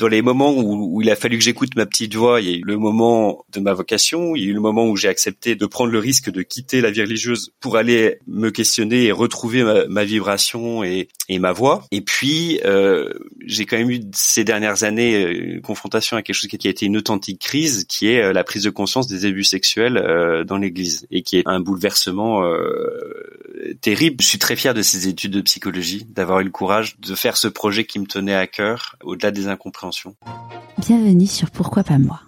dans les moments où, il a fallu que j'écoute ma petite voix, il y a eu le moment de ma vocation, il y a eu le moment où j'ai accepté de prendre le risque de quitter la vie religieuse pour aller me questionner et retrouver ma, vibration et, ma voix. Et puis, euh, j'ai quand même eu ces dernières années euh, une confrontation à quelque chose qui a été une authentique crise, qui est euh, la prise de conscience des abus sexuels dans l'Église, et qui est un bouleversement terrible. Je suis très fier de ces études de psychologie, d'avoir eu le courage de faire ce projet qui me tenait à cœur, au-delà des incompréhensions. Bienvenue sur Pourquoi pas moi.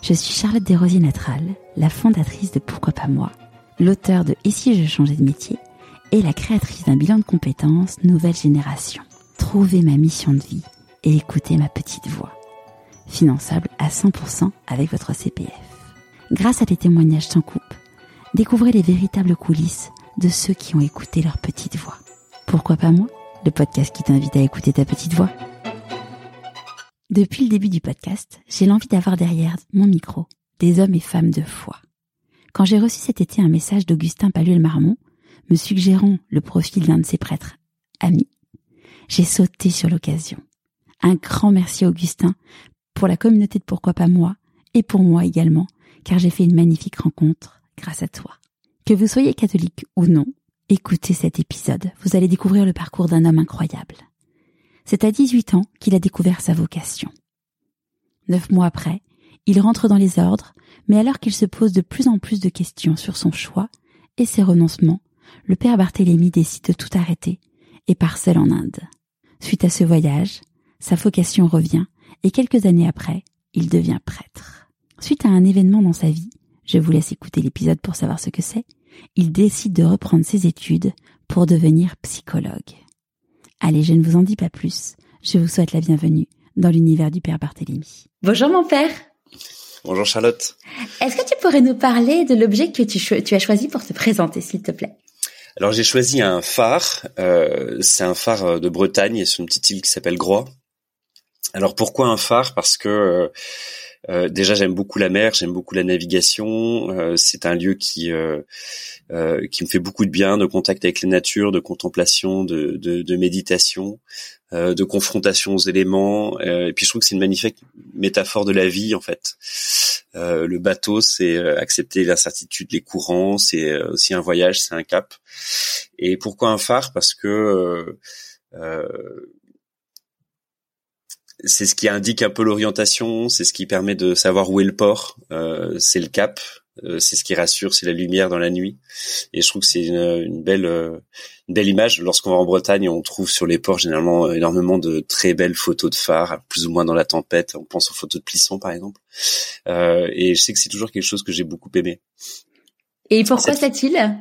Je suis Charlotte Desrosiers-Natral, la fondatrice de Pourquoi pas moi, l'auteur de Et si je changeais de métier et la créatrice d'un bilan de compétences Nouvelle Génération. Trouvez ma mission de vie et écoutez ma petite voix. Finançable à 100% avec votre CPF. Grâce à des témoignages sans coupe, découvrez les véritables coulisses de ceux qui ont écouté leur petite voix. Pourquoi pas moi Le podcast qui t'invite à écouter ta petite voix. Depuis le début du podcast, j'ai l'envie d'avoir derrière mon micro des hommes et femmes de foi. Quand j'ai reçu cet été un message d'Augustin Paluel-Marmont, me suggérant le profil d'un de ses prêtres amis, j'ai sauté sur l'occasion. Un grand merci Augustin pour la communauté de Pourquoi pas moi et pour moi également, car j'ai fait une magnifique rencontre grâce à toi. Que vous soyez catholique ou non, écoutez cet épisode. Vous allez découvrir le parcours d'un homme incroyable. C'est à 18 ans qu'il a découvert sa vocation. Neuf mois après, il rentre dans les ordres, mais alors qu'il se pose de plus en plus de questions sur son choix et ses renoncements, le père Barthélemy décide de tout arrêter et part seul en Inde. Suite à ce voyage, sa vocation revient et quelques années après, il devient prêtre. Suite à un événement dans sa vie, je vous laisse écouter l'épisode pour savoir ce que c'est. Il décide de reprendre ses études pour devenir psychologue. Allez, je ne vous en dis pas plus. Je vous souhaite la bienvenue dans l'univers du Père Barthélemy. Bonjour mon père. Bonjour Charlotte. Est-ce que tu pourrais nous parler de l'objet que tu, as choisi pour te présenter, s'il te plaît? Alors j'ai choisi un phare. Euh, c'est un phare euh, de Bretagne, c'est une petite île qui s'appelle Groix. Alors pourquoi un phare? Parce que euh, euh, déjà, j'aime beaucoup la mer, j'aime beaucoup la navigation. Euh, c'est un lieu qui euh, qui me fait beaucoup de bien, de contact avec la nature, de contemplation, de, de, de méditation, de confrontation aux éléments. et puis, je trouve que c'est une magnifique métaphore de la vie, en fait. le bateau, c'est accepter l'incertitude, les courants. C'est aussi un voyage, c'est un cap. Et pourquoi un phare? Parce que c'est ce qui indique un peu l'orientation, c'est ce qui permet de savoir où est le port, euh, c'est le cap, euh, c'est ce qui rassure, c'est la lumière dans la nuit. Et je trouve que c'est une, belle, euh, une belle image. Lorsqu'on va en Bretagne, on trouve sur les ports généralement énormément de très belles photos de phares, plus ou moins dans la tempête. On pense aux photos de Plisson, par exemple. et je sais que c'est toujours quelque chose que j'ai beaucoup aimé. Et pourquoi cette, île?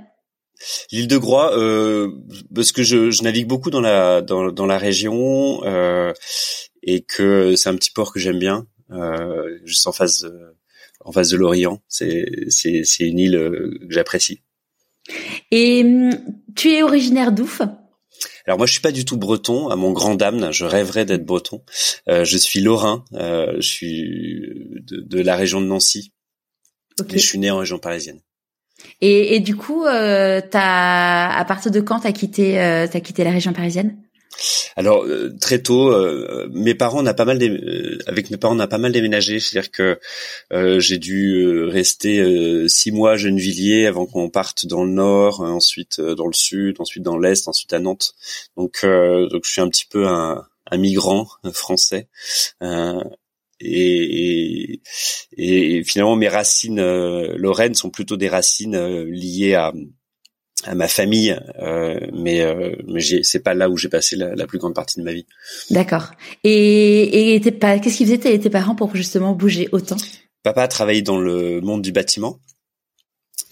L'île de Groix, euh, parce que je, je, navigue beaucoup dans la dans, dans la région euh, et que c'est un petit port que j'aime bien, euh, juste en face de, en face de l'Orient. C'est c'est c'est une île euh, que j'apprécie. Et hum, tu es originaire d'où? Alors moi je suis pas du tout breton, à mon grand dame, je rêverais d'être breton. Euh, je suis lorrain, euh, je suis de, de, la région de Nancy. Okay. je suis né en région parisienne. Et, et du coup, euh, as, à partir de quand t'as quitté, euh, t'as quitté la région parisienne? Alors euh, très tôt, euh, mes parents on pas mal euh, avec mes parents on a pas mal déménagé, c'est-à-dire que j'ai dû rester six mois à Gennevilliers avant qu'on parte dans le nord, ensuite dans le sud, ensuite dans l'est, ensuite à Nantes. Donc donc je suis un petit peu un, un migrant français. Et, et, et, finalement mes racines lorraines sont plutôt des racines liées à à ma famille, euh, mais euh, mais c'est pas là où j'ai passé la, la, plus grande partie de ma vie. D'accord. Et et qu'est-ce qu'ils faisaient tes, parents pour justement bouger autant? Papa a travaillé dans le monde du bâtiment.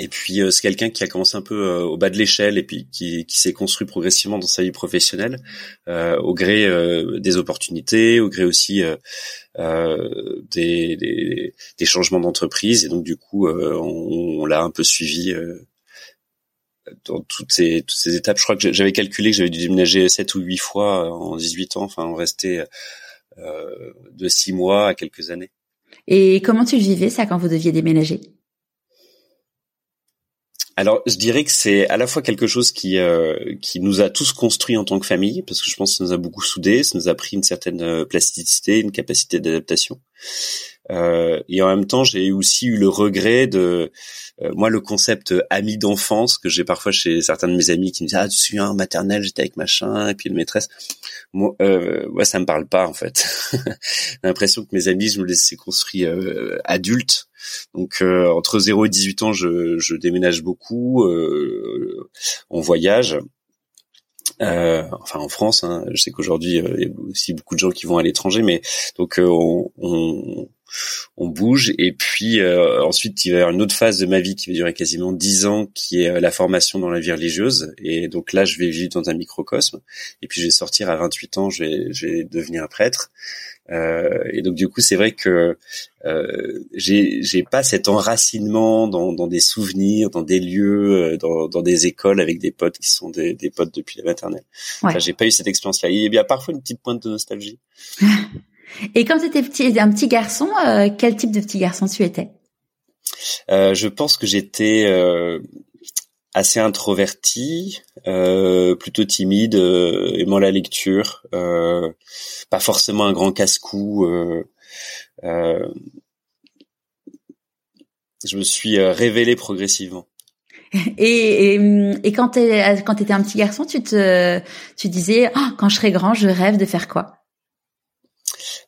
Et puis euh, c'est quelqu'un qui a commencé un peu euh, au bas de l'échelle et puis qui, qui s'est construit progressivement dans sa vie professionnelle euh, au gré des opportunités, au gré aussi des, des, des, changements d'entreprise. Et donc du coup, on, on l'a un peu suivi dans toutes ces toutes ces étapes. Je crois que j'avais calculé que j'avais dû déménager sept ou huit fois en 18 ans. Enfin, on restait euh, de six mois à quelques années. Et comment tu vivais ça quand vous deviez déménager? Alors, je dirais que c'est à la fois quelque chose qui euh, qui nous a tous construits en tant que famille, parce que je pense que ça nous a beaucoup soudés, ça nous a pris une certaine euh, plasticité, une capacité d'adaptation. Euh, et en même temps, j'ai aussi eu le regret de, euh, moi, le concept ami d'enfance que j'ai parfois chez certains de mes amis qui me disent ah tu suis un maternelle, j'étais avec machin et puis le maîtresse. Moi, euh, moi, ça me parle pas en fait. j'ai l'impression que mes amis, je me les ai construits euh, adultes. Donc entre 0 et 18 ans, je, je déménage beaucoup, on voyage. Euh, enfin en France, hein, je sais qu'aujourd'hui il y a aussi beaucoup de gens qui vont à l'étranger, mais donc on, on, on bouge. Et puis euh, ensuite il va y avoir une autre phase de ma vie qui va durer quasiment dix ans qui est euh, la formation dans la vie religieuse. Et donc là je vais vivre dans un microcosme. Et puis je vais sortir à 28 ans je vais, je vais devenir prêtre. Euh, et donc du coup c'est vrai que euh, j'ai pas cet enracinement dans, dans des souvenirs dans des lieux dans, dans des écoles avec des potes qui sont des, des potes depuis la maternelle. Ouais. j'ai pas eu cette expérience là il y a parfois une petite pointe de nostalgie Et quand tu étais petit, un petit garçon, euh, quel type de petit garçon tu étais? Euh, Je pense que j'étais euh, assez introverti, euh, plutôt timide, euh, aimant la lecture, euh, pas forcément un grand casse-cou. je me suis révélé progressivement. Et, et, et quand tu étais un petit garçon, tu te tu disais oh, quand je serai grand, je rêve de faire quoi?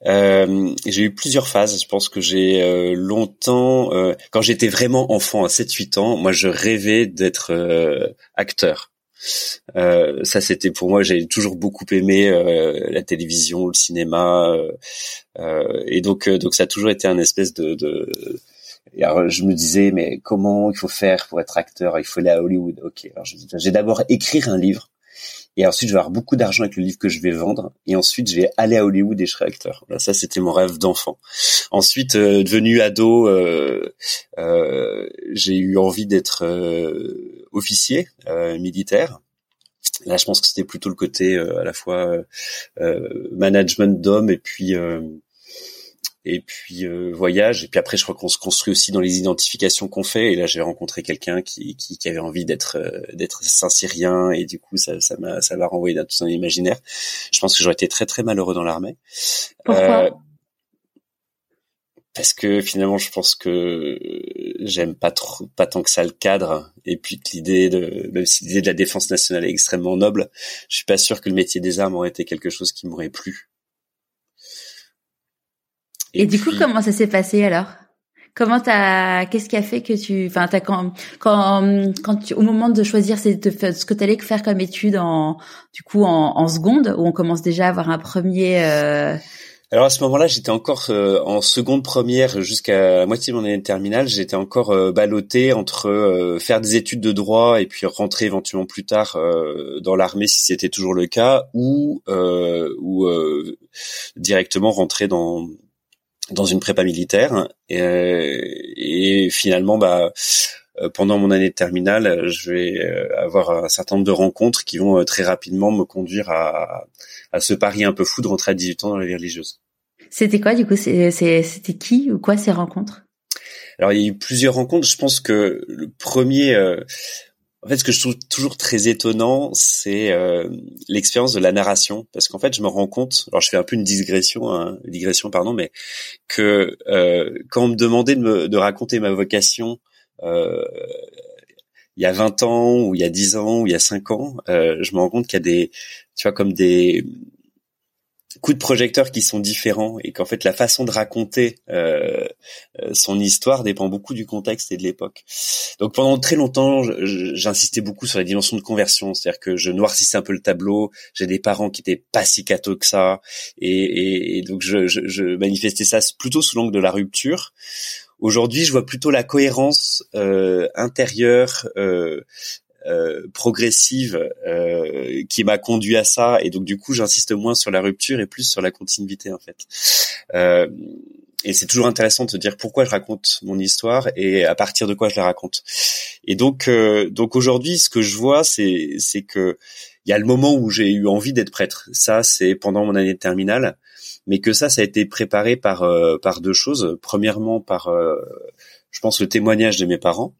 Euh, j'ai eu plusieurs phases. Je pense que j'ai euh, longtemps, euh, quand j'étais vraiment enfant, à 7-8 ans, moi je rêvais d'être euh, acteur. ça c'était pour moi, j'ai toujours beaucoup aimé la télévision, le cinéma, et donc donc ça a toujours été un espèce de, de alors, je me disais, mais comment il faut faire pour être acteur? Il faut aller à Hollywood. Ok. Alors, j'ai d'abord écrire un livre et ensuite je vais avoir beaucoup d'argent avec le livre que je vais vendre et ensuite je vais aller à Hollywood et je serai acteur. ça c'était mon rêve d'enfant. Ensuite euh, devenu ado, euh, euh, j'ai eu envie d'être euh, officier euh, militaire. Là, je pense que c'était plutôt le côté à la fois management d'hommes et puis et puis euh, voyage. Et puis après je crois qu'on se construit aussi dans les identifications qu'on fait. Et là j'ai rencontré quelqu'un qui, qui, qui avait envie d'être euh, d'être saint-syrien. Et du coup ça ça m'a ça m'a renvoyé dans tout son imaginaire. Je pense que j'aurais été très très malheureux dans l'armée. Pourquoi? Euh, parce que finalement je pense que j'aime pas trop pas tant que ça le cadre. Et puis que l'idée de même si l'idée de la défense nationale est extrêmement noble je suis pas sûr que le métier des armes aurait été quelque chose qui m'aurait plu et, du coup, comment ça s'est passé alors? Comment t'as Qu'est-ce qui a fait que tu, enfin, t'as quand quand quand tu, au moment de choisir ce que t'allais faire comme étude en du coup en, en seconde où on commence déjà à avoir un premier. Euh... Alors à ce moment-là, j'étais encore euh, en seconde première jusqu'à la moitié de mon année de terminale. J'étais encore euh, ballotté entre euh, faire des études de droit et puis rentrer éventuellement plus tard dans l'armée si c'était toujours le cas, ou ou directement rentrer dans dans une prépa militaire et, et finalement bah euh, pendant mon année de terminale, je vais euh, avoir un certain nombre de rencontres qui vont euh, très rapidement me conduire à, à ce pari un peu fou de rentrer à 18 ans dans la vie religieuse. C'était quoi du coup? C'était qui ou quoi ces rencontres? Alors il y a eu plusieurs rencontres. Je pense que le premier, en fait, ce que je trouve toujours très étonnant, c'est euh, l'expérience de la narration, parce qu'en fait, je me rends compte, alors je fais un peu une digression, hein, digression pardon, mais que euh, quand on me demandait de, me, de raconter ma vocation euh, il y a 20 ans, ou il y a 10 ans, ou il y a 5 ans, euh, je me rends compte qu'il y a des, tu vois, comme des coups de projecteur qui sont différents et qu'en fait la façon de raconter euh, euh, son histoire dépend beaucoup du contexte et de l'époque. Donc pendant très longtemps, j'insistais beaucoup sur la dimension de conversion, c'est-à-dire que je noircissais un peu le tableau. J'ai des parents qui étaient pas si cathos que ça, et, et, donc je, je, je, manifestais ça plutôt sous l'angle de la rupture. Aujourd'hui, je vois plutôt la cohérence euh, intérieure, euh, progressive euh, qui m'a conduit à ça et donc du coup j'insiste moins sur la rupture et plus sur la continuité en fait. Euh, et c'est toujours intéressant de dire pourquoi je raconte mon histoire et à partir de quoi je la raconte. Et donc, euh, donc aujourd'hui, ce que je vois, c'est c'est que il y a le moment où j'ai eu envie d'être prêtre. Ça, c'est pendant mon année de terminale, mais que ça, ça a été préparé par euh, par deux choses. Premièrement, par euh, je pense le témoignage de mes parents.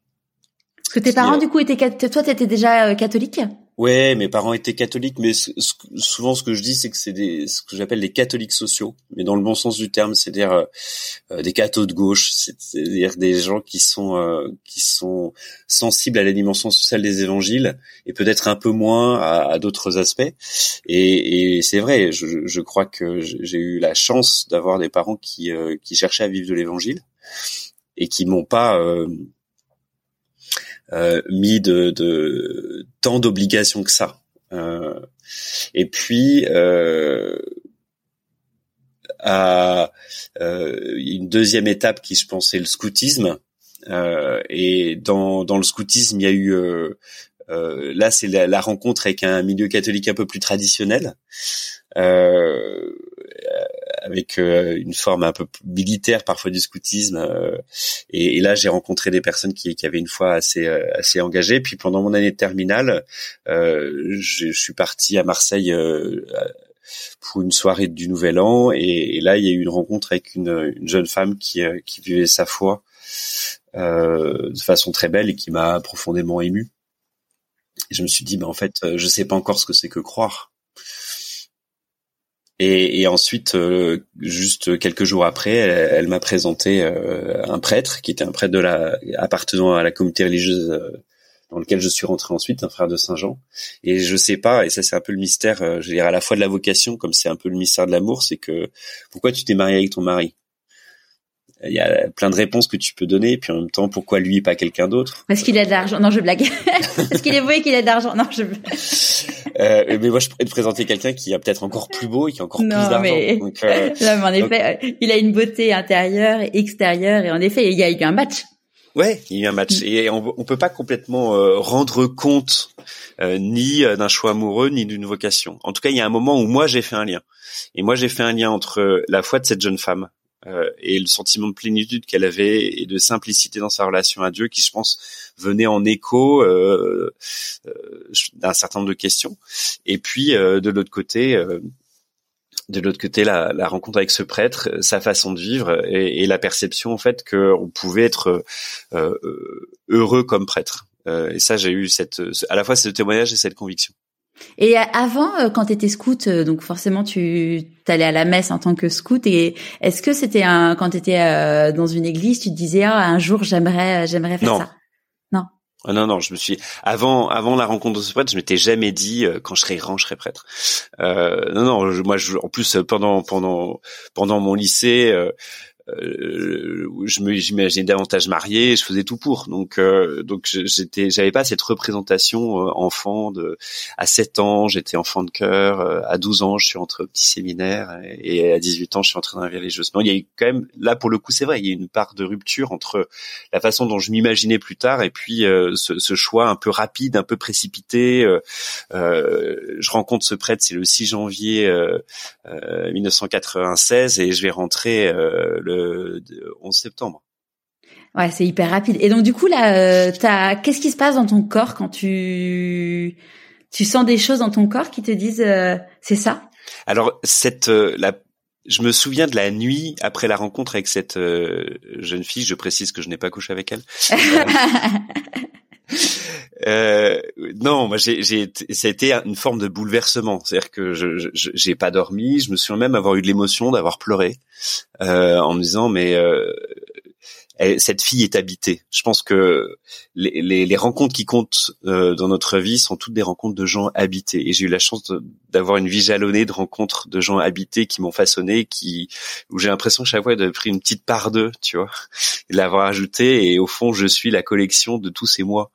Parce que tes parents, du coup, étaient toi, t'étais déjà catholique? Ouais, mes parents étaient catholiques, mais souvent ce que je dis, c'est que c'est des ce que j'appelle des catholiques sociaux, mais dans le bon sens du terme, c'est-à-dire euh, euh, des cathos de gauche, c'est-à-dire des gens qui sont euh, qui sont sensibles à la dimension sociale des évangiles et peut-être un peu moins à, à d'autres aspects. Et, et c'est vrai, je, je, crois que j'ai eu la chance d'avoir des parents qui qui cherchaient à vivre de l'évangile et qui m'ont pas euh, mis de, de tant d'obligations que ça. Euh, et puis euh, à une deuxième étape qui je pense est le scoutisme. et dans, dans le scoutisme, il y a eu là c'est la, la, rencontre avec un milieu catholique un peu plus traditionnel. Euh, avec euh, une forme un peu militaire parfois du scoutisme. Euh, et, et, là, j'ai rencontré des personnes qui, qui avaient une foi assez euh, assez engagée. Puis pendant mon année de terminale, je, je, suis parti à Marseille pour une soirée du Nouvel An. Et, et, là, il y a eu une rencontre avec une, une jeune femme qui, qui vivait sa foi euh, de façon très belle et qui m'a profondément ému. Et je me suis dit, ben en fait, je sais pas encore ce que c'est que croire. Et, et ensuite, euh, juste quelques jours après, elle, m'a présenté euh, un prêtre qui était un prêtre de la appartenant à la communauté religieuse euh, dans lequel je suis rentré ensuite, un frère de Saint Jean. Et je sais pas, et ça c'est un peu le mystère, je veux dire à la fois de la vocation, comme c'est un peu le mystère de l'amour, c'est que pourquoi tu t'es marié avec ton mari? Il y a plein de réponses que tu peux donner, puis en même temps, pourquoi lui et pas quelqu'un d'autre? Parce qu'il a de l'argent. Non, je blague. Parce qu'il est beau et qu'il a de l'argent. Non, je. euh, mais moi, je pourrais te présenter quelqu'un qui a peut-être encore plus beau et qui a encore plus d'argent. Mais... Euh, non, mais en effet, il a une beauté intérieure et extérieure, et en effet, il y a eu un match. Ouais, il y a eu un match mm. et on, on peut pas complètement euh, rendre compte euh, ni d'un choix amoureux ni d'une vocation. En tout cas, il y a un moment où moi j'ai fait un lien. Et moi j'ai fait un lien entre la foi de cette jeune femme euh, et le sentiment de plénitude qu'elle avait et de simplicité dans sa relation à Dieu qui, je pense, venait en écho euh, euh, d'un certain nombre de questions. Et puis, de l'autre côté, de l'autre côté, la, la, rencontre avec ce prêtre, sa façon de vivre et, et la perception en fait qu'on pouvait être heureux comme prêtre. et ça, j'ai eu cette, à la fois ce témoignage et cette conviction. Et avant, euh, quand tu étais scout, euh, donc forcément tu allais à la messe en tant que scout. Et est-ce que c'était un quand tu étais euh, dans une église, tu te disais ah, un jour j'aimerais j'aimerais faire ça? Non. Ah, non non, je me suis avant avant la rencontre de ce prêtre, je m'étais jamais dit quand je serai grand, je serai prêtre. Euh, non non, moi je, en plus pendant pendant pendant mon lycée euh, je me j'imaginais davantage marié, je faisais tout pour. Donc euh, donc j'étais j'avais pas cette représentation euh, enfant de à 7 ans, j'étais enfant de cœur, à 12 ans, je suis entré au petit séminaire et à 18 ans, je suis entré dans la religieuse. Non, il y a eu quand même là pour le coup, c'est vrai, il y a une part de rupture entre la façon dont je m'imaginais plus tard et puis ce, ce, choix un peu rapide, un peu précipité. je rencontre ce prêtre, c'est le 6 janvier 1996 et je vais rentrer le 11 septembre. Ouais, c'est hyper rapide. Et donc du coup là, euh, qu'est-ce qui se passe dans ton corps quand tu tu sens des choses dans ton corps qui te disent euh, c'est ça? Alors cette euh, la je me souviens de la nuit après la rencontre avec cette jeune fille. Je précise que je n'ai pas couché avec elle. Euh, non, moi j'ai, j'ai, été une forme de bouleversement. C'est-à-dire que je, j'ai pas dormi. Je me souviens même avoir eu de l'émotion d'avoir pleuré euh, en me disant mais euh, cette fille est habitée. Je pense que les, les, les rencontres qui comptent euh, dans notre vie sont toutes des rencontres de gens habités. Et j'ai eu la chance d'avoir une vie jalonnée de rencontres de gens habités qui m'ont façonné, qui où j'ai l'impression que chaque fois d'avoir pris une petite part d'eux, tu vois, et de l'avoir ajouté. Et au fond, je suis la collection de tous ces mois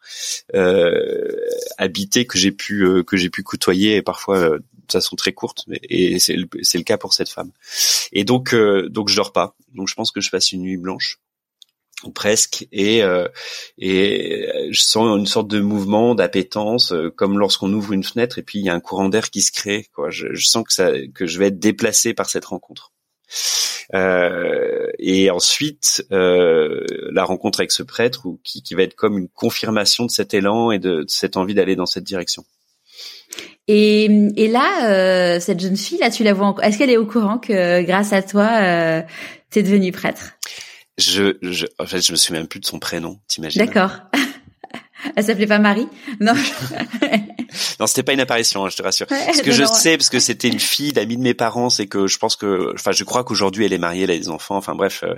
euh, habités que j'ai pu euh, que j'ai pu côtoyer et parfois euh, de façon très courte. Et c'est le, le cas pour cette femme. Et donc euh, donc je dors pas. Donc je pense que je passe une nuit blanche presque et euh, et je sens une sorte de mouvement d'appétence euh, comme lorsqu'on ouvre une fenêtre et puis il y a un courant d'air qui se crée quoi je, sens que ça que je vais être déplacé par cette rencontre et ensuite la rencontre avec ce prêtre ou qui, va être comme une confirmation de cet élan et de, de cette envie d'aller dans cette direction. Et, et là, cette jeune fille, là, tu la vois. Est-ce qu'elle est au courant que grâce à toi, euh, t'es devenue prêtre? Je, je, en fait, je me souviens même plus de son prénom, t'imagines D'accord. Elle s'appelait pas Marie? Non. non, c'était pas une apparition, hein, je te rassure. Ce que je sais, parce que c'était une fille d'amie de mes parents, c'est que je pense que, enfin, je crois qu'aujourd'hui elle est mariée, elle a des enfants. Enfin bref. Euh,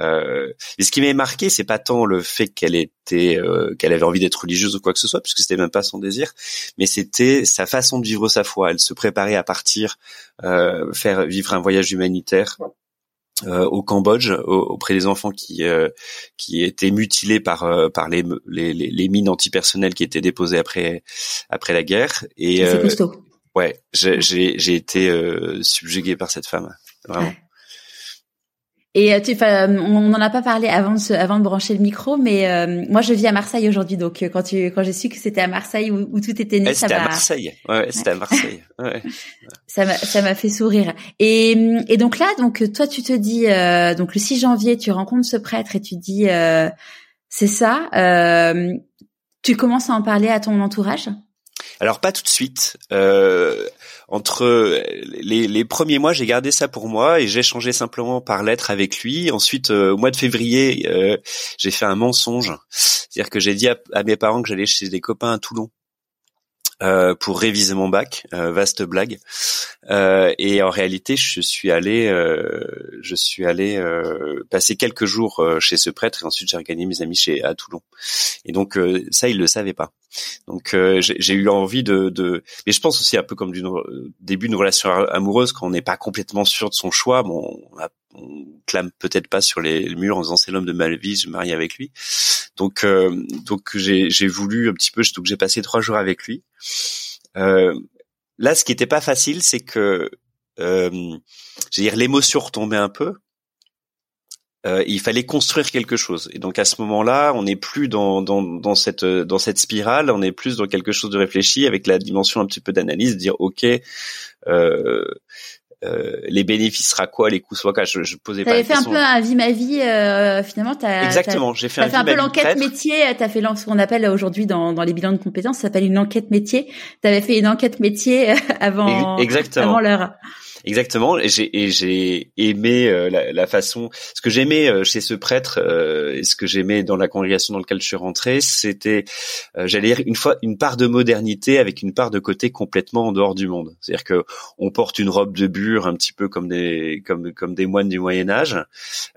euh et ce qui m'a marqué, c'est pas tant le fait qu'elle était, euh, qu'elle avait envie d'être religieuse ou quoi que ce soit, puisque c'était même pas son désir, mais c'était sa façon de vivre sa foi. Elle se préparait à partir, euh, faire vivre un voyage humanitaire euh, au Cambodge auprès des enfants qui euh, qui étaient mutilés par euh, par les, les, les mines antipersonnelles qui étaient déposées après après la guerre. Et costaud. ouais j'ai j'ai été subjugué par cette femme vraiment et euh, tu, on n'en a pas parlé avant de, avant de brancher le micro, mais euh, moi je vis à Marseille aujourd'hui, donc euh, quand tu quand j'ai su que c'était à Marseille où, où, tout était né, ça C'était à Marseille. Ouais, c'était à Marseille. Ouais. ça m'a ça m'a fait sourire. Et et donc là, donc toi tu te dis donc le 6 janvier, tu rencontres ce prêtre et tu dis c'est ça. tu commences à en parler à ton entourage? Alors pas tout de suite. Euh, entre les, les, premiers mois, j'ai gardé ça pour moi et j'ai échangé simplement par lettre avec lui. Ensuite, euh, au mois de février, euh, j'ai fait un mensonge, c'est-à-dire que j'ai dit à, à, mes parents que j'allais chez des copains à Toulon euh, pour réviser mon bac, euh, vaste blague. Euh, et en réalité, je suis allé, je suis allé passer quelques jours chez ce prêtre et ensuite j'ai regagné mes amis chez à Toulon. Et donc ça, il le savait pas. Donc j'ai eu envie de, de, mais je pense aussi un peu comme du début d'une relation amoureuse quand on n'est pas complètement sûr de son choix. Bon, on, on clame peut-être pas sur les murs en disant c'est l'homme de ma vie, je me marie avec lui. Donc euh, donc j'ai voulu un petit peu donc j'ai passé trois jours avec lui. Euh, là, ce qui était pas facile, c'est que euh, dire l'émotion retombait un peu. Euh, il fallait construire quelque chose. Et donc à ce moment-là, on n'est plus dans, dans, dans cette spirale, on est plus dans quelque chose de réfléchi avec la dimension un petit peu d'analyse, dire ok, euh, euh, les bénéfices sera quoi, les coûts soit quoi. Je, je posais pas. fait un peu un vie ma vie euh, finalement. As, Exactement. J'ai fait, un, fait un peu l'enquête métier. T'as fait ce qu'on appelle aujourd'hui dans, dans les bilans de compétences, ça s'appelle une enquête métier. T'avais fait une enquête métier avant Exactement. avant l'heure. Exactement. Et j'ai, j'ai aimé euh, la, la, façon. Ce que j'aimais euh, chez ce prêtre euh, et ce que j'aimais dans la congrégation dans laquelle je suis rentré, c'était, j'allais dire une fois une part de modernité avec une part de côté complètement en dehors du monde. C'est-à-dire que on porte une robe de bure un petit peu comme des comme comme des moines du Moyen Âge.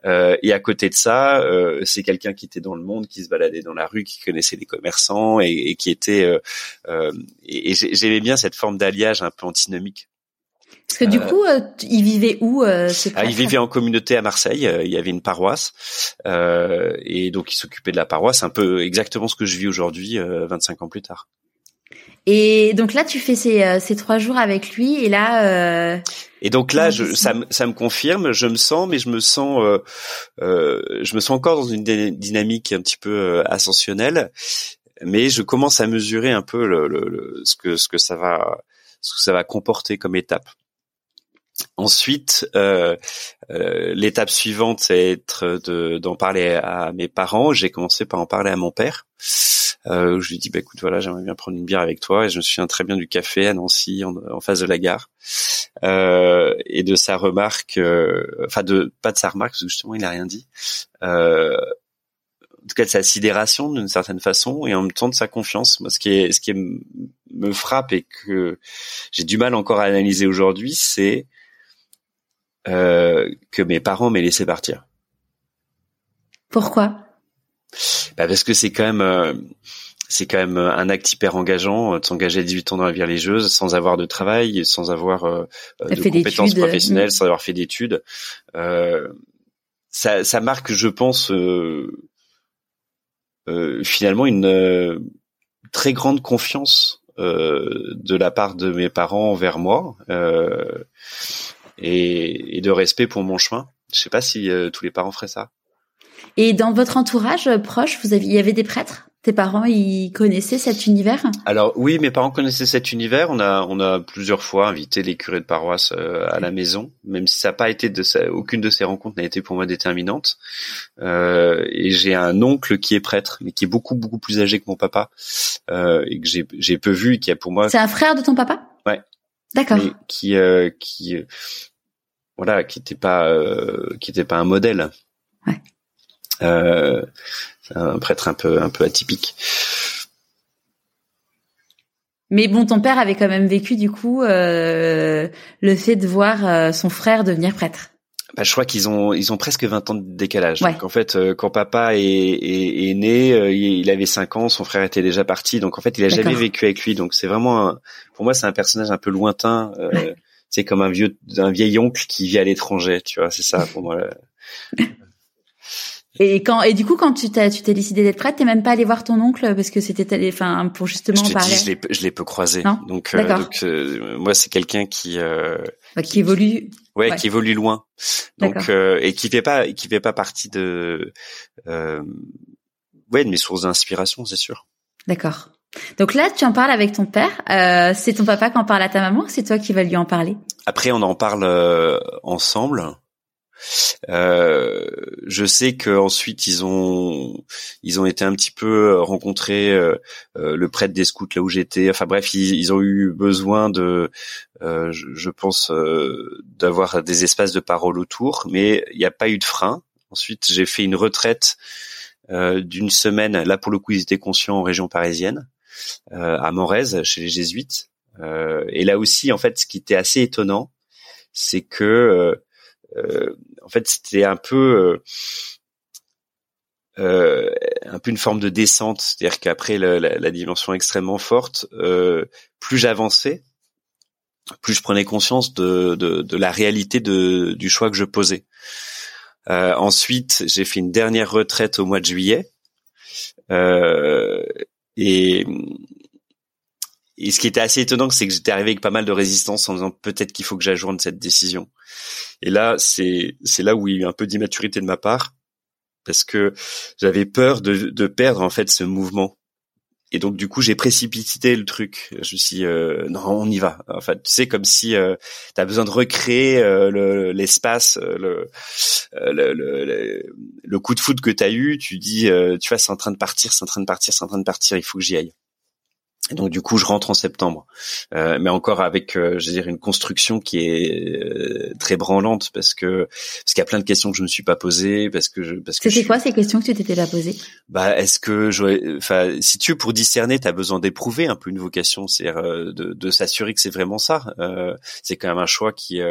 et à côté de ça, c'est quelqu'un qui était dans le monde, qui se baladait dans la rue, qui connaissait les commerçants et, et qui était. et, et j'aimais bien cette forme d'alliage un peu antinomique. Parce que du euh, coup, euh, il vivait où euh, ah, Il vivait en communauté à Marseille. il y avait une paroisse et donc il s'occupait de la paroisse, un peu exactement ce que je vis aujourd'hui, 25 ans plus tard. Et donc là, tu fais ces, ces trois jours avec lui, et là. Et donc là, je, ça, ça me confirme, je me sens, mais je me sens, je me sens encore dans une dynamique un petit peu ascensionnelle, mais je commence à mesurer un peu le, le, ce que ce que ça va ce que ça va comporter comme étape. Ensuite, euh, euh, l'étape suivante, c'est être de, d'en parler à mes parents. J'ai commencé par en parler à mon père. Euh, je lui dis, bah écoute, voilà, j'aimerais bien prendre une bière avec toi. Et je me souviens très bien du café à Nancy, en, face de la gare, euh, et de sa remarque, euh, enfin de pas de sa remarque parce que justement il n'a rien dit. Euh, en tout cas de sa sidération d'une certaine façon et en même temps de sa confiance. Moi, ce qui est, ce qui me frappe et que j'ai du mal encore à analyser aujourd'hui, c'est euh, que mes parents m'aient laissé partir. Pourquoi? Bah Parce que c'est quand même euh, c'est quand même un acte hyper engageant euh, de s'engager à 18 ans dans la vie religieuse sans avoir de travail, sans avoir de compétences professionnelles, sans avoir fait d'études. ça, ça marque, je pense, finalement une très grande confiance de la part de mes parents envers moi. Euh, et, et, de respect pour mon chemin. Je sais pas si euh, tous les parents feraient ça. Et dans votre entourage proche, vous aviez, il y avait des prêtres? Tes parents, ils connaissaient cet univers? Alors oui, mes parents connaissaient cet univers. On a, on a plusieurs fois invité les curés de paroisse euh, à la maison, même si ça n'a pas été de ça, aucune de ces rencontres n'a été pour moi déterminante. Euh, et j'ai un oncle qui est prêtre, mais qui est beaucoup beaucoup plus âgé que mon papa euh, et que j'ai, j'ai peu vu et qui a pour moi. C'est un frère de ton papa? Ouais. D'accord. Qui, euh, qui, voilà, qui était pas, qui était pas un modèle. Ouais. Euh, un prêtre un peu un peu atypique. Mais bon, ton père avait quand même vécu du coup euh, le fait de voir euh, son frère devenir prêtre. Bah, je crois qu'ils ont ils ont presque 20 ans de décalage. Donc en fait, euh, quand papa est, est, est né, euh, il avait 5 ans, son frère était déjà parti. Donc en fait, il a jamais vécu avec lui. Donc c'est vraiment, un, pour moi, c'est un personnage un peu lointain. C'est comme un vieux un vieil oncle qui vit à l'étranger. Tu vois, c'est ça pour moi. Et quand et du coup quand tu t'es tu t'es décidé d'être prête, t'es même pas allé voir ton oncle parce que c'était enfin pour justement je te parler. Dis, je l'ai je l'ai peu croisé. donc euh, donc euh, moi c'est quelqu'un qui, euh, bah, qui évolue ouais, qui évolue loin. Donc euh, et qui fait pas qui fait pas partie de euh, ouais de mes sources d'inspiration, c'est sûr. D'accord. Donc là, tu en parles avec ton père. Euh, c'est ton papa qui en parle à ta maman. C'est toi qui vas lui en parler? Après, on en parle ensemble. Euh, je sais qu'ensuite ils ont ils ont été un petit peu euh, rencontrés euh, euh, le prêtre des scouts là où j'étais. Enfin bref, ils, ont eu besoin de, euh, je, je, pense, d'avoir des espaces de parole autour, mais il n'y a pas eu de frein. Ensuite, j'ai fait une retraite d'une semaine. Là, pour le coup, ils étaient conscients en région parisienne, à Morez, chez les jésuites. et là aussi, en fait, ce qui était assez étonnant, c'est que euh, en fait, c'était un peu euh, euh, un peu une forme de descente, c'est-à-dire qu'après la, dimension extrêmement forte, euh, plus j'avançais, plus je prenais conscience de, de, de, la réalité de, du choix que je posais. Euh, ensuite, j'ai fait une dernière retraite au mois de juillet, euh, et et ce qui était assez étonnant, c'est que j'étais arrivé avec pas mal de résistance en disant peut-être qu'il faut que j'ajourne cette décision. Et là, c'est c'est là où il y a eu un peu d'immaturité de ma part parce que j'avais peur de, de perdre en fait ce mouvement. Et donc du coup, j'ai précipité le truc. Je me suis dit, euh, non, on y va. En fait, tu sais, comme si euh, tu as besoin de recréer euh, l'espace, euh, le, le, le, le, coup de foot que tu as eu. Tu dis, tu vois, c'est en train de partir, c'est en train de partir, c'est en train de partir. Il faut que j'y aille. Donc du coup, je rentre en septembre, euh, mais encore avec, euh, je veux dire, une construction qui est euh, très branlante parce que parce qu'il y a plein de questions que je me suis pas posées parce que je, parce que c'était quoi ces questions que tu t'étais pas posées? Bah, est-ce que je, enfin, si tu veux pour discerner, tu as besoin d'éprouver un peu une vocation, c'est de, de s'assurer que c'est vraiment ça. c'est quand même un choix qui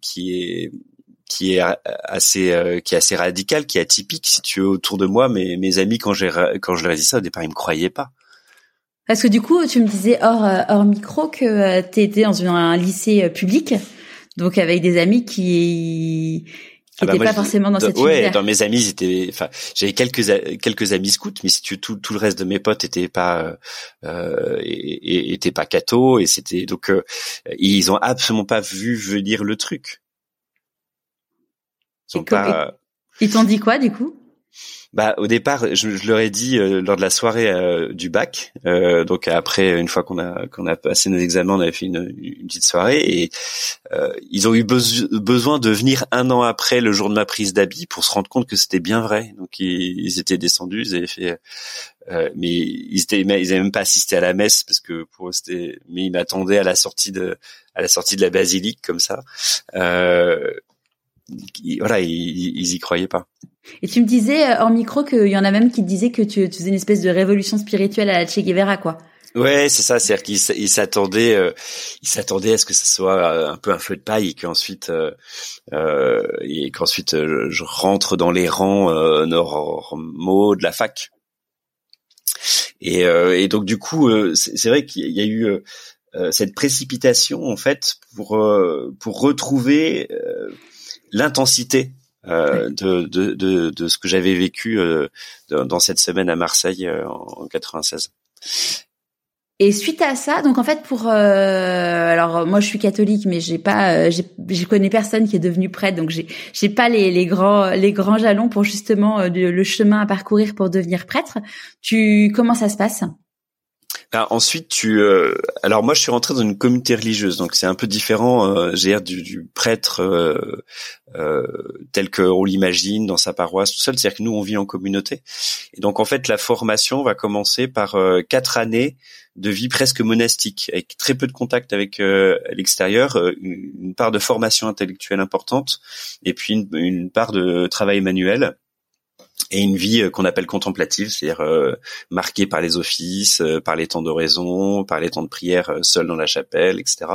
qui est qui est assez qui est assez radical, qui est atypique. Si tu veux autour de moi, mes mes amis quand j'ai quand je leur ai dit ça au départ, ils me croyaient pas. Parce que du coup, tu me disais hors, euh, hors micro que euh, tu étais dans un lycée euh, public, donc avec des amis qui qui n'étaient ah bah pas forcément dans, cette ouais, dans mes amis, enfin, j'avais quelques quelques amis scouts, mais si tu tout tout le reste de mes potes étaient pas euh, étaient pas et c'était donc ils ont absolument pas vu venir le truc. Ils, ils t'ont dit quoi du coup? Bah au départ, je, je leur ai dit euh, lors de la soirée euh, du bac, euh, donc après une fois qu'on a qu'on a passé nos examens, on avait fait une, une petite soirée et ils ont eu besoin de venir un an après le jour de ma prise d'habit pour se rendre compte que c'était bien vrai. Donc ils, étaient descendus, ils avaient fait, mais ils étaient ils avaient même pas assisté à la messe parce que pour c'était, mais ils m'attendaient à la sortie de à la sortie de la basilique comme ça. Voilà, ils, ils y croyaient pas. Et tu me disais euh, hors micro qu'il y en a même qui te disaient que tu, faisais une espèce de révolution spirituelle à la Che Guevara, quoi. Ouais, c'est ça. C'est-à-dire qu'ils s'attendaient, euh, ils s'attendaient à ce que ce soit euh, un peu un feu de paille et qu'ensuite, euh, et qu'ensuite je rentre dans les rangs normaux de la fac. Et, et donc du coup, c'est vrai qu'il y a eu cette précipitation en fait pour pour retrouver l'intensité euh, de, de, de, de, ce que j'avais vécu euh, dans cette semaine à Marseille euh, en 96. Et suite à ça, donc en fait pour euh, alors moi je suis catholique mais j'ai pas euh, je connais personne qui est devenu prêtre donc j'ai j'ai pas les, les grands les grands jalons pour justement euh, le chemin à parcourir pour devenir prêtre. Tu comment ça se passe? Ah, ensuite, tu. Euh, alors moi, je suis rentré dans une communauté religieuse, donc c'est un peu différent. Euh, j'ai du, du prêtre euh, euh, tel qu'on l'imagine dans sa paroisse, tout seul. C'est-à-dire que nous, on vit en communauté, et donc en fait, la formation va commencer par euh, quatre années de vie presque monastique, avec très peu de contact avec l'extérieur, une, une, part de formation intellectuelle importante, et puis une, une part de travail manuel et une vie euh, qu'on appelle contemplative, c'est-à-dire euh, marquée par les offices, euh, par les temps d'oraison, par les temps de prière seul dans la chapelle, etc.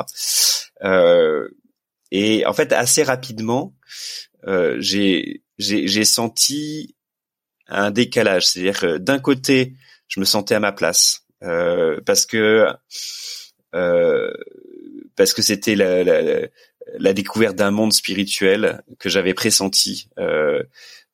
et en fait, assez rapidement, j'ai j'ai senti un décalage, c'est-à-dire d'un côté, je me sentais à ma place parce que parce que c'était la, la, la, découverte d'un monde spirituel que j'avais pressenti. Euh,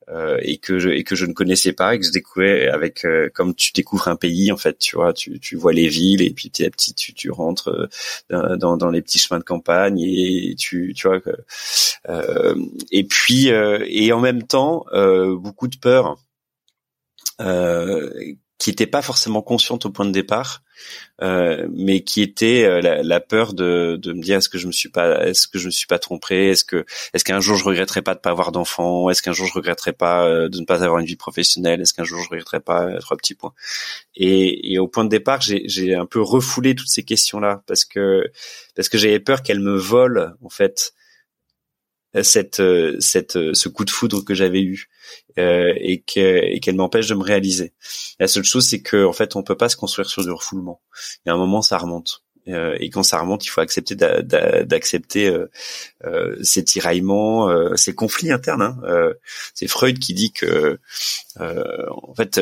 euh, et que je et que je ne connaissais pas et que je découvrais avec euh, comme tu découvres un pays en fait tu vois tu tu vois les villes et puis petit à petit tu tu rentres euh, dans dans les petits chemins de campagne et tu tu vois euh, et puis et en même temps beaucoup de peur qui n'était pas forcément consciente au point de départ euh, mais qui était euh, la, la, peur de, de me dire est-ce que je me suis pas est-ce que je me suis pas trompé? Est-ce que est-ce qu'un jour je regretterai pas de pas avoir d'enfant? Est-ce qu'un jour je regretterai pas euh, de ne pas avoir une vie professionnelle? Est-ce qu'un jour je regretterai pas trois petits points? Et, et au point de départ j'ai j'ai un peu refoulé toutes ces questions là parce que parce que j'avais peur qu'elles me volent en fait cette cette ce coup de foudre que j'avais eu euh, et qu'elle m'empêche de me réaliser. La seule chose, c'est que en fait, on peut pas se construire sur du refoulement. Il y a un moment, ça remonte. Euh, et quand ça remonte, il faut accepter d'accepter euh, euh, ces tiraillements, euh, ces conflits internes. Hein. Euh, c'est Freud qui dit que, en fait,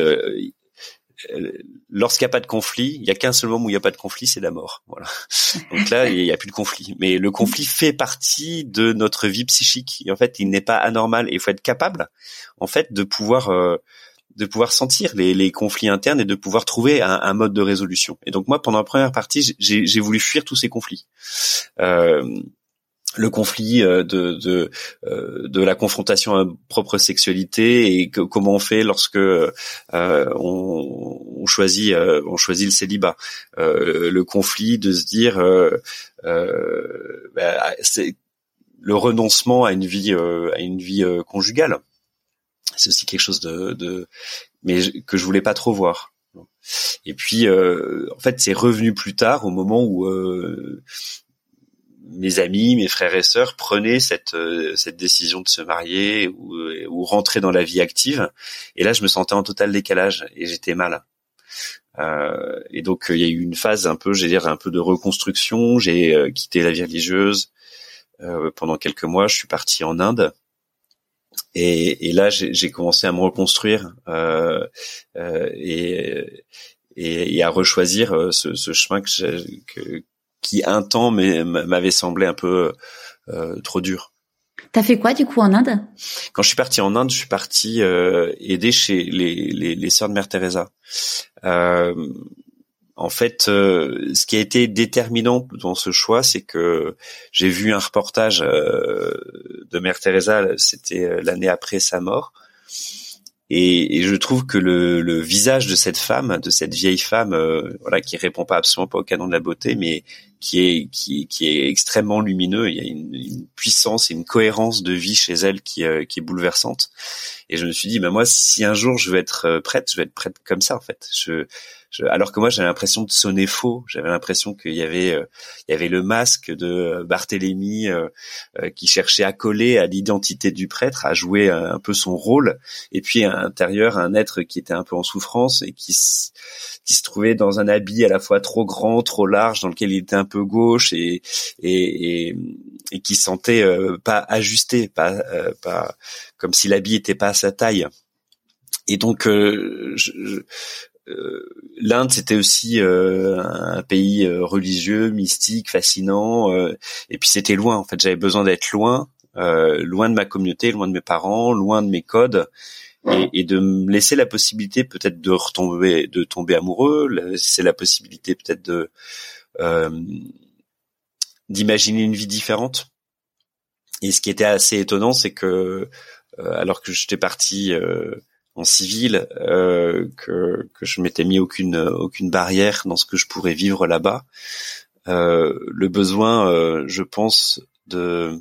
lorsqu'il n'y a pas de conflit, il y a qu'un seul moment où il n'y a pas de conflit, c'est la mort. Voilà. Donc là, il n'y a plus de conflit. Mais le conflit fait partie de notre vie psychique. Et en fait, il n'est pas anormal. Et il faut être capable, en fait, de pouvoir euh, de pouvoir sentir les, les, conflits internes et de pouvoir trouver un, un, mode de résolution. Et donc moi, pendant la première partie, j'ai voulu fuir tous ces conflits. Euh, le conflit euh, de de, euh, de la confrontation à propre sexualité et que, comment on fait lorsque euh, on, on, choisit on choisit le célibat. Le conflit de se dire bah, c'est le renoncement à une vie à une vie conjugale. C'est aussi quelque chose de, de mais que je voulais pas trop voir. Et puis, en fait, c'est revenu plus tard, au moment où mes amis, mes frères et sœurs prenaient cette euh, cette décision de se marier ou, euh, ou rentrer dans la vie active. Et là, je me sentais en total décalage et j'étais mal. Euh, et donc, il y a eu une phase un peu, j'ai dire, un peu de reconstruction. J'ai euh, quitté la vie religieuse pendant quelques mois. Je suis parti en Inde. Et, et là, j'ai commencé à me reconstruire et, et, et, à rechoisir ce, ce chemin que, que, qui un temps m'avait semblé un peu euh, trop dur. T'as fait quoi du coup en Inde? Quand je suis parti en Inde, je suis parti euh, aider chez les, les, les sœurs de Mère Teresa. Euh, en fait, ce qui a été déterminant dans ce choix, c'est que j'ai vu un reportage de Mère Teresa, c'était l'année après sa mort, et, et, je trouve que le, le, visage de cette femme, de cette vieille femme, euh, voilà, qui répond pas absolument pas au canon de la beauté, mais qui est qui, qui est extrêmement lumineux. Il y a une, puissance et une cohérence de vie chez elle qui, euh, qui est bouleversante. Et je me suis dit, bah moi, si un jour je veux être euh, prête, je vais être prête comme ça en fait. Je, alors que moi j'avais l'impression de sonner faux, j'avais l'impression qu'il y avait euh, il y avait le masque de Barthélemy euh, euh, qui cherchait à coller à l'identité du prêtre, à jouer un peu son rôle, et puis à l'intérieur un être qui était un peu en souffrance et qui qui se trouvait dans un habit à la fois trop grand, trop large, dans lequel il était un peu gauche et et, et, qui sentait pas ajusté, pas pas comme si l'habit était pas à sa taille. Et donc, je, euh, l'Inde c'était aussi euh, un pays euh, religieux, mystique, fascinant, et puis c'était loin. En fait, j'avais besoin d'être loin, loin de ma communauté, loin de mes parents, loin de mes codes. et, de me laisser la possibilité peut-être de retomber, de tomber amoureux. C'est la possibilité peut-être de d'imaginer une vie différente. Et ce qui était assez étonnant, c'est que alors que j'étais parti en civil, que, que je m'étais mis aucune aucune barrière dans ce que je pourrais vivre là-bas, euh, le besoin, euh, je pense, de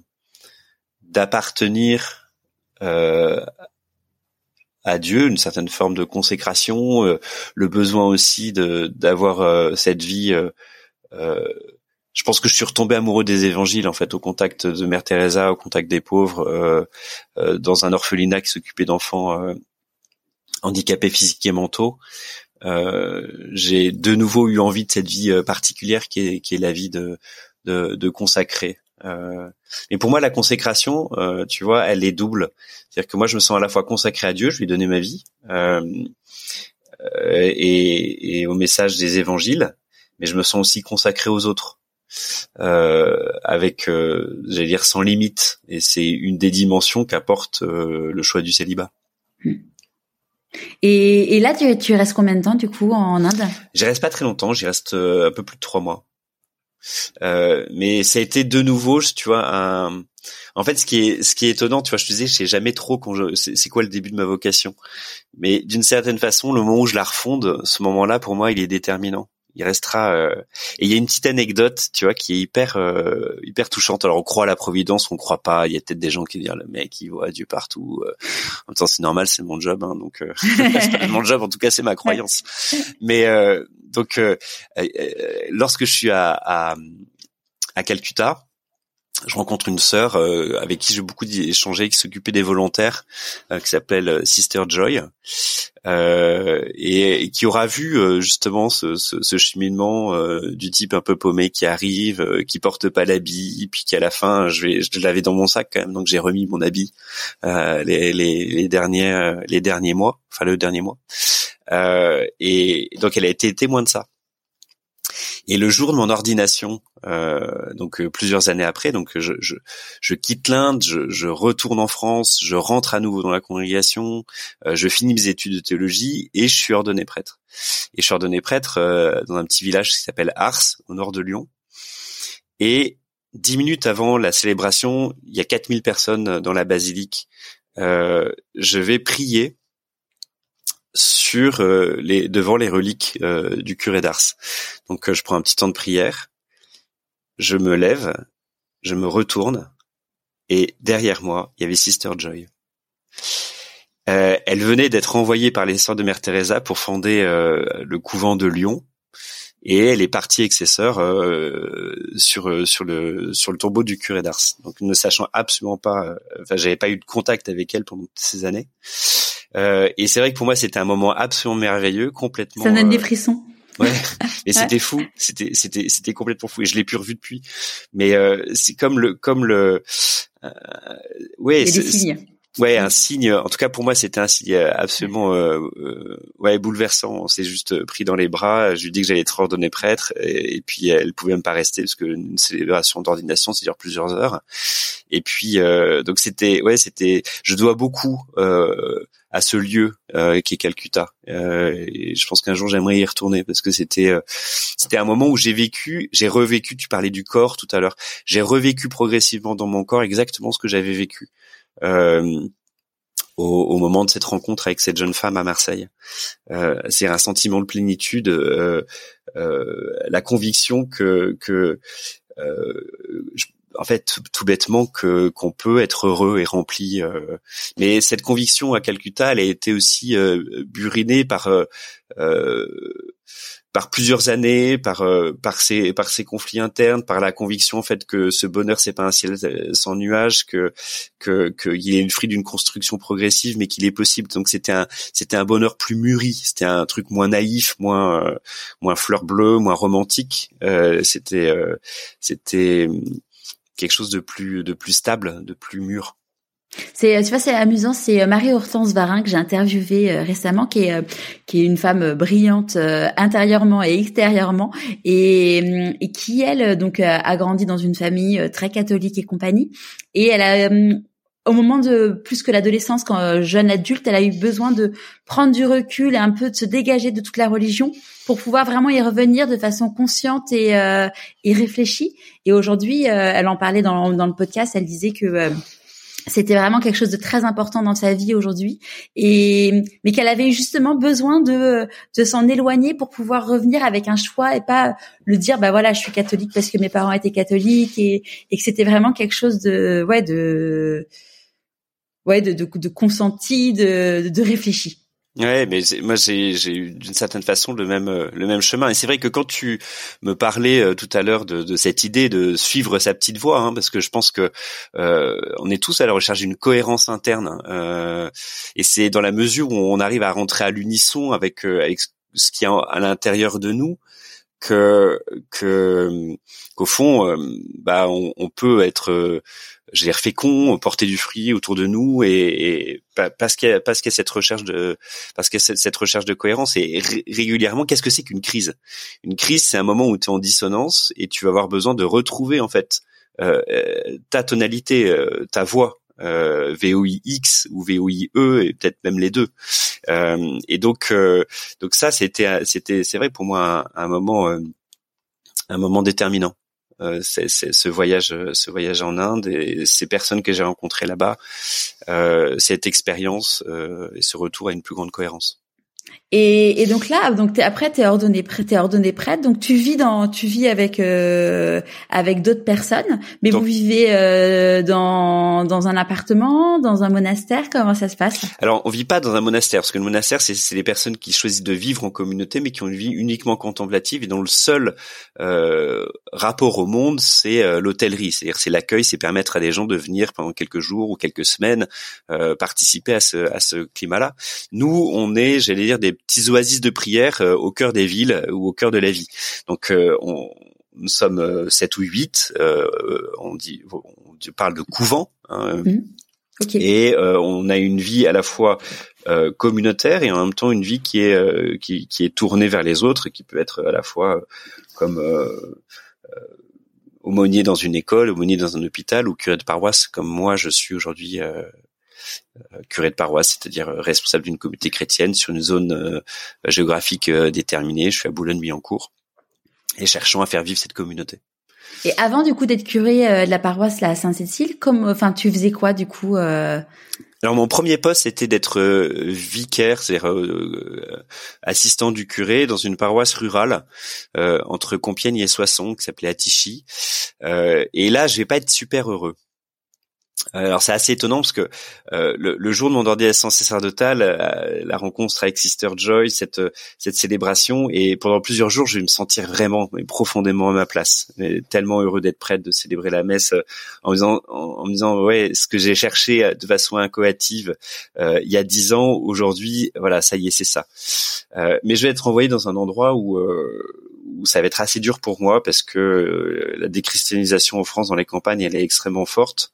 d'appartenir euh, à Dieu, une certaine forme de consécration, le besoin aussi de d'avoir cette vie. je pense que je suis retombé amoureux des évangiles en fait, au contact de Mère Teresa, au contact des pauvres, dans un orphelinat qui s'occupait d'enfants handicapés physiques et mentaux. Euh, j'ai de nouveau eu envie de cette vie euh, particulière qui est, qui est la vie de, de, de consacrer. Euh, mais pour moi, la consécration, euh, tu vois, elle est double. C'est-à-dire que moi, je me sens à la fois consacré à Dieu, je lui ai donné ma vie, euh, et, et, au message des évangiles, mais je me sens aussi consacré aux autres, euh, avec, euh, j'allais dire, sans limite. Et c'est une des dimensions qu'apporte le choix du célibat. Hmm. Et, et là, tu, tu, restes combien de temps du coup en Inde? J'y reste pas très longtemps. J'y reste euh, un peu plus de trois mois. Euh, mais ça a été de nouveau, tu vois, un... En fait, ce qui est, ce qui est étonnant, tu vois, je te disais, je sais jamais trop quand je, c'est quoi le début de ma vocation. Mais d'une certaine façon, le moment où je la refonde, ce moment-là, pour moi, il est déterminant il restera. Euh, et il y a une petite anecdote, tu vois, qui est hyper euh, hyper touchante. Alors on croit à la providence, on croit pas. Il y a peut-être des gens qui disent le mec, il voit Dieu partout. Euh. En même temps, c'est normal, c'est mon job, hein, donc c'est mon job. En tout cas, c'est ma croyance. Mais donc, lorsque je suis à, à, à Calcutta, je rencontre une sœur euh, avec qui j'ai beaucoup échangé, qui s'occupait des volontaires, euh, qui s'appelle euh, Sister Joy, et, qui aura vu justement ce, ce, cheminement du type un peu paumé qui arrive, qui porte pas l'habit, puis qui à la fin, je, je l'avais dans mon sac quand même, donc j'ai remis mon habit les, les, les, derniers les derniers mois, enfin le dernier mois, et donc elle a été témoin de ça. Et le jour de mon ordination, euh, donc euh, plusieurs années après, donc je, je, je quitte l'Inde, je, je, retourne en France, je rentre à nouveau dans la congrégation, euh, je finis mes études de théologie et je suis ordonné prêtre. Et je suis ordonné prêtre euh, dans un petit village qui s'appelle Ars, au nord de Lyon. Et dix minutes avant la célébration, il y a 4000 personnes dans la basilique. je vais prier sur euh, les devant les reliques euh, du curé d'Ars. Donc euh, je prends un petit temps de prière, je me lève, je me retourne et derrière moi, il y avait Sister Joy. elle venait d'être envoyée par les sœurs de Mère Teresa pour fonder le couvent de Lyon et elle est partie avec ses sœurs sur sur le sur le tombeau du curé d'Ars. Donc ne sachant absolument pas, enfin j'avais pas eu de contact avec elle pendant ces années. Euh, et c'est vrai que pour moi, c'était un moment absolument merveilleux, complètement. Ça donne des euh, frissons. Ouais, et c'était fou, c'était c'était c'était complètement fou et je l'ai plus revu depuis. Mais euh, c'est comme le comme le euh, ouais, c'est Ouais, un signe. En tout cas, pour moi, c'était un signe absolument euh, ouais bouleversant. On s'est juste pris dans les bras. Je lui dis que j'allais être ordonné prêtre, et, puis elle pouvait même pas rester parce que une célébration d'ordination, c'est dure plusieurs heures. Et puis donc c'était ouais, c'était. Je dois beaucoup à ce lieu euh, qui est Calcutta. Euh, et je pense qu'un jour j'aimerais y retourner parce que c'était euh, c'était un moment où j'ai vécu, j'ai revécu. Tu parlais du corps tout à l'heure. J'ai revécu progressivement dans mon corps exactement ce que j'avais vécu. Au, au, moment de cette rencontre avec cette jeune femme à Marseille. Euh, c'est un sentiment de plénitude, euh, euh, la conviction que, que je, en fait tout bêtement que qu'on peut être heureux et rempli. Euh. mais cette conviction à Calcutta, elle a été aussi euh, burinée par euh, par plusieurs années, par par ces par ces conflits internes, par la conviction en fait que ce bonheur c'est pas un ciel sans nuages, que que qu'il est le fruit d'une construction progressive, mais qu'il est possible. Donc c'était un c'était un bonheur plus mûri, c'était un truc moins naïf, moins moins fleur bleue, moins romantique. c'était c'était quelque chose de plus de plus stable, de plus mûr. C'est tu vois c'est amusant, c'est euh, Marie-Hortense Varin que j'ai interviewée euh, récemment qui est euh, qui est une femme brillante intérieurement et extérieurement et, et qui elle donc a grandi dans une famille très catholique et compagnie. Et elle a au moment de plus que l'adolescence, quand euh, jeune adulte, elle a eu besoin de prendre du recul et un peu de se dégager de toute la religion pour pouvoir vraiment y revenir de façon consciente et, euh, et réfléchie. Et aujourd'hui, euh, elle en parlait dans, dans, le podcast, elle disait que c'était vraiment quelque chose de très important dans sa vie aujourd'hui et mais qu'elle avait justement besoin de de s'en éloigner pour pouvoir revenir avec un choix et pas le dire bah voilà je suis catholique parce que mes parents étaient catholiques et, et que c'était vraiment quelque chose de ouais de ouais, de, de, de consenti, de, de réfléchi. Ouais, mais moi j'ai eu d'une certaine façon le même euh, le même chemin. Et c'est vrai que quand tu me parlais euh, tout à l'heure de, de, cette idée de suivre sa petite voix, hein, parce que je pense que euh, on est tous à la recherche d'une cohérence interne hein, euh, et c'est dans la mesure où on arrive à rentrer à l'unisson avec avec ce qui est à l'intérieur de nous que que qu'au fond bah on, on peut être j'ai fécond, porter du fruit autour de nous et, et parce qu'il y a parce qu'il y a cette recherche de parce qu'il cette, recherche de cohérence et régulièrement qu'est-ce que c'est qu'une crise? Une crise c'est un moment où tu es en dissonance et tu vas avoir besoin de retrouver en fait euh, ta tonalité, euh, ta voix. Euh, VOIX ou VOIE et peut-être même les deux. Euh, et donc euh, donc ça c'était c'était c'est vrai pour moi un, un moment euh, un moment déterminant. Euh, c'est, ce voyage, ce voyage en Inde et ces personnes que j'ai rencontrées là-bas, euh, cette expérience et ce retour à une plus grande cohérence. Et, et, donc là, donc es, après t'es ordonné t'es ordonné prêtre, donc tu vis dans, tu vis avec euh, avec d'autres personnes, mais vous vivez euh, dans dans un appartement, dans un monastère, comment ça se passe? Alors on vit pas dans un monastère parce que le monastère c'est c'est des personnes qui choisissent de vivre en communauté, mais qui ont une vie uniquement contemplative. Et dont le seul euh, rapport au monde c'est euh, l'hôtellerie, c'est-à-dire c'est l'accueil, c'est permettre à des gens de venir pendant quelques jours ou quelques semaines euh, participer à ce à ce climat-là. Nous on est, j'allais dire des petits oasis de prière euh, au cœur des villes euh, ou au cœur de la vie. Donc euh, on, nous sommes sept ou huit. on dit, on parle de couvent. Hein, mmh. Et on a une vie à la fois communautaire et en même temps une vie qui est qui, qui, est tournée vers les autres, qui peut être à la fois comme aumônier dans une école, aumônier dans un hôpital ou curé de paroisse comme moi je suis aujourd'hui euh, curé de paroisse, c'est-à-dire euh, responsable d'une communauté chrétienne sur une zone euh, géographique déterminée. Je suis à Boulogne-Billancourt et cherchons à faire vivre cette communauté. Et avant du coup d'être curé de la paroisse là à Saint-Cécile, comme enfin tu faisais quoi du coup Alors mon premier poste c'était d'être vicaire, c'est-à-dire assistant du curé dans une paroisse rurale entre Compiègne et Soissons qui s'appelait Attichy. et là je vais pas être super heureux. Alors c'est assez étonnant parce que euh, le, jour de mon ordination sacerdotale, euh, la rencontre avec Sister Joy, cette cette célébration, et pendant plusieurs jours, je vais me sentir vraiment, profondément à ma place, tellement heureux d'être prête de célébrer la messe, euh, en me disant, en, me disant, ouais, ce que j'ai cherché de façon incoative il y a dix ans, aujourd'hui, voilà, ça y est, c'est ça. mais je vais être envoyé dans un endroit où où ça va être assez dur pour moi parce que euh, la déchristianisation en France dans les campagnes elle est extrêmement forte.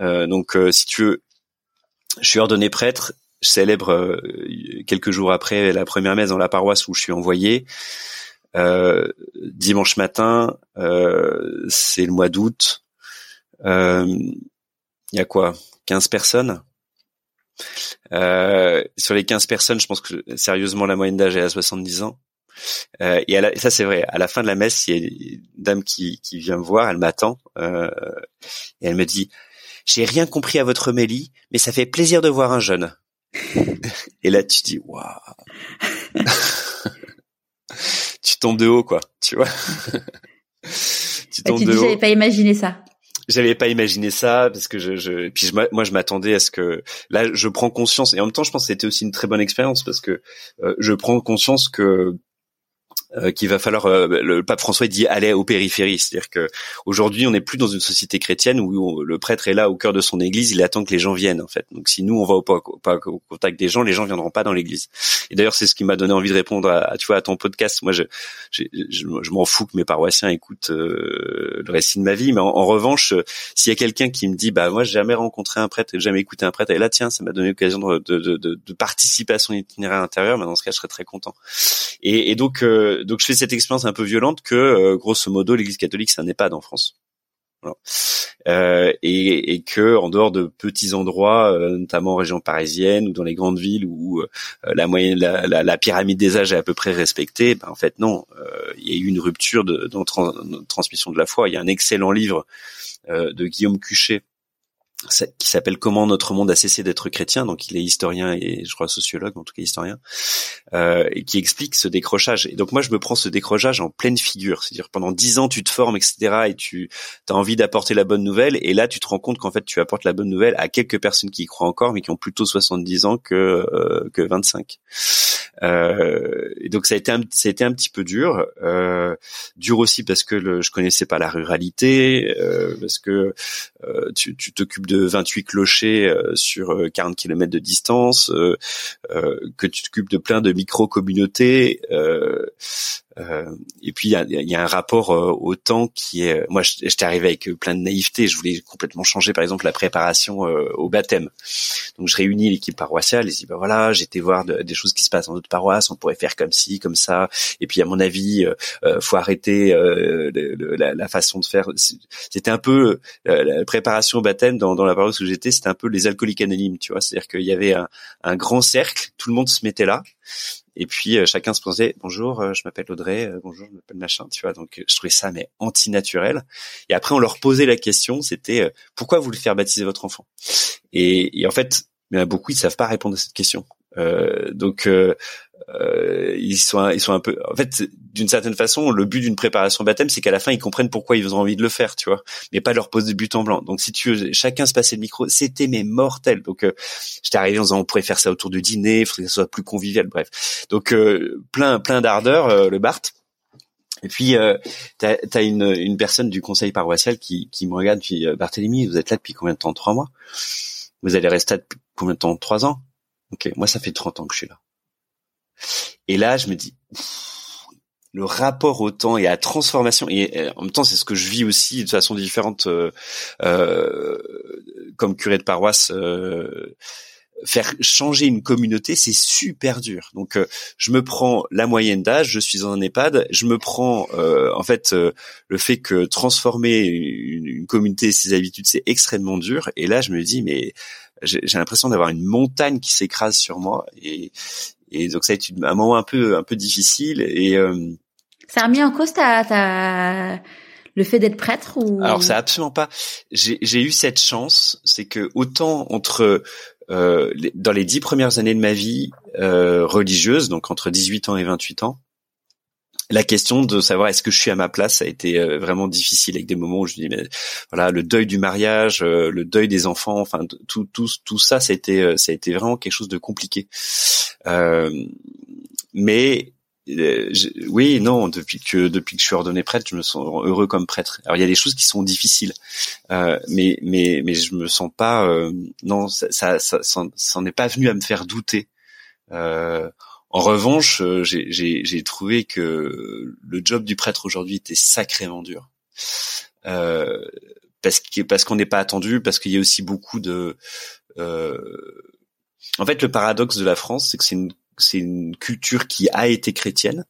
Euh, donc euh, si tu veux, je suis ordonné prêtre, je célèbre quelques jours après la première messe dans la paroisse où je suis envoyé. dimanche matin, c'est le mois d'août. Il y a quoi? 15 personnes sur les 15 personnes, je pense que sérieusement la moyenne d'âge est à 70 ans. Euh, et, ça c'est vrai. À la fin de la messe, il y a une dame qui, qui vient me voir, elle m'attend euh, et elle me dit "J'ai rien compris à votre homélie, mais ça fait plaisir de voir un jeune." et là, tu dis "Waouh." tu tombes de haut, quoi. Tu vois. tu tombes de haut. J'avais pas imaginé ça j'avais pas imaginé ça parce que je, je puis je, moi je m'attendais à ce que là je prends conscience et en même temps je pense que c'était aussi une très bonne expérience parce que euh, je prends conscience que euh, qu'il va falloir euh, le pape François dit aller aux périphéries. C'est-à-dire que aujourd'hui on n'est plus dans une société chrétienne où le prêtre est là au cœur de son église il attend que les gens viennent en fait. Donc si nous on va au, pas, au contact des gens les gens viendront pas dans l'église. Et d'ailleurs c'est ce qui m'a donné envie de répondre à, tu vois à ton podcast. Moi je je, je, m'en fous que mes paroissiens écoutent euh, le récit de ma vie. Mais en, revanche s'il y a quelqu'un qui me dit bah moi j'ai jamais rencontré un prêtre et jamais écouté un prêtre et là tiens ça m'a donné l'occasion de, de, de, de, participer à son itinéraire intérieur mais dans ce cas je serais très content. Et, donc donc je fais cette expérience un peu violente que, euh, grosso modo, l'Église catholique, c'est un EHPAD en France. Euh, et, et, que en dehors de petits endroits, euh, notamment en région parisienne ou dans les grandes villes où euh, la moyenne, la, la, la, pyramide des âges est à peu près respectée, ben, en fait non, il y a eu une rupture de, dans la transmission de la foi. Il y a un excellent livre de Guillaume Cuchet qui s'appelle Comment notre monde a cessé d'être chrétien. Donc il est historien et je crois sociologue, en tout cas historien, euh, et qui explique ce décrochage. Et donc moi je me prends ce décrochage en pleine figure. C'est-à-dire pendant dix ans tu te formes, etc. Et tu as envie d'apporter la bonne nouvelle. Et là tu te rends compte qu'en fait tu apportes la bonne nouvelle à quelques personnes qui y croient encore, mais qui ont plutôt 70 ans que euh, que 25. Euh, et donc ça a été un, un petit peu dur, euh, dur aussi parce que le, je connaissais pas la ruralité, euh, parce que tu t'occupes de 28 clochers sur 40 euh, km de distance, que tu t'occupes de plein de micro-communautés. Et puis il y a, y a, un rapport au temps qui est. Moi, j'étais arrivé avec plein de naïveté. Je voulais complètement changer, par exemple, la préparation au baptême. Donc je réunis l'équipe paroissiale et je dis bah voilà, j'étais voir des choses qui se passent dans d'autres paroisses. On pourrait faire comme ci, comme ça. Et puis à mon avis, euh, faut arrêter la, la, façon de faire. C'était un peu la préparation au baptême dans, dans la paroisse où j'étais, c'était un peu les alcooliques anonymes, tu vois. C'est-à-dire qu'il y avait un, un, grand cercle, tout le monde se mettait là. Et puis euh, chacun se posait bonjour, euh, je m'appelle Audrey, euh, bonjour, je m'appelle machin, tu vois. Donc je trouvais ça mais antinaturel. Et après on leur posait la question, c'était pourquoi vous voulez faire baptiser votre enfant? Et, et, en fait, beaucoup ils savent pas répondre à cette question. Euh, donc euh, euh, ils sont ils sont un peu en fait d'une certaine façon le but d'une préparation baptême c'est qu'à la fin ils comprennent pourquoi ils ont envie de le faire tu vois mais pas leur poser de but en blanc. Donc si tu chacun se passait le micro c'était mais mortel. Donc j'étais arrivé en disant on pourrait faire ça autour du dîner il faudrait que ça soit plus convivial bref. Donc plein plein d'ardeur le Bart. Et puis, euh, tu as, une, une, personne du conseil paroissial qui, qui me regarde, puis Barthélemy, vous êtes là depuis combien de temps? Trois mois? Vous allez rester là depuis combien de temps? Trois ans? Ok, moi ça fait 30 ans que je suis là. Et là, je me dis, le rapport au temps et à la transformation, et en même temps c'est ce que je vis aussi de façon différente euh, euh, comme curé de paroisse. Euh, faire changer une communauté, c'est super dur. Donc, je me prends la moyenne d'âge, je suis dans un EHPAD, je me prends en fait le fait que transformer une, communauté ses habitudes, c'est extrêmement dur. Et là, je me dis, mais j'ai l'impression d'avoir une montagne qui s'écrase sur moi et, et donc ça a été un moment un peu un peu difficile et euh, ça a remis en cause ta, ta... le fait d'être prêtre ou? Alors ça absolument pas. J'ai eu cette chance c'est que autant entre euh, dans les dix premières années de ma vie euh, religieuse donc entre 18 ans et 28 ans la question de savoir est-ce que je suis à ma place a été euh, vraiment difficile avec des moments où je dis mais voilà le deuil du mariage, euh, le deuil des enfants, enfin tout tout tout ça ça été euh, ça a été vraiment quelque chose de compliqué. mais oui, non, depuis que depuis que je suis ordonné prêtre, je me sens heureux comme prêtre. Alors il y a des choses qui sont difficiles, mais mais mais je me sens pas non ça ça ça, ça, n'est pas venu à me faire douter. En revanche, euh, j'ai trouvé que le job du prêtre aujourd'hui était sacrément dur. Euh, parce parce qu'on n'est pas attendu, parce qu'il y a aussi beaucoup de. Euh, en fait, le paradoxe de la France, c'est que c'est une une culture qui a été chrétienne,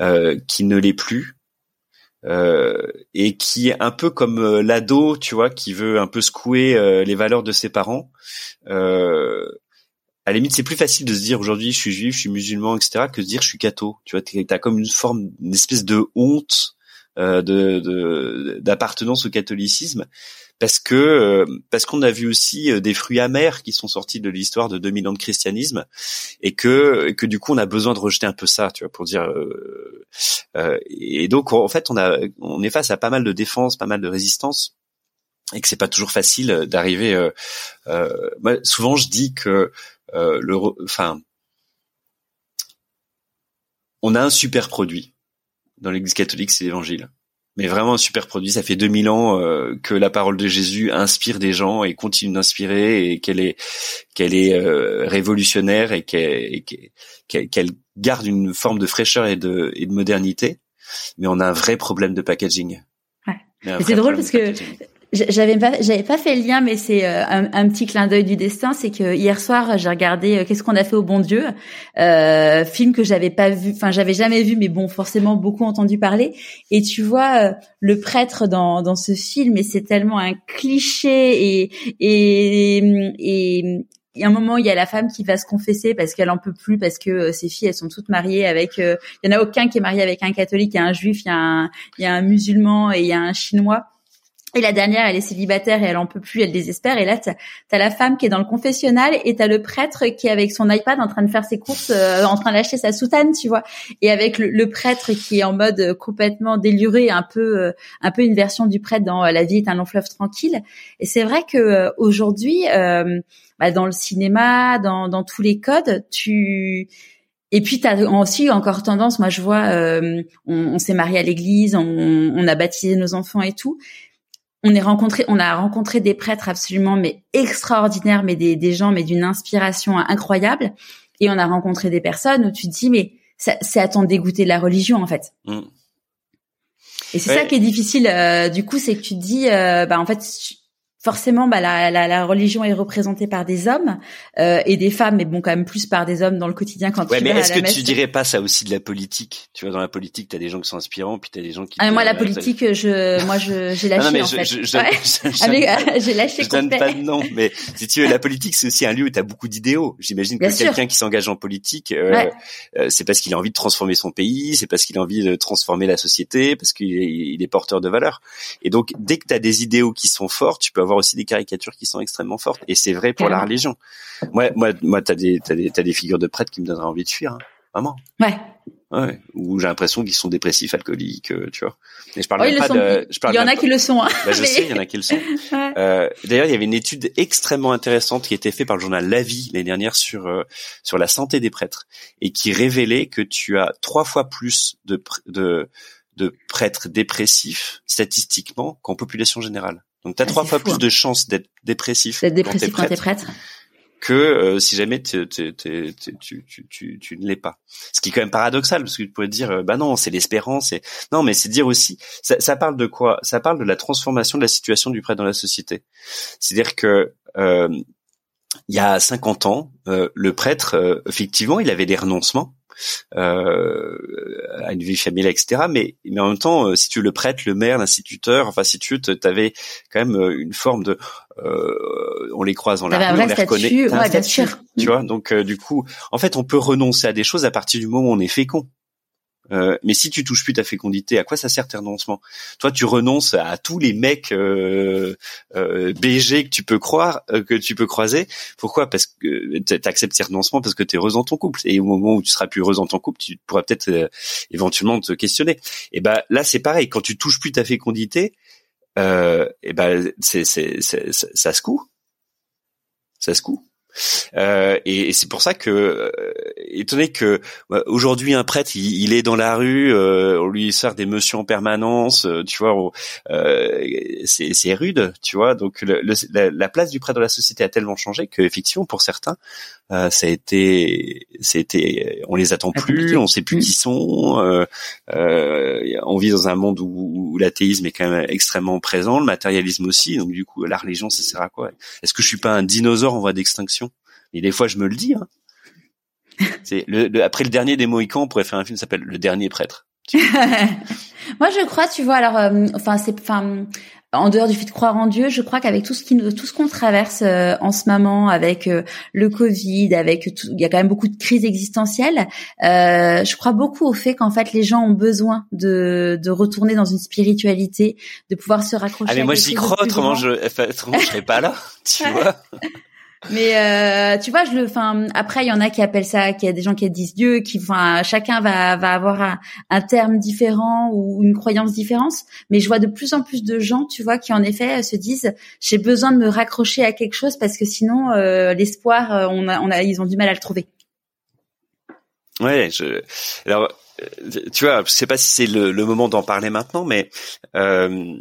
euh, qui ne l'est plus, euh, et qui est un peu comme euh, l'ado, tu vois, qui veut un peu secouer les valeurs de ses parents. Euh, à la limite, c'est plus facile de se dire aujourd'hui je suis juif, je suis musulman, etc., que de dire je suis catho. Tu vois, t'as comme une forme, une espèce de honte euh, de d'appartenance au catholicisme parce que euh, parce qu'on a vu aussi euh, des fruits amers qui sont sortis de l'histoire de 2000 ans de christianisme et que que du coup on a besoin de rejeter un peu ça tu vois pour dire euh, euh, et donc en fait on a on est face à pas mal de défense pas mal de résistance et que c'est pas toujours facile d'arriver moi, souvent je dis que euh, le, enfin, on a un super produit dans l'Église catholique, c'est l'Évangile. Mais vraiment un super produit. Ça fait 2000 ans euh, que la parole de Jésus inspire des gens et continue d'inspirer et qu'elle est qu'elle est euh, révolutionnaire et qu'elle garde une forme de fraîcheur et de, et de modernité. Mais on a un vrai problème de packaging. Ouais. C'est drôle parce que J'avais pas, j'avais pas fait le lien, mais c'est euh, un, petit clin d'œil du destin. C'est que hier soir, j'ai regardé euh, Qu'est-ce qu'on a fait au bon Dieu, euh, film que j'avais pas vu, enfin j'avais jamais vu, mais bon, forcément beaucoup entendu parler. Et tu vois euh, le prêtre dans dans ce film, et c'est tellement un cliché et et et il y a un moment, il y a la femme qui va se confesser parce qu'elle en peut plus, parce que ses filles, elles sont toutes mariées avec. il y en a aucun qui est marié avec un catholique, il y a un juif, il y a un, il y a un musulman et il y a un chinois. Et la dernière, elle est célibataire et elle en peut plus, elle désespère. Et là, t'as as la femme qui est dans le confessionnal et t'as le prêtre qui est avec son iPad en train de faire ses courses, euh, en train d'acheter sa soutane, tu vois. Et avec le, prêtre qui est en mode complètement déluré, un peu, euh, un peu une version du prêtre dans euh, La vie est un long fleuve tranquille. Et c'est vrai que aujourd'hui, bah, dans le cinéma, dans, dans tous les codes, tu et puis tu as aussi encore tendance, moi je vois, on, s'est marié à l'église, on, on a baptisé nos enfants et tout on est rencontré, on a rencontré des prêtres absolument mais extraordinaires, mais des, des gens mais d'une inspiration incroyable. Et on a rencontré des personnes où tu te dis mais c'est à t'en dégoûter de la religion en fait. Mm. Et c'est ça qui est difficile. Euh, du coup, c'est que tu te dis, euh, bah en fait, forcément, bah, la, la, la, religion est représentée par des hommes euh, et des femmes, mais bon, quand même plus par des hommes dans le quotidien quand ouais, tu mais est-ce que tu dirais pas ça aussi de la politique? Tu vois, dans la politique, t'as des gens qui sont inspirants, puis t'as des gens qui. Ah, moi, la politique, je, moi, je, j'ai lâché non, mais en je, fait. Je, je, ouais. j'ai lâché. Je donne pas de nom, mais si tu veux, la politique, c'est aussi un lieu où t'as beaucoup d'idéaux. J'imagine que quelqu'un qui s'engage en politique, euh, euh, c'est parce qu'il a envie de transformer son pays, c'est parce qu'il a envie de transformer la société, parce qu'il est, il est porteur de valeurs. Et donc, dès que t'as des idéaux qui sont forts, tu peux avoir aussi des caricatures qui sont extrêmement fortes. Et c'est vrai pour la religion. Moi, moi, moi, t'as des, t'as des, t'as des figures de prêtres qui me donneraient envie de fuir, hein. vraiment. Ouais. Ouais. Ou j'ai l'impression qu'ils sont dépressifs, alcooliques, euh, tu vois. Et je parle oh, pas de. Je parle il y en a qui le sont. Hein. Bah, je sais, il y en a qui le sont. Euh, D'ailleurs, il y avait une étude extrêmement intéressante qui était faite par le journal La Vie l'année dernière sur euh, sur la santé des prêtres et qui révélait que tu as trois fois plus de de de prêtres dépressifs statistiquement qu'en population générale. Donc tu as ah, trois fois plus hein. de chances d'être dépressif, quand t'es prêtre, que euh, si jamais tu, tu, tu, tu, ne l'es pas. Ce qui est quand même paradoxal parce que tu pourrais dire euh, bah non c'est l'espérance et non mais c'est dire aussi ça, ça, parle de quoi? Ça parle de la transformation de la situation du prêtre dans la société. C'est-à-dire que euh, il y a 50 ans, le prêtre, effectivement, il avait des renoncements, euh, à une vie familiale, etc. Mais, mais en même temps, euh, si tu le prêtes, le maire, l'instituteur, enfin si tu avais quand même euh, une forme de, euh, on les croise dans la rue, on les reconnaît, ouais, tu vois. Donc du coup, en fait, on peut renoncer à des choses à partir du moment où on est fécond. Euh, mais si tu touches plus ta fécondité, à quoi ça sert tes renoncements? Toi, tu renonces à tous les mecs euh, euh, BG que tu peux croire, euh, que tu peux croiser. Pourquoi? Parce que tu acceptes ces renoncements parce que tu es heureux dans ton couple. Et au moment où tu seras plus heureux dans ton couple, tu pourras peut-être euh, éventuellement te questionner. Et ben là, c'est pareil. Quand tu touches plus ta fécondité, et ben c'est, ça se coud. Ça se coud. Euh, et, c'est pour ça que, euh, étonné que bah, aujourd'hui un prêtre, il, est dans la rue, euh, on lui sert des messieurs en permanence, tu vois, c'est rude, tu vois. Donc la, place du prêtre dans la société a tellement changé que effectivement pour certains, ça a été, ça a été, on les attend plus, on sait plus qui sont. on vit dans un monde où, où l'athéisme est quand même extrêmement présent, le matérialisme aussi. Donc du coup, la religion, ça sert à quoi? Est-ce que je suis pas un dinosaure en voie d'extinction? Et des fois, je me le dis. Hein. C'est le, après le dernier des Mohicans, on pourrait faire un film qui s'appelle Le Dernier Prêtre. Moi, je crois, tu vois, alors, euh, enfin, c'est, enfin, en dehors du fait de croire en Dieu, je crois qu'avec tout ce qui, tout ce qu'on traverse euh, en ce moment, avec euh, le Covid, avec tout, il y a quand même beaucoup de crises existentielles. je crois beaucoup au fait qu'en fait, les gens ont besoin de, de retourner dans une spiritualité, de pouvoir se raccrocher. Ah mais moi, j'y crois, autrement, je, autrement, je serais pas là, tu vois. Mais euh, tu vois, je le, enfin, après il y en a qui appellent ça, qui a des gens qui disent Dieu, qui, enfin, chacun va va avoir un, un, terme différent ou une croyance différente. Mais je vois de plus en plus de gens, tu vois, qui en effet se disent j'ai besoin de me raccrocher à quelque chose parce que sinon euh, l'espoir, euh, on a, on a, ils ont du mal à le trouver. Ouais, je, alors tu vois, je sais pas si c'est le, le moment d'en parler maintenant, mais euh,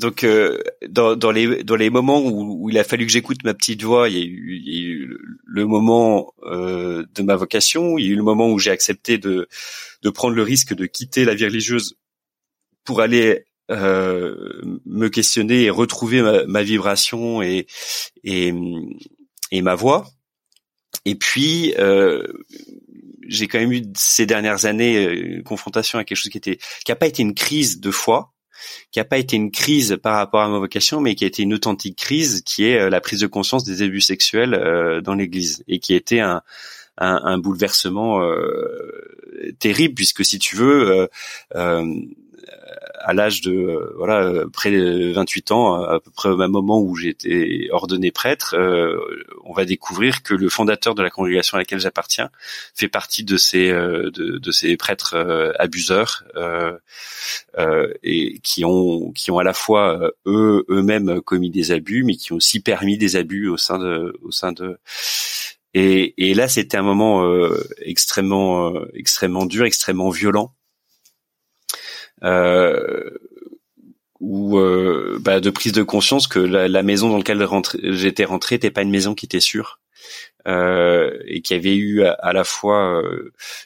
donc euh, dans, dans, les dans les moments où, où il a fallu que j'écoute ma petite voix, il y a eu, il y a eu le moment euh, de ma vocation, il y a eu le moment où j'ai accepté de de prendre le risque de quitter la vie religieuse pour aller me questionner et retrouver ma, vibration et, et, et ma voix. Et puis, j'ai quand même eu ces dernières années une confrontation à quelque chose qui était qui a pas été une crise de foi, qui a pas été une crise par rapport à ma vocation, mais qui a été une authentique crise, qui est la prise de conscience des abus sexuels dans l'Église et qui a été un un, un bouleversement euh, terrible puisque si tu veux euh, euh, à l'âge de voilà près de 28 ans, à peu près au même moment où j'étais ordonné prêtre, on va découvrir que le fondateur de la congrégation à laquelle j'appartiens fait partie de ces de, de, ces prêtres abuseurs et qui ont qui ont à la fois eux eux-mêmes commis des abus, mais qui ont aussi permis des abus au sein de au sein de et, et là, c'était un moment euh, extrêmement, euh, extrêmement dur, extrêmement violent, euh, où euh, bah, de prise de conscience que la, maison dans laquelle j'étais rentré n'était pas une maison qui était sûre. Euh, et qui avait eu à, la fois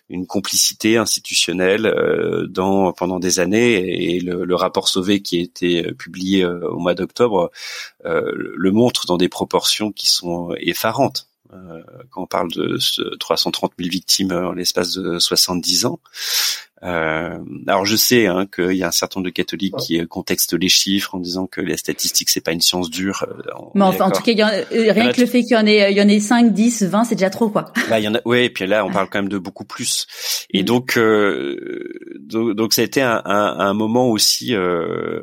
une complicité institutionnelle dans pendant des années et le, le, rapport Sauvé qui a été publié au mois d'octobre le montre dans des proportions qui sont effarantes. Euh, quand on parle de 330 000 victimes en l'espace de 70 ans. Euh, alors je sais hein, qu'il y a un certain nombre de catholiques qui contextent les chiffres en disant que les statistiques c'est pas une science dure. Euh, Mais enfin, en tout cas, y rien que le fait qu'il y en ait, il y en ait 5, 10, 20, c'est déjà trop quoi. Bah il y en a, ouais. Et puis là, on parle quand même de beaucoup plus. Et mm. donc, euh, donc, donc, ça a été un, un, un moment aussi euh,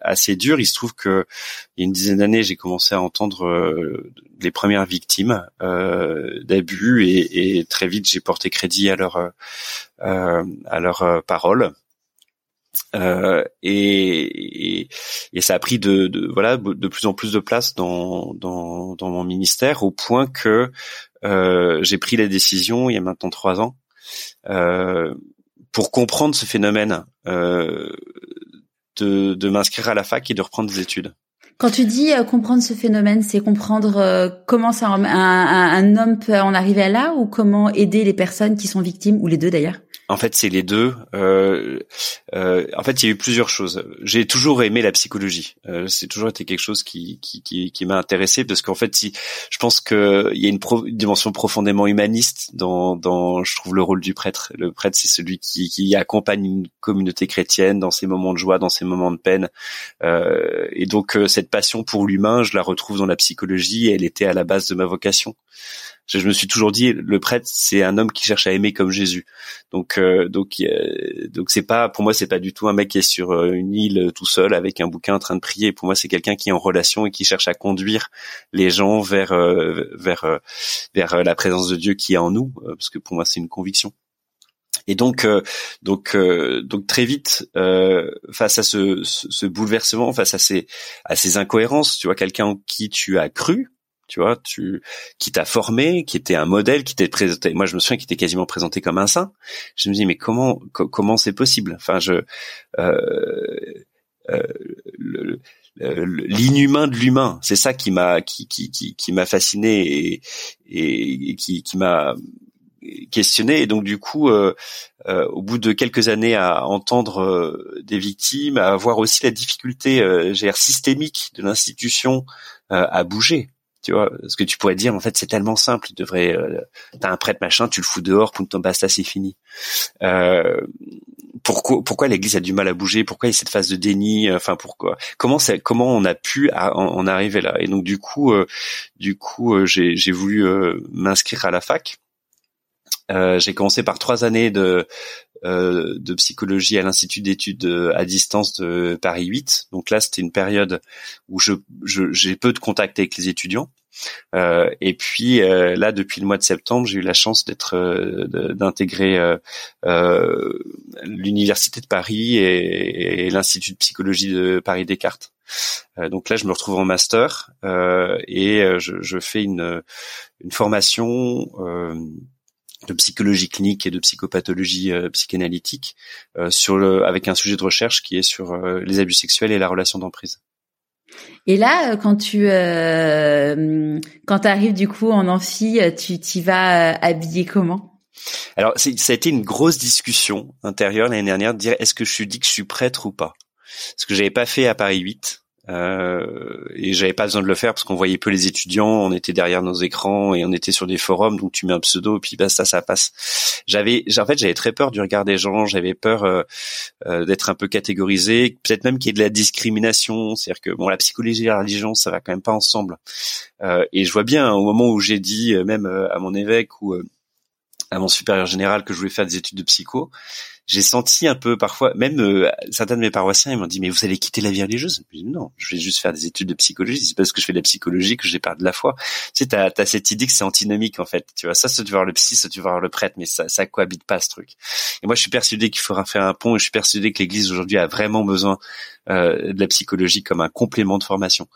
assez dur. Il se trouve que il y a une dizaine d'années, j'ai commencé à entendre euh, les premières victimes euh, d'abus et, très vite j'ai porté crédit à leur euh, à leurs paroles. Euh, et, ça a pris de, voilà de plus en plus de place dans, dans, mon ministère au point que euh, j'ai pris la décision il y a maintenant trois ans euh, pour comprendre ce phénomène de, de m'inscrire à la fac et de reprendre des études. Quand tu dis euh, comprendre ce phénomène, c'est comprendre euh, comment ça, un, un, homme peut en arriver à là ou comment aider les personnes qui sont victimes, ou les deux d'ailleurs? En fait, c'est les deux. Euh, euh, en fait, il y a eu plusieurs choses. J'ai toujours aimé la psychologie. Euh, c'est toujours été quelque chose qui qui, qui, qui m'a intéressé parce qu'en fait, si je pense qu'il y a une, dimension profondément humaniste dans, dans, je trouve, le rôle du prêtre. Le prêtre, c'est celui qui, qui accompagne une communauté chrétienne dans ses moments de joie, dans ses moments de peine. Euh, et donc, euh, cette passion pour l'humain, je la retrouve dans la psychologie. Et elle était à la base de ma vocation je, me suis toujours dit le prêtre c'est un homme qui cherche à aimer comme Jésus. Donc euh, donc donc c'est pas pour moi c'est pas du tout un mec qui est sur euh, une île euh, tout seul avec un bouquin en train de prier. Pour moi c'est quelqu'un qui est en relation et qui cherche à conduire les gens vers vers vers la présence de Dieu qui est en nous parce que pour moi c'est une conviction. Et donc, donc, donc très vite, face à ce, ce, ce, bouleversement, face à ces, à ces incohérences, tu vois, quelqu'un en qui tu as cru, tu vois, tu qui t'a formé, qui était un modèle, qui t'est présenté. Moi, je me souviens qu'il était quasiment présenté comme un saint. Je me dis mais comment comment c'est possible? Enfin, je euh, euh, l'inhumain de l'humain, c'est ça qui m'a qui qui qui, m'a fasciné et, qui qui m'a questionné et donc du coup euh, euh, au bout de quelques années à entendre euh, des victimes à voir aussi la difficulté euh, systémique de l'institution à bouger tu vois ce que tu pourrais dire en fait c'est tellement simple tu devrais euh, t'as un prêtre machin tu le fous dehors punto basta c'est fini. Euh, pourquoi pourquoi l'église a du mal à bouger? Pourquoi il y a cette phase de déni? Enfin pourquoi? Comment c'est comment on a pu en, arriver là? Et donc du coup euh, du coup euh, j'ai j'ai voulu m'inscrire à la fac. J'ai commencé par trois années de euh, de psychologie à l'Institut d'études à distance de Paris 8. Donc là, c'était une période où je j'ai peu de contact avec les étudiants. Euh, et puis euh, là, depuis le mois de septembre, j'ai eu la chance d'être d'intégrer l'université de Paris et, l'Institut de psychologie de Paris Descartes. donc là, je me retrouve en master et je, je, fais une, une formation de psychologie clinique et de psychopathologie euh, psychanalytique euh, sur le, avec un sujet de recherche qui est sur euh, les abus sexuels et la relation d'emprise. Et là, quand tu euh, quand arrives du coup en amphi, tu t'y vas habillé comment? Alors, ça a été une grosse discussion intérieure l'année dernière de dire est-ce que je suis dit que je suis prêtre ou pas? Ce que j'avais pas fait à Paris 8. Euh, et j'avais pas besoin de le faire parce qu'on voyait peu les étudiants, on était derrière nos écrans et on était sur des forums, donc tu mets un pseudo et puis bah ça ça passe. J'avais, en fait, j'avais très peur du regard des gens, j'avais peur euh, euh, d'être un peu catégorisé, peut-être même qu'il y ait de la discrimination, c'est-à-dire que bon la psychologie et la religion ça va quand même pas ensemble. Euh, et je vois bien au moment où j'ai dit même à mon évêque ou à mon supérieur général que je voulais faire des études de psycho, j'ai senti un peu parfois, même euh, certains de mes paroissiens, ils m'ont dit mais vous allez quitter la vie religieuse? Je dis non, je vais juste faire des études de psychologie. C'est parce que je fais de la psychologie que j'ai perdu de la foi. Tu sais, t'as as cette idée que c'est antinomique en fait. Tu vois, ça, ça tu vas voir le psy, ça tu vas voir le prêtre, mais ça, ça cohabite pas ce truc. Et moi, je suis persuadé qu'il faudra faire un pont. Et je suis persuadé que l'Église aujourd'hui a vraiment besoin euh, de la psychologie comme un complément de formation.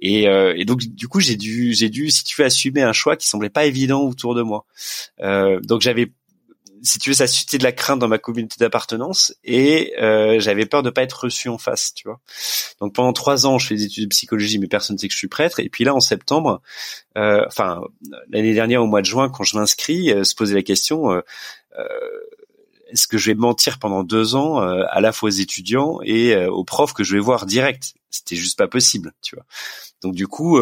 Et, euh, et donc du coup, j'ai dû, j'ai dû, si tu veux, assumer un choix qui semblait pas évident autour de moi. Euh, donc j'avais si tu veux, ça suscitait de la crainte dans ma communauté d'appartenance et euh, j'avais peur de pas être reçu en face, tu vois. Donc pendant trois ans, je fais des études de psychologie, mais personne ne sait que je suis prêtre. Et puis là, en septembre, euh, enfin l'année dernière au mois de juin, quand je m'inscris, euh, se poser la question euh, euh, est-ce que je vais mentir pendant deux ans à la fois aux étudiants et aux profs que je vais voir direct? C'était juste pas possible, tu vois. Donc du coup,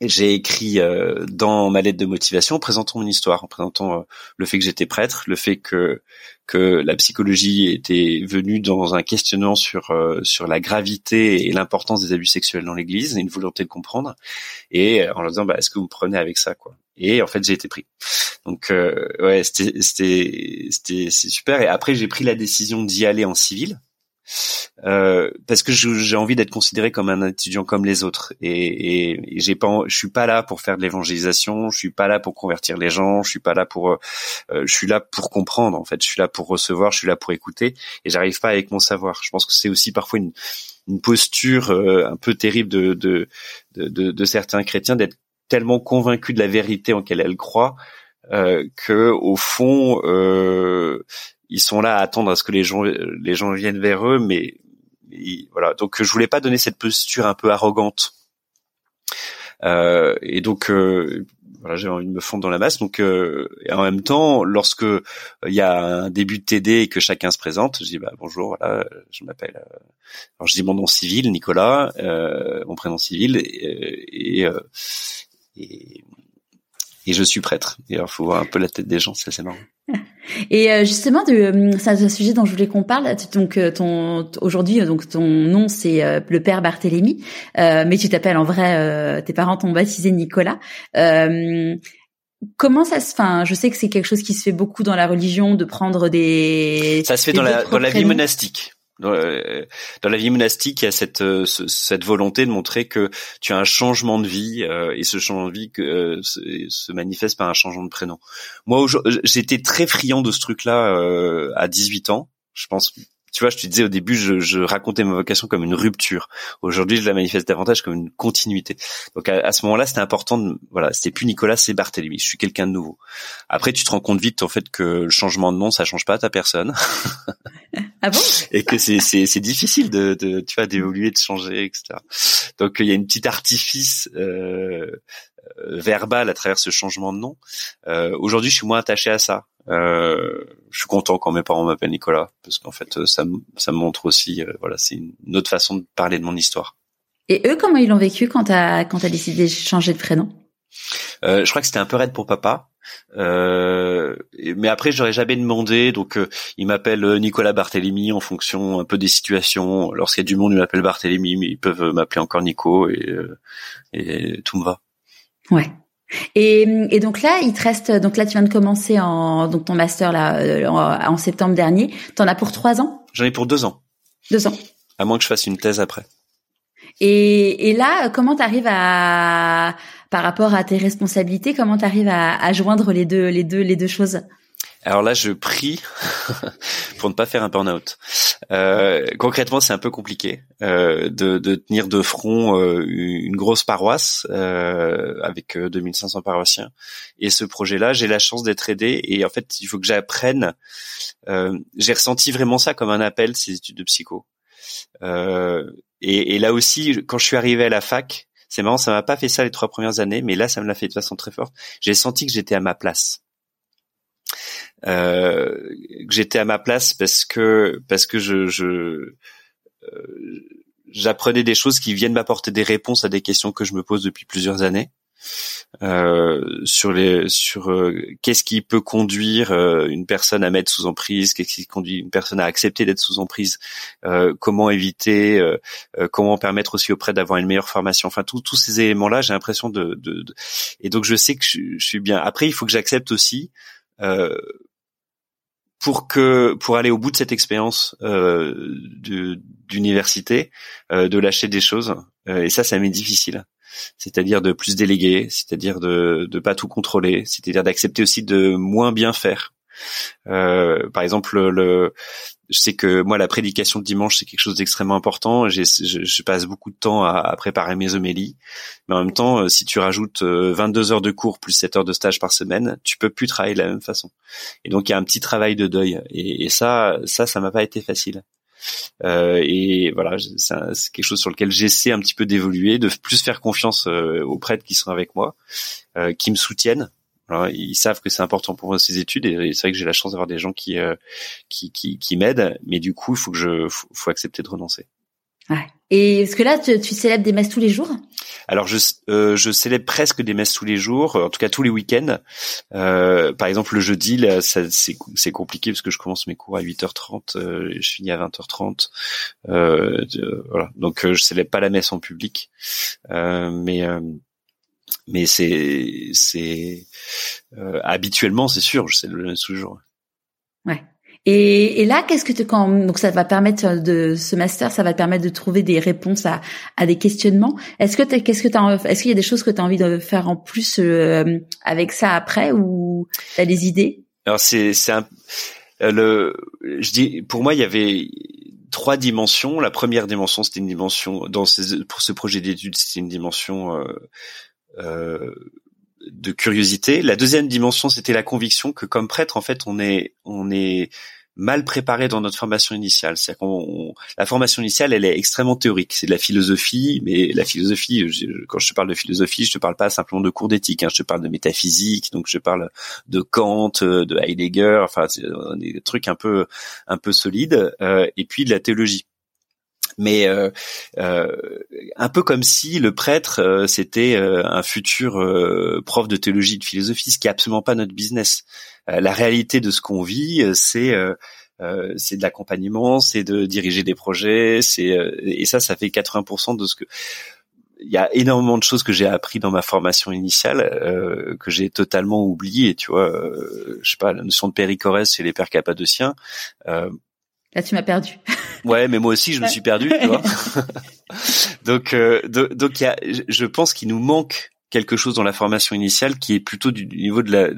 j'ai écrit euh, dans ma lettre de motivation, présentant mon histoire, en présentant euh, le fait que j'étais prêtre, le fait que que la psychologie était venue dans un questionnement sur euh, sur la gravité et l'importance des abus sexuels dans l'Église, une volonté de comprendre, et en leur disant bah, est-ce que vous prenez avec ça quoi? Et en fait j'ai été pris. Donc ouais c'était c'était c'était c'est super. Et après j'ai pris la décision d'y aller en civil euh, parce que j'ai envie d'être considéré comme un étudiant comme les autres. Et, et, j'ai pas je suis pas là pour faire de l'évangélisation je suis pas là pour convertir les gens je suis pas là pour euh, euh, je suis là pour comprendre en fait. Je suis là pour recevoir je suis là pour écouter. Et j'arrive pas avec mon savoir. Je pense que c'est aussi parfois une, une posture un peu terrible de de, de, de, certains chrétiens d'être tellement convaincus de la vérité en laquelle elles croient euh, que au fond euh, ils sont là à attendre à ce que les gens les gens viennent vers eux, mais, voilà. Donc je voulais pas donner cette posture un peu arrogante. Euh, et donc euh, voilà, j'ai envie de me fondre dans la masse. Donc euh, et en même temps, lorsque il y a un début de TD et que chacun se présente, je dis bah bonjour, voilà, je m'appelle. alors je dis mon nom civil, Nicolas, mon prénom civil et, et et je suis prêtre. Et alors, faut voir un peu la tête des gens, c'est assez marrant. Et euh, justement, de, c'est un sujet dont je voulais qu'on parle. Donc, euh, ton aujourd'hui, donc ton nom c'est euh, le père Barthélemy, mais tu t'appelles en vrai. tes parents t'ont baptisé Nicolas. Comment ça se, enfin, je sais que c'est quelque chose qui se fait beaucoup dans la religion de prendre des. Ça se fait dans la dans la vie monastique. Euh, dans, la vie monastique, il y a cette, euh, cette volonté de montrer que tu as un changement de vie euh, et ce changement de vie que, se, manifeste par un changement de prénom. Moi, j'étais très friand de ce truc-là à 18 ans. Je pense tu vois, je te disais au début, je, je, racontais ma vocation comme une rupture. Aujourd'hui, je la manifeste davantage comme une continuité. Donc à, ce moment-là, c'était important. De, voilà, c'était plus Nicolas, c'est Barthélemy. Je suis quelqu'un de nouveau. Après, tu te rends compte vite en fait que le changement de nom, ça change pas ta personne. ah bon? Et que c'est c'est c'est difficile de, de tu vois d'évoluer, de changer, etc. Donc il y a une petite artifice. Euh, euh, verbal à travers ce changement de nom. Euh, Aujourd'hui, je suis moins attaché à ça. Euh, je suis content quand mes parents m'appellent Nicolas parce qu'en fait, ça, ça me montre aussi, euh, voilà, c'est une autre façon de parler de mon histoire. Et eux, comment ils l'ont vécu quand t'as quand t'as décidé de changer de prénom? Euh, Je crois que c'était un peu raide pour papa. Euh, mais après, j'aurais jamais demandé. Donc, euh, il m'appelle Nicolas Barthélémy en fonction un peu des situations. Lorsqu'il y a du monde, il m'appelle Barthélémy, mais ils peuvent m'appeler encore Nico et, et tout me va. Ouais. Et, et, donc là, il te reste. Donc là, tu viens de commencer en donc ton master là euh, en, septembre dernier. T'en as pour trois ans? J'en ai pour deux ans. Deux ans. À moins que je fasse une thèse après. Et, et là, comment t'arrives à par rapport à tes responsabilités, comment t'arrives à, à joindre les deux les deux les deux choses? Alors là, je prie pour ne pas faire un burn-out. Euh, concrètement, c'est un peu compliqué euh, de, de, tenir de front euh, une grosse paroisse euh, avec 2500 paroissiens. Et ce projet-là, j'ai la chance d'être aidé. Et en fait, il faut que j'apprenne. j'ai ressenti vraiment ça comme un appel, ces études de psycho. Et, et, là aussi, quand je suis arrivé à la fac, c'est marrant, ça m'a pas fait ça les trois premières années, mais là, ça me l'a fait de façon très forte. J'ai senti que j'étais à ma place euh, que j'étais à ma place parce que parce que je, je j'apprenais des choses qui viennent m'apporter des réponses à des questions que je me pose depuis plusieurs années. Euh, sur les sur euh, qu'est-ce qui peut conduire euh, une personne à mettre sous emprise, qu'est-ce qui conduit une personne à accepter d'être sous emprise, comment éviter, comment permettre aussi auprès d'avoir une meilleure formation. Enfin, tous ces éléments-là, j'ai l'impression de, de, de, et donc je sais que je, je, suis bien. Après, il faut que j'accepte aussi pour que pour aller au bout de cette expérience euh, d'université, euh, de lâcher des choses. Euh, et ça, ça m'est difficile. C'est-à-dire de plus déléguer, c'est-à-dire de de pas tout contrôler, c'est-à-dire d'accepter aussi de moins bien faire. Euh, par exemple, le, je sais que moi la prédication de dimanche c'est quelque chose d'extrêmement important. Je, passe beaucoup de temps à, préparer mes homélies, mais en même temps, euh, si tu rajoutes 22 euh, heures de cours plus 7 heures de stage par semaine, tu peux plus travailler de la même façon. Et donc il y a un petit travail de deuil. Et, et ça, ça, ça m'a pas été facile. Euh, et voilà, c'est quelque chose sur lequel j'essaie un petit peu d'évoluer, de plus faire confiance aux prêtres qui sont avec moi, qui me soutiennent alors, ils savent que c'est important pour moi ces études et c'est vrai que j'ai la chance d'avoir des gens qui, euh, qui, qui, qui m'aident, mais du coup, il faut que je, faut, accepter de renoncer. Ouais. Et est-ce que là, tu, tu, célèbres des messes tous les jours? Alors, je, euh, je célèbre presque des messes tous les jours, en tout cas tous les week-ends. Euh, par exemple, le jeudi, là, c'est compliqué parce que je commence mes cours à 8h30, euh, je finis à 20h30. Euh, voilà. Donc, je célèbre pas la messe en public, mais mais c'est c'est euh, habituellement c'est sûr, je sais le toujours. Ouais. Et, et là, qu'est-ce que tu quand donc ça va permettre de ce master, ça va te permettre de trouver des réponses à, à des questionnements. Est-ce que qu'est-ce que t'as est-ce qu'il y a des choses que tu as envie de faire en plus euh, avec ça après ou tu as des idées? Alors c'est c'est un euh, le je dis pour moi il y avait trois dimensions. La première dimension, c'était une dimension dans ces, pour ce projet d'études, c'était une dimension euh, de curiosité. La deuxième dimension, c'était la conviction que comme prêtre, en fait, on est on est mal préparé dans notre formation initiale. C'est qu'on la formation initiale, elle est extrêmement théorique. C'est de la philosophie, mais la philosophie, quand je te parle de philosophie, je te parle pas simplement de cours d'éthique. Hein, je te parle de métaphysique, donc je parle de Kant, de Heidegger, enfin des trucs un peu un peu solides, euh, et puis de la théologie mais euh, euh, un peu comme si le prêtre euh, c'était un futur prof de théologie de philosophie, ce qui est absolument pas notre business. la réalité de ce qu'on vit, c'est c'est de l'accompagnement, c'est de diriger des projets, c'est et ça, ça fait 80% de ce que il y a énormément de choses que j'ai appris dans ma formation initiale que j'ai totalement oublié. Tu vois, je sais pas, la notion de péricorès chez les pères cappadociens. Là, tu m'as perdu. ouais, mais moi aussi, je me suis perdu. Tu vois donc, euh, donc, y a, je pense qu'il nous manque quelque chose dans la formation initiale qui est plutôt du niveau de la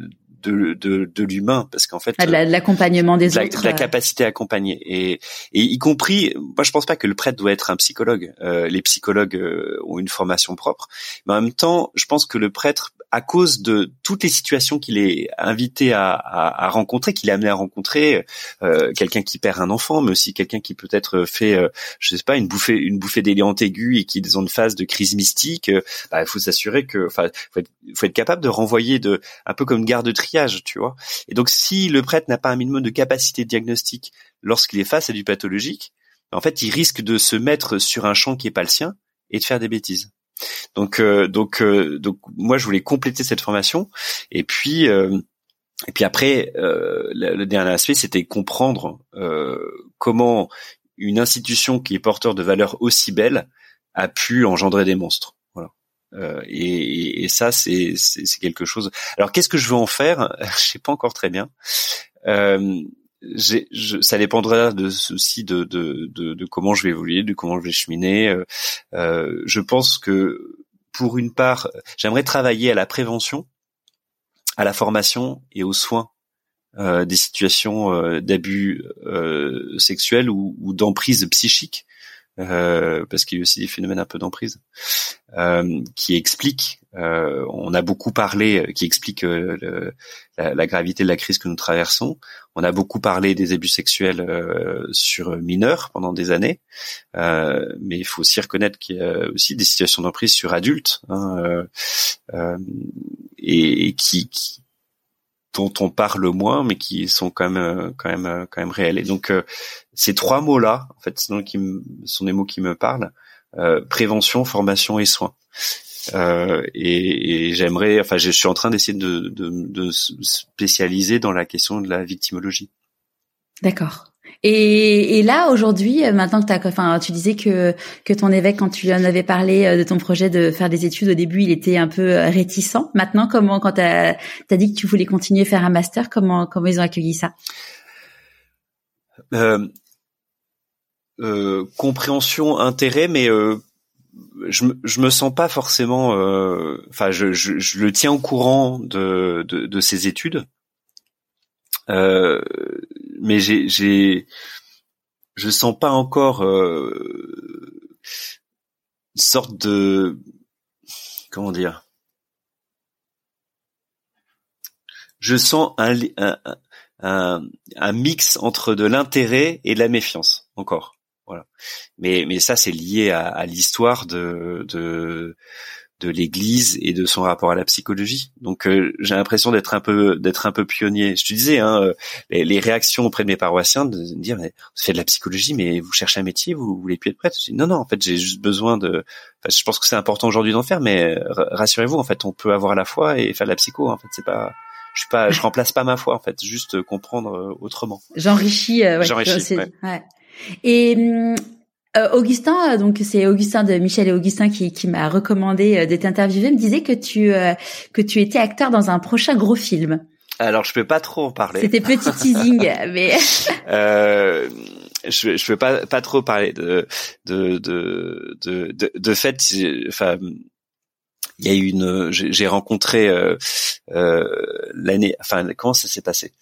de, de, de l'humain parce qu'en fait ah, l'accompagnement des autres la, capacité à accompagner et, et y compris moi je pense pas que le prêtre doit être un psychologue euh, les psychologues euh, ont une formation propre mais en même temps je pense que le prêtre à cause de toutes les situations qu'il est invité à, rencontrer, qu'il est amené à rencontrer, euh, quelqu'un qui perd un enfant, mais aussi quelqu'un qui peut-être fait, euh, je sais pas, une bouffée, une bouffée d'éléante aiguë et qui est dans une phase de crise mystique. Euh, bah, il faut s'assurer que, enfin, faut faut être capable de renvoyer de, un peu comme garde de triage, tu vois. Et donc, si le prêtre n'a pas un minimum de capacité de diagnostic lorsqu'il est face à du pathologique, en fait, il risque de se mettre sur un champ qui est pas le sien et de faire des bêtises. Donc, euh, donc, euh, donc, moi, je voulais compléter cette formation. Et puis, euh, et puis après, le, dernier aspect, c'était comprendre comment une institution qui est porteur de valeurs aussi belles a pu engendrer des monstres. Voilà. Et, et, ça, c'est quelque chose. Alors, qu'est-ce que je veux en faire? Je sais pas encore très bien. Euh, je, ça dépendra de aussi de, de, de, de, comment je vais évoluer, de comment je vais cheminer. Euh, euh, je pense que pour une part, j'aimerais travailler à la prévention, à la formation et aux soins euh, des situations euh, d'abus euh, sexuels ou, ou d'emprise psychique euh, parce qu'il y a aussi des phénomènes un peu d'emprise, qui expliquent, euh, on a beaucoup parlé, qui explique le, la, la, gravité de la crise que nous traversons. On a beaucoup parlé des abus sexuels sur mineurs pendant des années, mais il faut aussi reconnaître qu'il y a aussi des situations d'emprise sur adultes, hein, et, et qui, qui dont on parle moins, mais qui sont quand même quand même quand même réels. Et donc ces trois mots-là, en fait, sont, sont des mots qui me parlent prévention, formation et soins. Euh, et, et j'aimerais, enfin, je suis en train d'essayer de, de, de spécialiser dans la question de la victimologie. D'accord. Et, et, là aujourd'hui, maintenant que tu enfin, tu disais que que ton évêque, quand tu lui en avais parlé euh, de ton projet de faire des études au début, il était un peu euh, réticent. Maintenant, comment, quand tu as, dit que tu voulais continuer à faire un master, comment comment ils ont accueilli ça? Euh, euh, Compréhension, intérêt, mais euh, je, je me sens pas forcément, euh, enfin, je, je, je, le tiens au courant de, de, de ses études, euh, mais j'ai, j'ai, je sens pas encore euh, une sorte de, comment dire, je sens un, un, un, un mix entre de l'intérêt et de la méfiance encore. Voilà. Mais mais ça c'est lié à, à l'histoire de de de l'Église et de son rapport à la psychologie. Donc euh, j'ai l'impression d'être un peu d'être un peu pionnier. Je te disais hein, euh, les, les, réactions auprès de mes paroissiens de me dire mais vous faites de la psychologie mais vous cherchez un métier, vous, voulez plus être prêtre. Je dis non non en fait j'ai juste besoin de. Enfin, je pense que c'est important aujourd'hui d'en faire, mais rassurez-vous en fait on peut avoir la foi et faire de la psycho. En fait c'est pas je suis pas je remplace pas ma foi en fait juste comprendre euh, autrement. J'enrichis. ouais, J'enrichis. Ouais. Et hum, euh, Augustin, euh, donc c'est Augustin de Michel et Augustin qui, qui m'a recommandé euh, d'être interviewé, me disait que tu que tu étais acteur dans un prochain gros film. Alors je peux pas trop en parler. C'était petit teasing, mais. euh, je je peux pas pas trop parler de de de de de, de fait. Enfin, il y a eu une. J'ai rencontré euh, l'année. Enfin, comment ça s'est passé?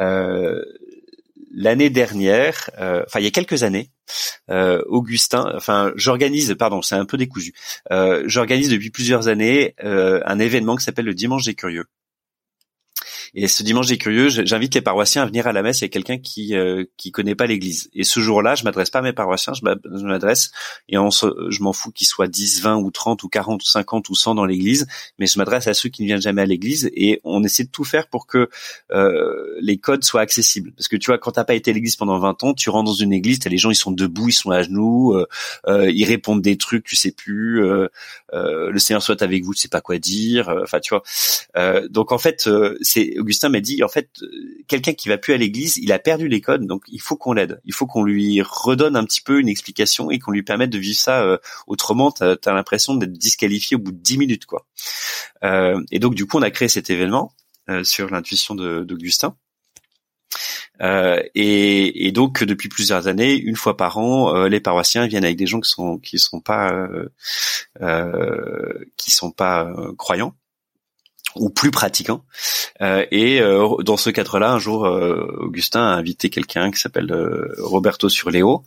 Euh, l'année dernière, euh, enfin il y a quelques années, euh, Augustin, enfin j'organise, pardon, c'est un peu décousu, euh, j'organise depuis plusieurs années un événement qui s'appelle le Dimanche des Curieux. Et ce dimanche des curieux, j'invite les paroissiens à venir à la messe. Il y a quelqu'un qui euh, qui connaît pas l'Église. Et ce jour-là, je m'adresse pas à mes paroissiens, je m'adresse et on je m'en fous qu'ils soient 10, 20 ou 30 ou 40 ou 50 ou 100 dans l'Église, mais je m'adresse à ceux qui ne viennent jamais à l'Église et on essaie de tout faire pour que euh, les codes soient accessibles. Parce que tu vois, quand t'as pas été à l'Église pendant 20 ans, tu rentres dans une église, t'as les gens, ils sont debout, ils sont à genoux, euh, euh ils répondent des trucs, tu sais plus. Euh, euh, le Seigneur soit avec vous, tu sais pas quoi dire. Enfin, tu vois. donc en fait, c'est Augustin m'a dit, en fait, quelqu'un qui va plus à l'église, il a perdu les codes, donc il faut qu'on l'aide. Il faut qu'on lui redonne un petit peu une explication et qu'on lui permette de vivre ça euh, autrement. T'as as, l'impression d'être disqualifié au bout de dix minutes, quoi. Euh, et donc, du coup, on a créé cet événement euh, sur l'intuition d'Augustin. Euh, et, donc depuis plusieurs années, une fois par an, euh, les paroissiens viennent avec des gens qui sont qui sont pas euh, qui sont pas croyants ou plus pratiquant. Euh, et euh, dans ce cadre-là, un jour, euh, Augustin a invité quelqu'un qui s'appelle Roberto Surleo,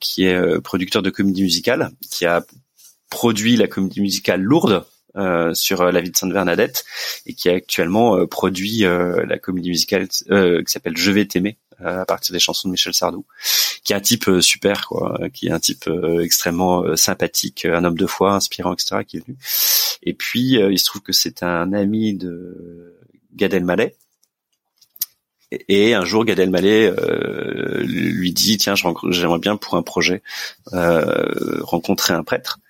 qui est producteur de comédie musicale, qui a produit la comédie musicale Lourde sur la vie de Sainte Bernadette et qui a actuellement produit la comédie musicale qui s'appelle Je vais t'aimer à partir des chansons de Michel Sardou, qui est un type euh, super, quoi, qui est un type euh, extrêmement euh, sympathique, un homme de foi, inspirant, etc., qui est venu. Et puis, il se trouve que c'est un ami de Gad Elmaleh, et un jour, Gad Elmaleh euh, lui dit tiens, j'aimerais bien pour un projet euh, rencontrer un prêtre.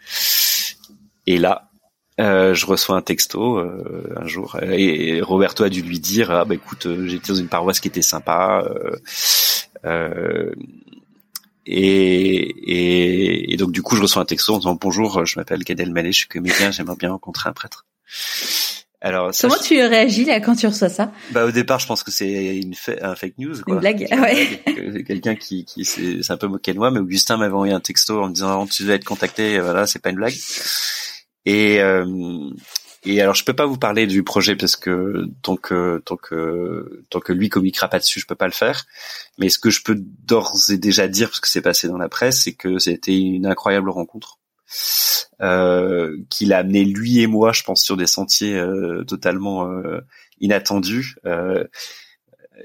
Et là, euh, je reçois un texto euh, un jour et Roberto a dû lui dire ah bah écoute euh, j'étais dans une paroisse qui était sympa et, et, et, donc du coup je reçois un texto en disant bonjour je m'appelle Gadel Malé je suis comédien j'aimerais bien rencontrer un prêtre alors, comment tu réagis là quand tu reçois ça? Bah au départ, je pense que c'est une un fake news, quoi. Une blague, ouais. Quelqu'un qui, qui s'est un peu moqué de moi, mais Augustin m'avait envoyé un texto en me disant tu dois être contacté, voilà, c'est pas une blague. Et euh, et alors je peux pas vous parler du projet parce que tant que tant que tant que lui communiquera pas dessus, je peux pas le faire. Mais ce que je peux d'ores et déjà dire parce que c'est passé dans la presse, c'est que c'était une incroyable rencontre. Euh, qu'il a amené lui et moi, je pense, sur des sentiers euh, totalement euh, inattendus. Euh,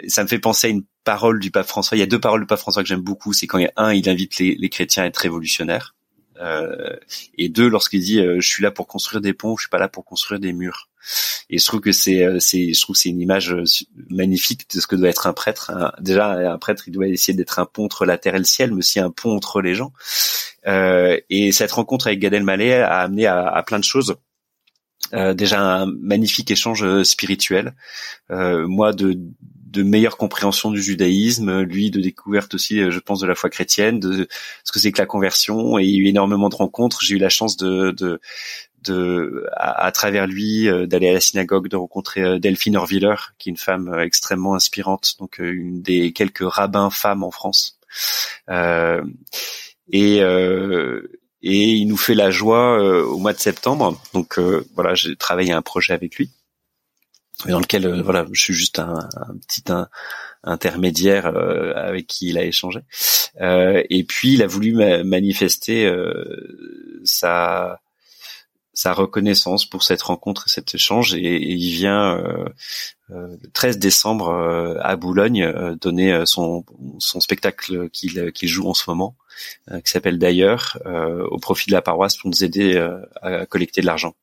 ça me fait penser à une parole du pape François. Il y a deux paroles du pape François que j'aime beaucoup. C'est quand il y a un, il invite les, les chrétiens à être révolutionnaires. Et deux, lorsqu'il dit je suis là pour construire des ponts, je suis pas là pour construire des murs. Et je trouve que c'est, c'est, je trouve c'est une image magnifique de ce que doit être un prêtre. déjà, un prêtre, il doit essayer d'être un pont entre la terre et le ciel, mais aussi un pont entre les gens. et cette rencontre avec Gad Elmaleh a amené à, plein de choses. Euh, déjà un magnifique échange euh, spirituel. Euh, moi, de, de meilleure compréhension du judaïsme, lui de découverte aussi, je pense, de la foi chrétienne, de ce que c'est que la conversion. Et il y a eu énormément de rencontres. J'ai eu la chance de, à, travers lui d'aller à la synagogue, de rencontrer Delphine Orviller, qui est une femme extrêmement inspirante, donc une des quelques rabbins femmes en France. et il nous fait la joie euh, au mois de septembre. Donc euh, voilà, j'ai travaillé un projet avec lui dans lequel euh, voilà, je suis juste un, petit intermédiaire avec qui il a échangé. et puis il a voulu manifester sa sa reconnaissance pour cette rencontre et cet échange et, il vient le 13 décembre à Boulogne donner son, son spectacle qu'il joue en ce moment euh, qui s'appelle d'ailleurs euh, au profit de la paroisse pour nous aider euh, à collecter de l'argent.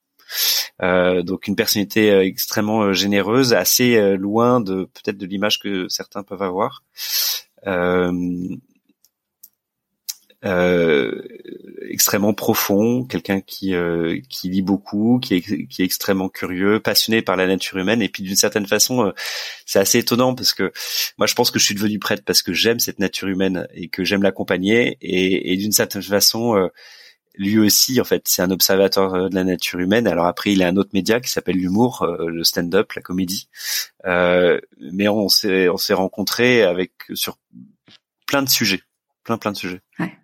Donc une personnalité extrêmement généreuse, assez loin de peut-être de l'image que certains peuvent avoir. Euh, extrêmement profond, quelqu'un qui euh, qui lit beaucoup, qui est qui est extrêmement curieux, passionné par la nature humaine et puis d'une certaine façon euh, c'est assez étonnant parce que moi je pense que je suis devenu prêtre parce que j'aime cette nature humaine et que j'aime l'accompagner et, et d'une certaine façon lui aussi, en fait, c'est un observateur de la nature humaine. Alors après, il a un autre média qui s'appelle l'humour, le stand-up, la comédie. Euh, mais on s'est on s'est rencontrés avec sur plein de sujets, plein plein de sujets. Ouais.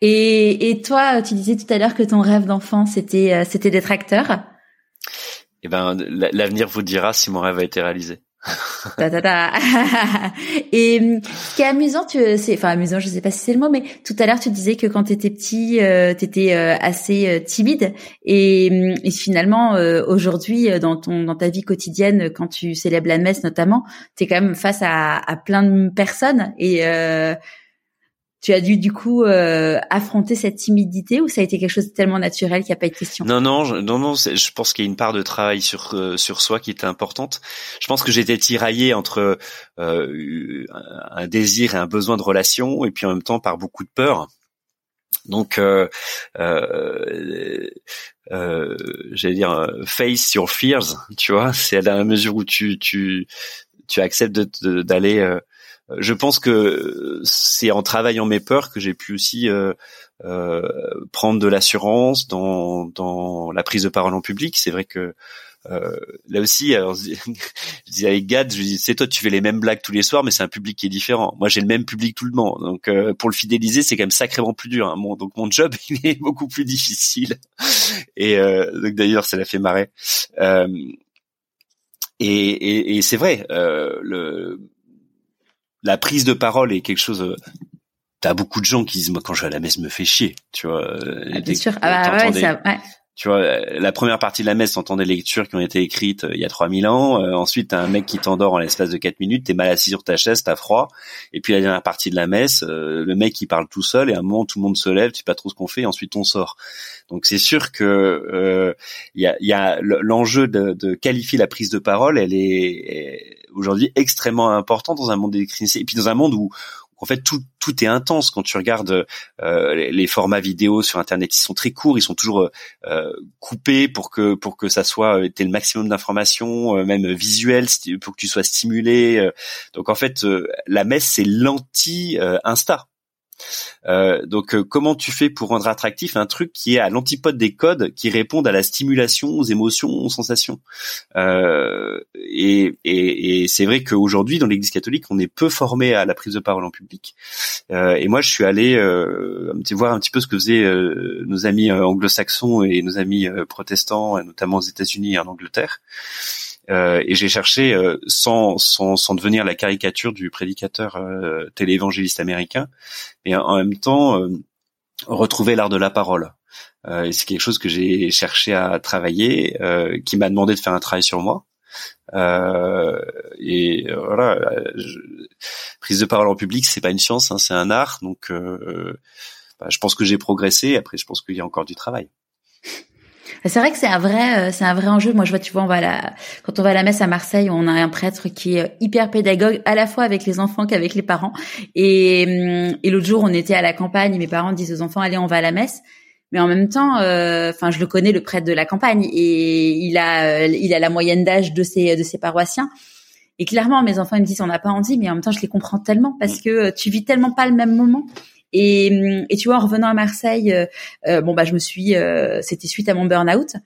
Et, et toi, tu disais tout à l'heure que ton rêve d'enfant, c'était euh, c'était d'être acteur. Eh ben, l'avenir vous dira si mon rêve a été réalisé. et ce qui est amusant, c'est, enfin amusant, je sais pas si c'est le mot, mais tout à l'heure tu disais que quand tu étais petit, euh, tu étais euh, assez euh, timide, et, et finalement aujourd'hui dans ton dans ta vie quotidienne, quand tu célèbres la messe notamment, tu es quand même face à, à plein de personnes. Et tu as dû du coup euh, affronter cette timidité ou ça a été quelque chose de tellement naturel qu'il n'y a pas eu de question Non, non, je, non, non. Je pense qu'il y a une part de travail sur euh, sur soi qui était importante. Je pense que j'étais tiraillé entre euh, un désir et un besoin de relation, et puis en même temps par beaucoup de peur. Donc, euh, euh, j'allais dire, face your fears, tu vois. C'est à la mesure où tu tu tu acceptes d'aller je pense que c'est en travaillant mes peurs que j'ai pu aussi euh, euh, prendre de l'assurance dans, dans la prise de parole en public. C'est vrai que euh, là aussi, alors, je disais avec Gad, je dis, c'est toi, tu fais les mêmes blagues tous les soirs, mais c'est un public qui est différent. Moi, j'ai le même public tout le monde, donc euh, pour le fidéliser, c'est quand même sacrément plus dur. Hein. donc mon job, il est beaucoup plus difficile. Et euh, donc d'ailleurs, ça l'a fait marrer. Euh, et, et, et c'est vrai, le la prise de parole est quelque chose. Euh, t'as beaucoup de gens qui disent moi quand je vais à la messe me fait chier, tu vois. Euh, ah, bien sûr. Ah, bah, ouais, ça, ouais. Tu vois, la première partie de la messe, t'entends des lectures qui ont été écrites euh, il y a 3000 ans. ensuite, t'as un mec qui t'endort en l'espace de 4 minutes. T'es mal assis sur ta chaise, t'as froid. Et puis la dernière partie de la messe, le mec qui parle tout seul. Et à un moment, tout le monde se lève. Tu sais pas trop ce qu'on fait. Et ensuite, on sort. Donc c'est sûr que il y a, y a l'enjeu de, de, qualifier la prise de parole. Elle est aujourd'hui extrêmement important dans un monde d'électricité et puis dans un monde où, en fait tout tout est intense. Quand tu regardes euh, les, formats vidéo sur internet ils sont très courts ils sont toujours euh, coupés pour que pour que ça soit euh, le maximum d'informations euh, même visuel pour que tu sois stimulé donc en fait la messe c'est l'anti insta euh, donc euh, comment tu fais pour rendre attractif un truc qui est à l'antipode des codes qui répondent à la stimulation, aux émotions, aux sensations euh, Et, et, et c'est vrai qu'aujourd'hui dans l'Église catholique, on est peu formé à la prise de parole en public. Euh, et moi, je suis allé euh, voir un petit peu ce que faisaient nos amis anglo-saxons et nos amis protestants, notamment aux États-Unis et en Angleterre. Euh, et j'ai cherché, euh, sans, sans, sans, devenir la caricature du prédicateur euh, téléévangéliste américain, mais en, même temps retrouver l'art de la parole. et c'est quelque chose que j'ai cherché à travailler, qui m'a demandé de faire un travail sur moi. et voilà, prise de parole en public, c'est pas une science, hein, c'est un art. Donc bah, je pense que j'ai progressé. Après, je pense qu'il y a encore du travail. C'est vrai que c'est un vrai, euh, c'est un vrai enjeu. Moi, je vois, tu vois, on va la, quand on va à la messe à Marseille, on a un prêtre qui est hyper pédagogue, à la fois avec les enfants qu'avec les parents. Et, hum, et l'autre jour, on était à la campagne, mes parents disent aux enfants, allez, on va à la messe. Mais en même temps, euh, enfin, je le connais, le prêtre de la campagne, et il a, il a la moyenne d'âge de ses, de ses paroissiens. Et clairement, mes enfants ils me disent, on n'a pas envie, mais en même temps, je les comprends tellement parce que euh, tu vis tellement pas le même moment. Et, et tu vois, en revenant à Marseille, euh, euh, bon bah je me suis, euh, c'était suite à mon burn-out.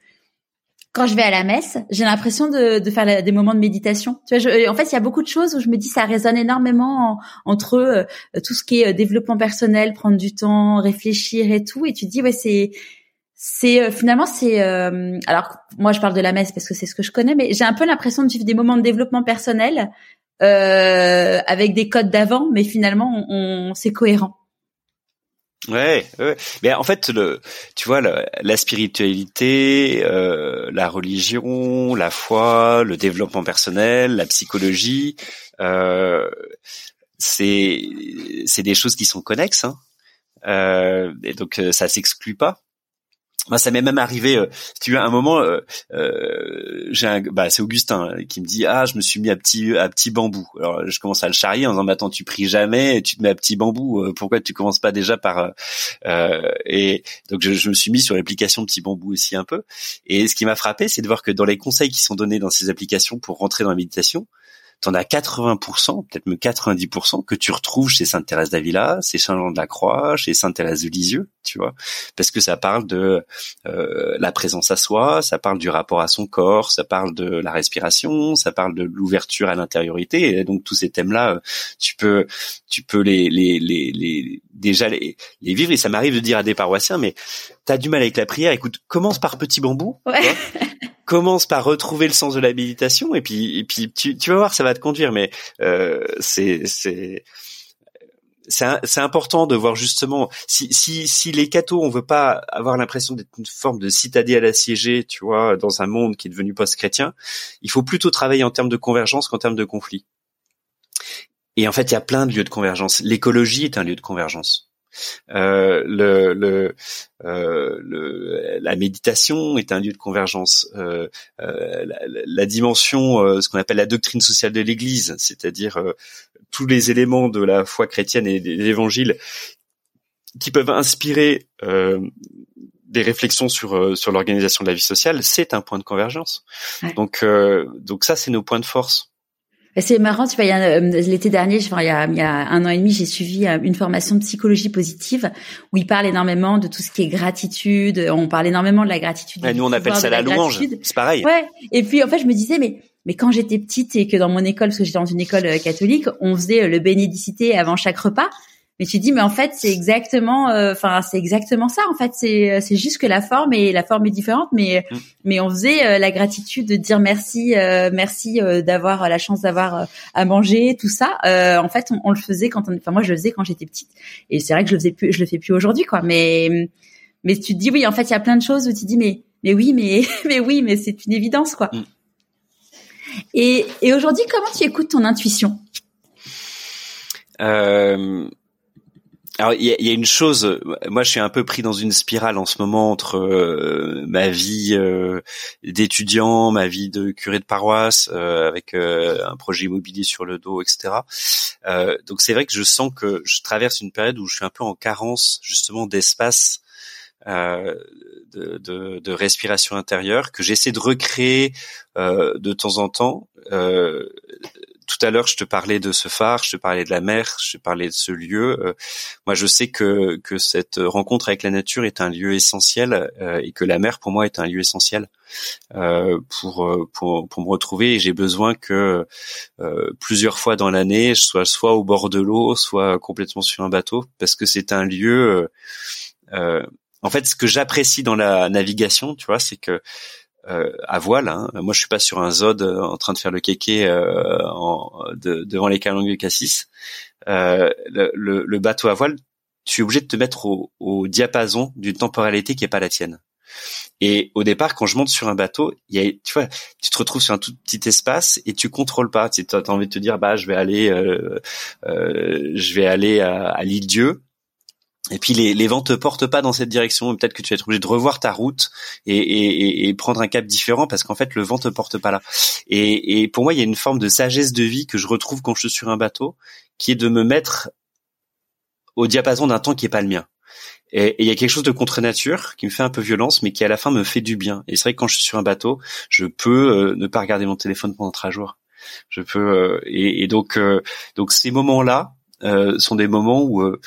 Quand je vais à la messe, j'ai l'impression de, de, faire des moments de méditation. Tu vois, je, en fait, il y a beaucoup de choses où je me dis ça résonne énormément entre tout ce qui est développement personnel, prendre du temps, réfléchir et tout. Et tu te dis ouais c'est c'est finalement c'est alors moi je parle de la messe parce que c'est ce que je connais, mais j'ai un peu l'impression de vivre des moments de développement personnel euh, avec des codes d'avant, mais finalement on, on c'est cohérent. Ouais, ouais, mais en fait, le, tu vois, la, spiritualité, euh, la religion, la foi, le développement personnel, la psychologie, euh, c'est c'est des choses qui sont connexes, hein, euh, et donc euh, ça s'exclut pas. Moi, ça m'est même arrivé. Euh, tu as un moment, euh, euh, j'ai un, bah, c'est Augustin euh, qui me dit ah je me suis mis à petit à petit bambou. Alors je commence à le charrier en disant mais attends tu pries jamais, tu te mets à petit bambou. Euh, pourquoi tu commences pas déjà par et donc je, je, me suis mis sur l'application petit bambou aussi un peu. Et ce qui m'a frappé, c'est de voir que dans les conseils qui sont donnés dans ces applications pour rentrer dans la méditation, t'en as 80%, peut-être même 90% que tu retrouves chez Sainte Thérèse d'Avila, chez Saint Jean de la Croix, chez Sainte Thérèse de Lisieux, tu vois, parce que ça parle de euh, la présence à soi, ça parle du rapport à son corps, ça parle de la respiration, ça parle de l'ouverture à l'intériorité, et donc tous ces thèmes-là, euh, tu peux, tu peux les, les, les, les déjà les, les vivre. Et ça m'arrive de dire à des paroissiens, mais t'as du mal avec la prière, écoute, commence par petit bambou. Ouais commence par retrouver le sens de la méditation et puis et puis tu, tu vas voir ça va te conduire mais euh, c'est c'est c'est important de voir justement si si si les cathos on veut pas avoir l'impression d'être une forme de citadelle assiégée tu vois dans un monde qui est devenu post-chrétien il faut plutôt travailler en termes de convergence qu'en termes de conflit. Et en fait il y a plein de lieux de convergence. L'écologie est un lieu de convergence le, le, euh, le, la méditation est un lieu de convergence. Euh, euh la, la, dimension, euh, ce qu'on appelle la doctrine sociale de l'Église, c'est-à-dire euh, tous les éléments de la foi chrétienne et de l'Évangile qui peuvent inspirer des réflexions sur sur l'organisation de la vie sociale, c'est un point de convergence. Donc donc ça, c'est nos points de force. C'est marrant, tu vois, euh, l'été dernier, enfin, il, y a, il y a un an et demi, j'ai suivi euh, une formation de psychologie positive où il parle énormément de tout ce qui est gratitude. On parle énormément de la gratitude. nous, on appelle ça la, louange. C'est pareil. Ouais. Et puis, en fait, je me disais, mais mais quand j'étais petite et que dans mon école, parce que j'étais dans une école euh, catholique, on faisait le bénédicité avant chaque repas. Mais tu dis, mais en fait, c'est exactement, euh, enfin, c'est exactement ça. En fait, c'est euh, c'est juste que la forme et la forme est différente, mais mm. mais on faisait euh, la gratitude de dire merci, merci d'avoir la chance d'avoir à manger, tout ça. en fait, on, le faisait quand, on, enfin, moi, je le faisais quand j'étais petite, et c'est vrai que je le faisais plus, je le fais plus aujourd'hui, quoi. Mais mais tu te dis, oui, en fait, il y a plein de choses où tu te dis, mais mais oui, mais mais oui, mais c'est une évidence, quoi. Mm. Et et aujourd'hui, comment tu écoutes ton intuition? Euh, alors il y a, une chose, moi je suis un peu pris dans une spirale en ce moment entre euh, ma vie euh, d'étudiant, ma vie de curé de paroisse, euh, avec un projet immobilier sur le dos, etc. donc c'est vrai que je sens que je traverse une période où je suis un peu en carence justement d'espace. De, de, de, respiration intérieure que j'essaie de recréer de temps en temps tout à l'heure, je te parlais de ce phare, je te parlais de la mer, je te parlais de ce lieu. Euh, moi, je sais que que cette rencontre avec la nature est un lieu essentiel euh, et que la mer, pour moi, est un lieu essentiel euh, pour, pour pour me retrouver. Et j'ai besoin que plusieurs fois dans l'année, je sois soit au bord de l'eau, soit complètement sur un bateau, parce que c'est un lieu. en fait, ce que j'apprécie dans la navigation, tu vois, c'est que euh, à voile. Hein. Moi, je suis pas sur un zod euh, en train de faire le kéké euh, en, devant les calanques de Cassis. Le, le, bateau à voile, tu es obligé de te mettre au, au diapason d'une temporalité qui est pas la tienne. Et au départ, quand je monte sur un bateau, y a, tu vois, tu te retrouves sur un tout petit espace et tu contrôles pas. Tu as envie de te dire, bah, je vais aller, euh, euh, je vais aller à, à l'île Dieu et puis les, les vents te portent pas dans cette direction. Peut-être que tu vas être obligé de revoir ta route et, et, et prendre un cap différent parce qu'en fait le vent te porte pas là. Et, et, pour moi, il y a une forme de sagesse de vie que je retrouve quand je suis sur un bateau, qui est de me mettre au diapason d'un temps qui est pas le mien. Et il y a quelque chose de contre nature qui me fait un peu violence, mais qui à la fin me fait du bien. Et c'est vrai que quand je suis sur un bateau, je peux euh, ne pas regarder mon téléphone pendant trois jours. Je peux euh, et, donc euh, donc ces moments-là sont des moments où euh, euh,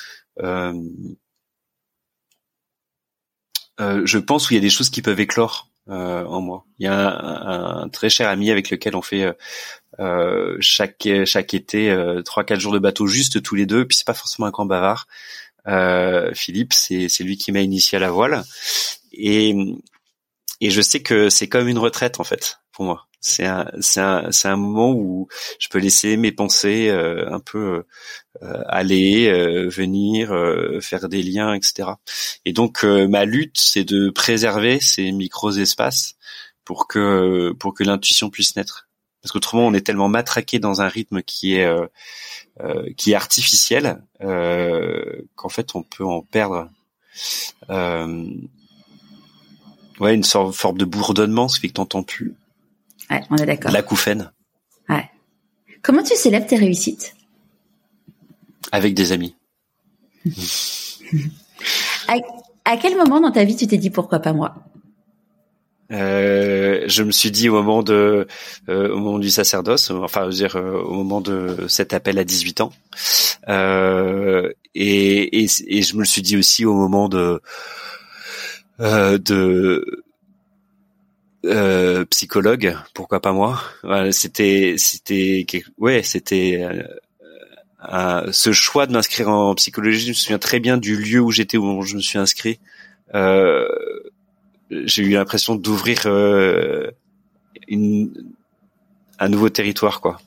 je pense où il y a des choses qui peuvent éclore euh, en moi. Il y a un, très cher ami avec lequel on fait euh, chaque chaque été trois quatre jours de bateau juste tous les deux. Puis c'est pas forcément un grand bavard. Philippe, c'est c'est lui qui m'a initié à la voile et et je sais que c'est comme une retraite en fait pour moi. C'est un c'est un c'est un moment où je peux laisser mes pensées euh, un peu euh, aller euh, venir faire des liens etc et donc ma lutte c'est de préserver ces micros espaces pour que pour que l'intuition puisse naître. Parce qu'autrement on est tellement matraqué dans un rythme qui est qui est artificiel qu'en fait on peut en perdre ouais une sorte forme de bourdonnement ce qui fait que t'entends plus Ouais, on est d'accord. L'acouphène. Ouais. Comment tu célèbres tes réussites? Avec des amis. à, quel moment dans ta vie tu t'es dit pourquoi pas moi? Euh, je me suis dit au moment de euh, au moment du sacerdoce, enfin je veux dire euh, au moment de cet appel à 18 ans, euh, et, et, et, je me le suis dit aussi au moment de euh, de euh, psychologue, pourquoi pas moi? C'était, c'était, ouais, c'était euh, ce choix de m'inscrire en psychologie. Je me souviens très bien du lieu où j'étais où je me suis inscrit. Euh, j'ai eu l'impression d'ouvrir euh, une, un nouveau territoire, quoi.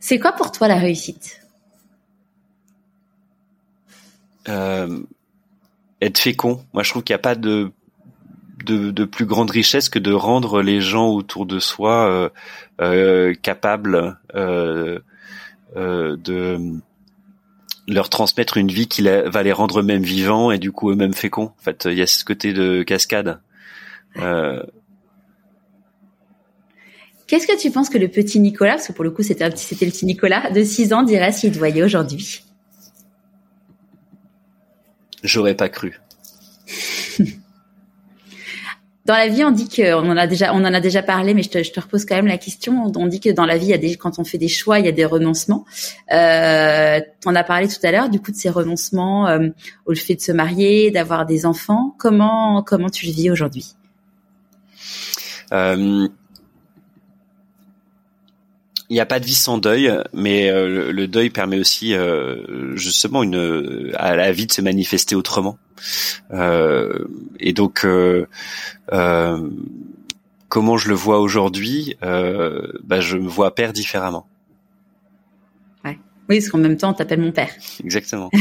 C'est quoi pour toi la réussite? Euh, Être fécond. Moi, je trouve qu'il n'y a pas de de, plus grande richesse que de rendre les gens autour de soi euh, euh, capables euh, de leur transmettre une vie qui va les rendre eux-mêmes vivants et du coup eux-mêmes féconds. En fait, il y a ce côté de cascade. Qu'est-ce que tu penses que le petit Nicolas, parce que pour le coup c'était c'était le petit Nicolas de 6 ans, dirait s'il te voyait aujourd'hui? J'aurais pas cru. Dans la vie, on dit que on en a déjà, on en a déjà parlé, mais je te, je te repose quand même la question. On dit que dans la vie, il y a des, quand on fait des choix, il y a des renoncements. Euh, en as parlé tout à l'heure, du coup, de ces renoncements euh, au fait de se marier, d'avoir des enfants. Comment, comment tu le vis aujourd'hui? Euh, il n'y a pas de vie sans deuil, mais euh, le, deuil permet aussi euh, justement une à la vie de se manifester autrement. Euh, et donc, euh, euh, comment je le vois aujourd'hui bah, Je me vois père différemment. Ouais. Oui, parce qu'en même temps, on t'appelle mon père. Exactement.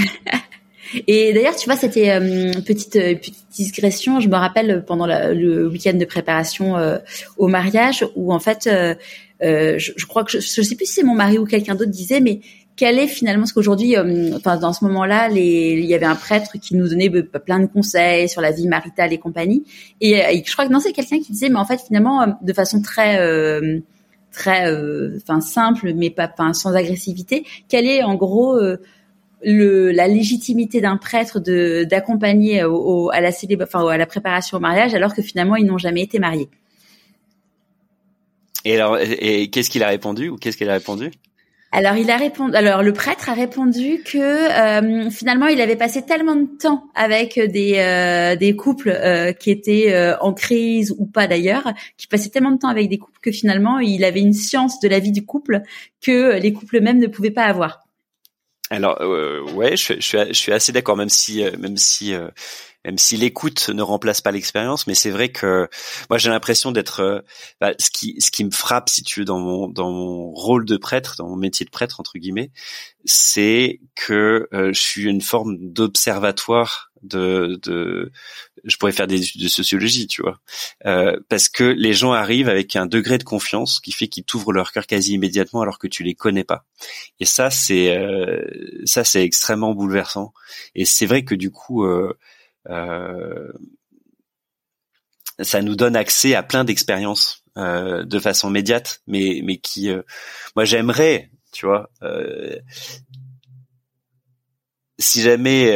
Et d'ailleurs, tu vois, c'était une petite petite digression. Je me rappelle pendant le week-end de préparation au mariage, où en fait, je, je, crois que je, je sais plus si c'est mon mari ou quelqu'un d'autre disait, mais quel est finalement ce qu'aujourd'hui, euh, enfin dans ce moment-là, il y avait un prêtre qui nous donnait plein de conseils sur la vie maritale et compagnie. Et, euh, je crois que non, c'est quelqu'un qui disait, mais en fait finalement, euh, de façon très très enfin simple, mais pas, sans agressivité, quelle est en gros le, la légitimité d'un prêtre de d'accompagner à la enfin à la préparation au mariage, alors que finalement ils n'ont jamais été mariés? Et alors, et qu'est-ce qu'il a répondu ou qu'est-ce qu'elle a répondu? Alors il a répondu. Alors le prêtre a répondu que euh, finalement il avait passé tellement de temps avec des euh, des couples euh, qui étaient en crise ou pas d'ailleurs, qui passaient tellement de temps avec des couples que finalement il avait une science de la vie du couple que les couples même ne pouvaient pas avoir. Alors ouais, je, je, suis je suis assez d'accord, même si même si même si l'écoute ne remplace pas l'expérience, mais c'est vrai que moi j'ai l'impression d'être euh, bah, ce qui ce qui me frappe si tu veux dans mon dans mon rôle de prêtre, dans mon métier de prêtre entre guillemets, c'est que euh, je suis une forme d'observatoire de, de je pourrais faire des études de sociologie, tu vois, euh, parce que les gens arrivent avec un degré de confiance qui fait qu'ils t'ouvrent leur cœur quasi immédiatement alors que tu les connais pas. Et ça, c'est euh, ça, c'est extrêmement bouleversant. Et c'est vrai que du coup, euh, ça nous donne accès à plein d'expériences euh, de façon médiate, mais mais qui, euh, moi, j'aimerais, tu vois. si jamais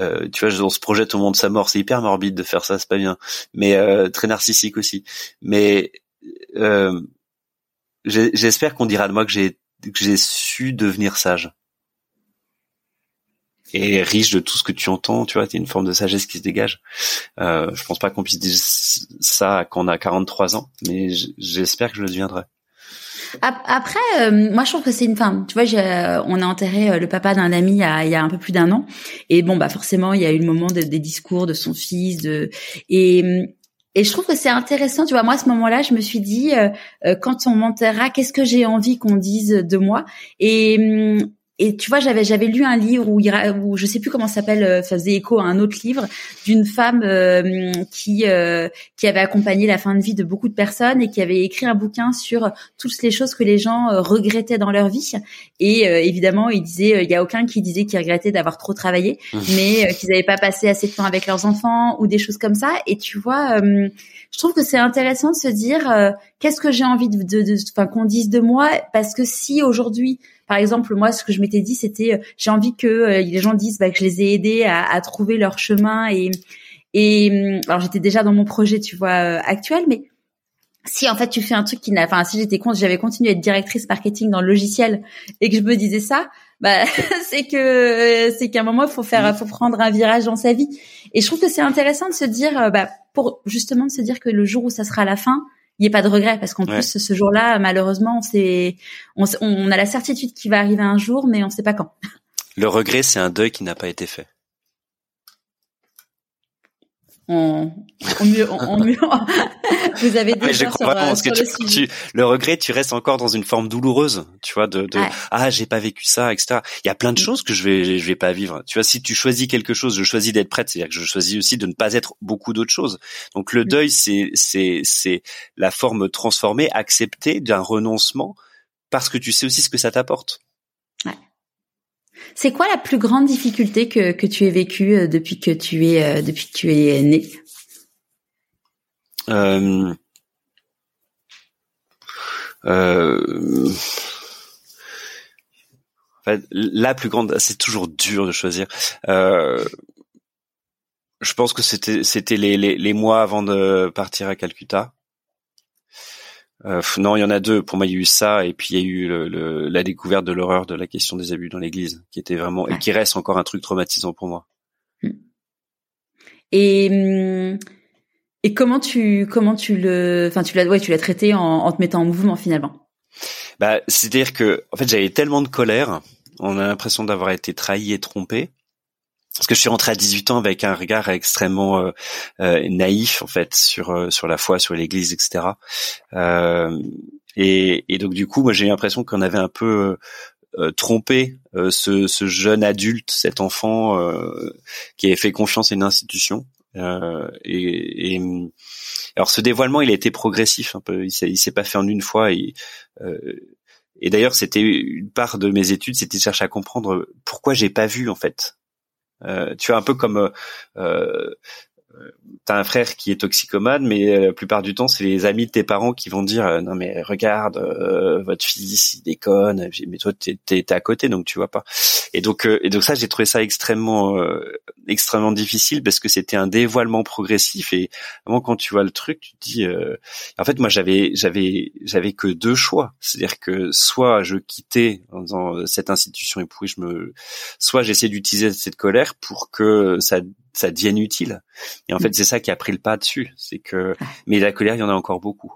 euh, tu vois, on se projette au monde sa mort, c'est hyper morbide de faire ça, c'est pas bien, mais euh, très narcissique aussi. Mais euh, j'espère qu'on dira de moi que j'ai que j'ai su devenir sage et riche de tout ce que tu entends, tu vois, a une forme de sagesse qui se dégage. Euh, je pense pas qu'on puisse dire ça quand on a 43 ans, mais j'espère que je le deviendrai. Après, euh, moi je trouve que c'est une femme. Tu vois, euh, on a enterré euh, le papa d'un ami il y, a, il y a un peu plus d'un an, et bon bah forcément il y a eu le moment des discours de son fils, de et et je trouve que c'est intéressant, tu vois. Moi, à ce moment-là, je me suis dit, quand on m'enterrera, qu'est-ce que j'ai envie qu'on dise de moi? Et hum, et tu vois, j'avais j'avais lu un livre où, où je sais plus comment ça s'appelle, euh, ça faisait écho à un autre livre d'une femme euh, qui euh, qui avait accompagné la fin de vie de beaucoup de personnes et qui avait écrit un bouquin sur toutes les choses que les gens regrettaient dans leur vie. Et évidemment, il disait, il y a aucun qui disait qu'il regrettait d'avoir trop travaillé, mmh. mais qu'ils n'avaient pas passé assez de temps avec leurs enfants ou des choses comme ça. Et tu vois, je trouve que c'est intéressant de se dire qu'est-ce que j'ai envie de, de, enfin qu'on dise de moi, parce que si aujourd'hui par exemple, moi, ce que je m'étais dit, c'était, euh, j'ai envie que euh, les gens disent bah, que je les ai aidés à, à trouver leur chemin et et hum, alors j'étais déjà dans mon projet, tu vois, euh, actuel, mais si en fait tu fais un truc qui n'a, enfin si j'étais compte, j'avais continué à être directrice marketing dans le logiciel et que je me disais ça, bah c'est que c'est qu'à un moment il faut faire, faut prendre un virage dans sa vie. Et je trouve que c'est intéressant de se dire, bah pour justement de se dire que le jour où ça sera la fin, il n'y ait pas de regret parce qu'en plus ce jour-là malheureusement c'est on, on, a la certitude qu'il va arriver un jour mais on ne sait pas quand. Le regret c'est un deuil qui n'a pas été fait on, mieux, mieux. vous avez dit je crois vraiment, que tu, le regret, tu restes encore dans une forme douloureuse, tu vois, de, de ah j'ai pas vécu ça, etc. Il y a plein de mm. choses que je vais je vais pas vivre. Tu vois, si tu choisis quelque chose, je choisis d'être prête, c'est-à-dire que je choisis aussi de ne pas être beaucoup d'autres choses. Donc le mm. deuil, c'est c'est c'est la forme transformée, acceptée d'un renoncement, parce que tu sais aussi ce que ça t'apporte. C'est quoi la plus grande difficulté que, tu aies vécue euh, depuis que tu es euh, depuis que tu es né euh, euh, la plus grande, c'est toujours dur de choisir. Je pense que c'était les mois avant de partir à Calcutta. Euh, non, il y en a deux. Pour moi, il y a eu ça, et puis il y a eu le, la découverte de l'horreur de la question des abus dans l'Église, qui était vraiment et qui reste encore un truc traumatisant pour moi. Hmm. Et hum, et comment tu comment tu le, enfin tu l'as ouais tu l'as traité en, en, te mettant en mouvement finalement? Bah, c'est-à-dire que en fait j'avais tellement de colère, on a l'impression d'avoir été trahi et trompé parce que je suis rentré à 18 ans avec un regard extrêmement euh, euh, naïf en fait sur euh, sur la foi, sur l'Église, etc. Et, et, donc du coup, moi j'ai l'impression qu'on avait un peu trompé ce, ce, jeune adulte, cet enfant qui avait fait confiance à une institution. et, et alors ce dévoilement, il a été progressif un peu. Il s'est pas fait en une fois. Et, et d'ailleurs, c'était une part de mes études, c'était de chercher à comprendre pourquoi j'ai pas vu en fait euh, tu vois un peu comme euh, euh t'as un frère qui est toxicomane, mais euh, la plupart du temps, c'est les amis de tes parents qui vont dire euh, non mais regarde euh, votre fils il déconne, mais toi t'es es, à côté donc tu vois pas. Et donc et donc ça j'ai trouvé ça extrêmement extrêmement difficile parce que c'était un dévoilement progressif et vraiment quand tu vois le truc tu te dis en fait moi j'avais j'avais j'avais que deux choix, c'est-à-dire que soit je quittais en disant cette institution est pourrie, je me soit j'essaie d'utiliser cette colère pour que ça ça devienne utile. Et en fait, mm. c'est ça qui a pris le pas dessus. C'est que, mais la colère, il y en a encore beaucoup.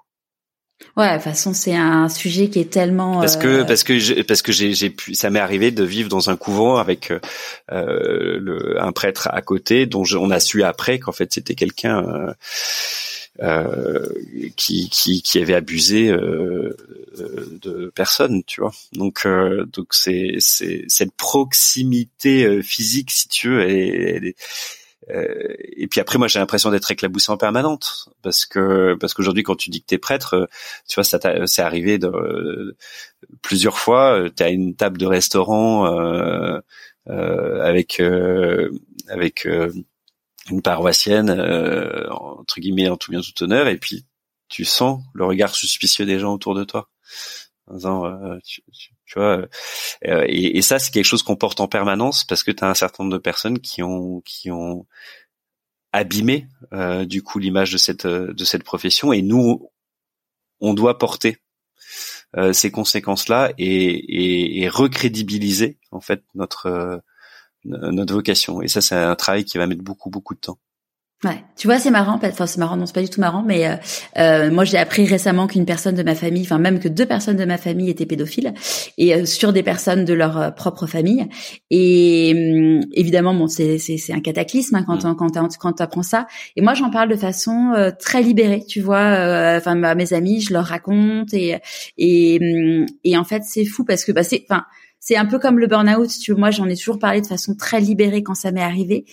Ouais, de toute façon, c'est un sujet qui est tellement parce que euh, parce que parce que j'ai j'ai pu ça m'est arrivé de vivre dans un couvent avec euh, le, un prêtre à côté dont on a su après qu'en fait c'était quelqu'un qui, qui qui avait abusé de personnes, tu vois. Donc donc c'est c'est cette proximité physique, si tu veux, elle, elle, euh, et puis après, moi, j'ai l'impression d'être éclaboussé en permanente parce que parce qu'aujourd'hui, quand tu dis que t'es prêtre, euh, tu vois, ça c'est arrivé de, euh, plusieurs fois. T'es à une table de restaurant euh, avec avec une paroissienne entre guillemets en tout bien tout honneur, et puis tu sens le regard suspicieux des gens autour de toi. En disant, tu, tu vois euh, et, et, ça c'est quelque chose qu'on porte en permanence parce que tu as un certain nombre de personnes qui ont qui ont abîmé euh, du coup l'image de cette de cette profession et nous on doit porter euh, ces conséquences là et, et, et, recrédibiliser en fait notre euh, notre vocation. Et ça c'est un travail qui va mettre beaucoup beaucoup de temps Ouais, tu vois, c'est marrant. Enfin, c'est marrant, non, c'est pas du tout marrant, mais euh, euh, moi, j'ai appris récemment qu'une personne de ma famille, enfin même que deux personnes de ma famille étaient pédophiles, et euh, sur des personnes de leur euh, propre famille. Et hum, évidemment, bon, c'est c'est un cataclysme hein, quand mm. quand quand t'apprends ça. Et moi, j'en parle de façon très libérée, tu vois. Enfin, à mes amis, je leur raconte et et hum, et en fait, c'est fou parce que bah c'est, enfin c'est un peu comme le burn-out. Tu vois, moi, j'en ai toujours parlé de façon très libérée quand ça m'est arrivé.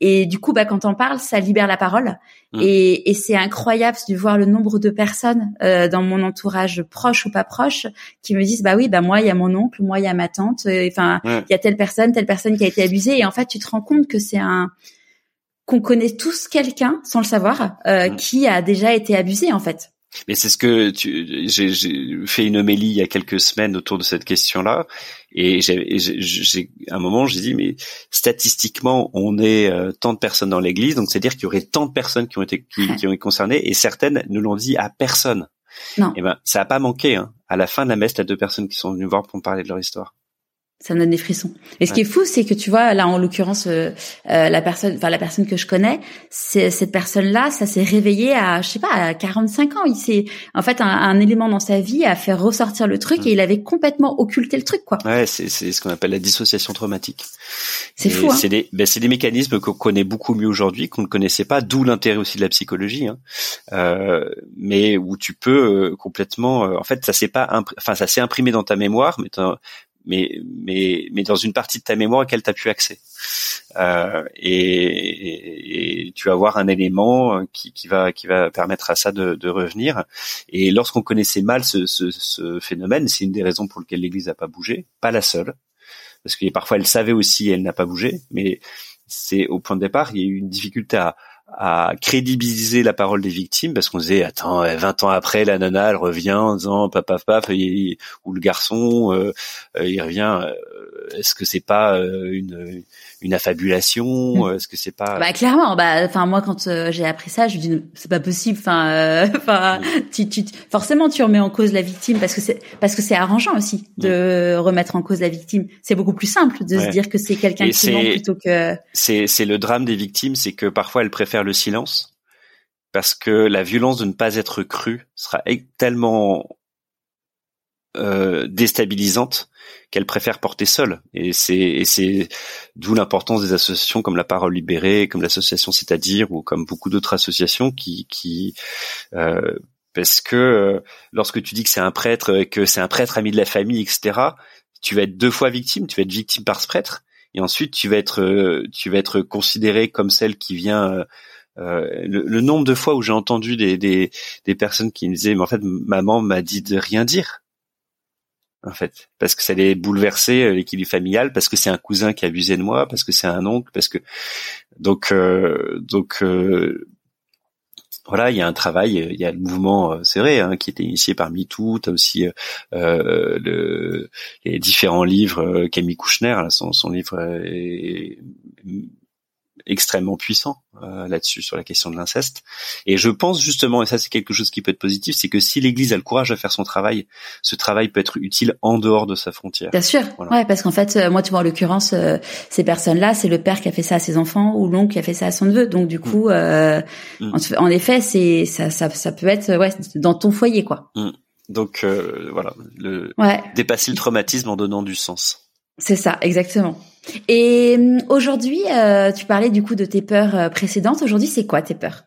Et du coup, bah, quand on parle, ça libère la parole. Mmh. Et, et c'est incroyable de voir le nombre de personnes euh, dans mon entourage proche ou pas proche qui me disent, bah oui, bah moi, il y a mon oncle, moi, il y a ma tante. Euh, enfin, il y a telle personne, telle personne qui a été abusée. Et en fait, tu te rends compte que c'est un qu'on connaît tous quelqu'un, sans le savoir, euh, mmh. qui a déjà été abusé, en fait. Mais c'est ce que tu, j'ai, fait une homélie il y a quelques semaines autour de cette question-là, et j'ai, j'ai, à un moment j'ai dit mais statistiquement on est euh, tant de personnes dans l'Église, donc c'est à dire qu'il y aurait tant de personnes qui ont été qui, ont été concernées, et certaines ne l'ont dit à personne. Non. Et eh ben ça a pas manqué. Hein. À la fin de la messe, t'as deux personnes qui sont venues voir pour me parler de leur histoire ça me donne des frissons. Et ce qui est fou, c'est que tu vois, là en l'occurrence, euh, euh, la personne, enfin la personne que je connais, c'est cette personne-là, ça s'est réveillé à, je sais pas, à 45 ans. Il s'est, en fait, un, élément dans sa vie a fait ressortir le truc et il avait complètement occulté le truc, quoi. Ouais, c'est c'est ce qu'on appelle la dissociation traumatique. C'est fou. Hein. C'est des, ben, c'est des mécanismes qu'on connaît beaucoup mieux aujourd'hui, qu'on ne connaissait pas, d'où l'intérêt aussi de la psychologie. Hein. Euh, mais où tu peux euh, complètement, en fait, ça s'est pas, enfin, ça s'est imprimé dans ta mémoire, mais mais mais mais dans une partie de ta mémoire auquel tu as pu accès. Euh, et, et, tu vas avoir un élément qui, qui va qui va permettre à ça de, de revenir. Et lorsqu'on connaissait mal ce, ce, ce phénomène, c'est une des raisons pour lesquelles l'Église n'a pas bougé, pas la seule, parce que parfois elle savait aussi elle n'a pas bougé, mais c'est au point de départ, il y a eu une difficulté à, à crédibiliser la parole des victimes parce qu'on disait attends 20 ans après la nana elle revient en disant paf paf paf ou le garçon euh, euh, il revient euh, est-ce que c'est pas une une affabulation mm. Est-ce que c'est pas Bah clairement. Bah enfin moi quand euh, j'ai appris ça, je me dis c'est pas possible. Enfin euh, enfin mm. tu, tu forcément tu remets en cause la victime parce que c'est parce que c'est arrangeant aussi de mm. remettre en cause la victime. C'est beaucoup plus simple de se dire que c'est quelqu'un qui ment plutôt que. C'est c'est le drame des victimes, c'est que parfois elles préfèrent le silence parce que la violence de ne pas être crue sera tellement euh, déstabilisante qu'elle préfère porter seule. Et c'est d'où l'importance des associations comme la Parole libérée, comme l'association C'est-à-dire ou comme beaucoup d'autres associations qui qui euh, parce que euh, lorsque tu dis que c'est un prêtre, que c'est un prêtre ami de la famille, etc., tu vas être deux fois victime. Tu vas être victime par ce prêtre, et ensuite tu vas être tu vas être considéré comme celle qui vient euh, le, nombre de fois où j'ai entendu des, des, des personnes qui me disaient mais en fait maman m'a dit de rien dire en fait, parce que ça allait bouleverser euh, l'équilibre familial, parce que c'est un cousin qui a abusé de moi, parce que c'est un oncle, parce que donc euh, donc euh, voilà, il y a un travail, il y a le mouvement, c'est vrai, hein, qui était initié par MeToo, tu as aussi le, les différents livres, Camille Kouchner, son, son livre est, extrêmement puissant euh, là-dessus sur la question de l'inceste. Et je pense justement, et ça c'est quelque chose qui peut être positif, c'est que si l'Église a le courage de faire son travail, ce travail peut être utile en dehors de sa frontière. Bien sûr, ouais, parce qu'en fait, euh, moi tu vois en l'occurrence, euh, ces personnes-là, c'est le père qui a fait ça à ses enfants ou l'oncle qui a fait ça à son neveu. Donc du mm. coup, mm. en, effet, c'est ça, ça, ça peut être ouais dans ton foyer quoi. Mm. Donc voilà, le dépasser le traumatisme en donnant du sens. C'est ça, exactement. Et euh, aujourd'hui, euh, tu parlais du coup de tes peurs euh, précédentes. Aujourd'hui, c'est quoi tes peurs?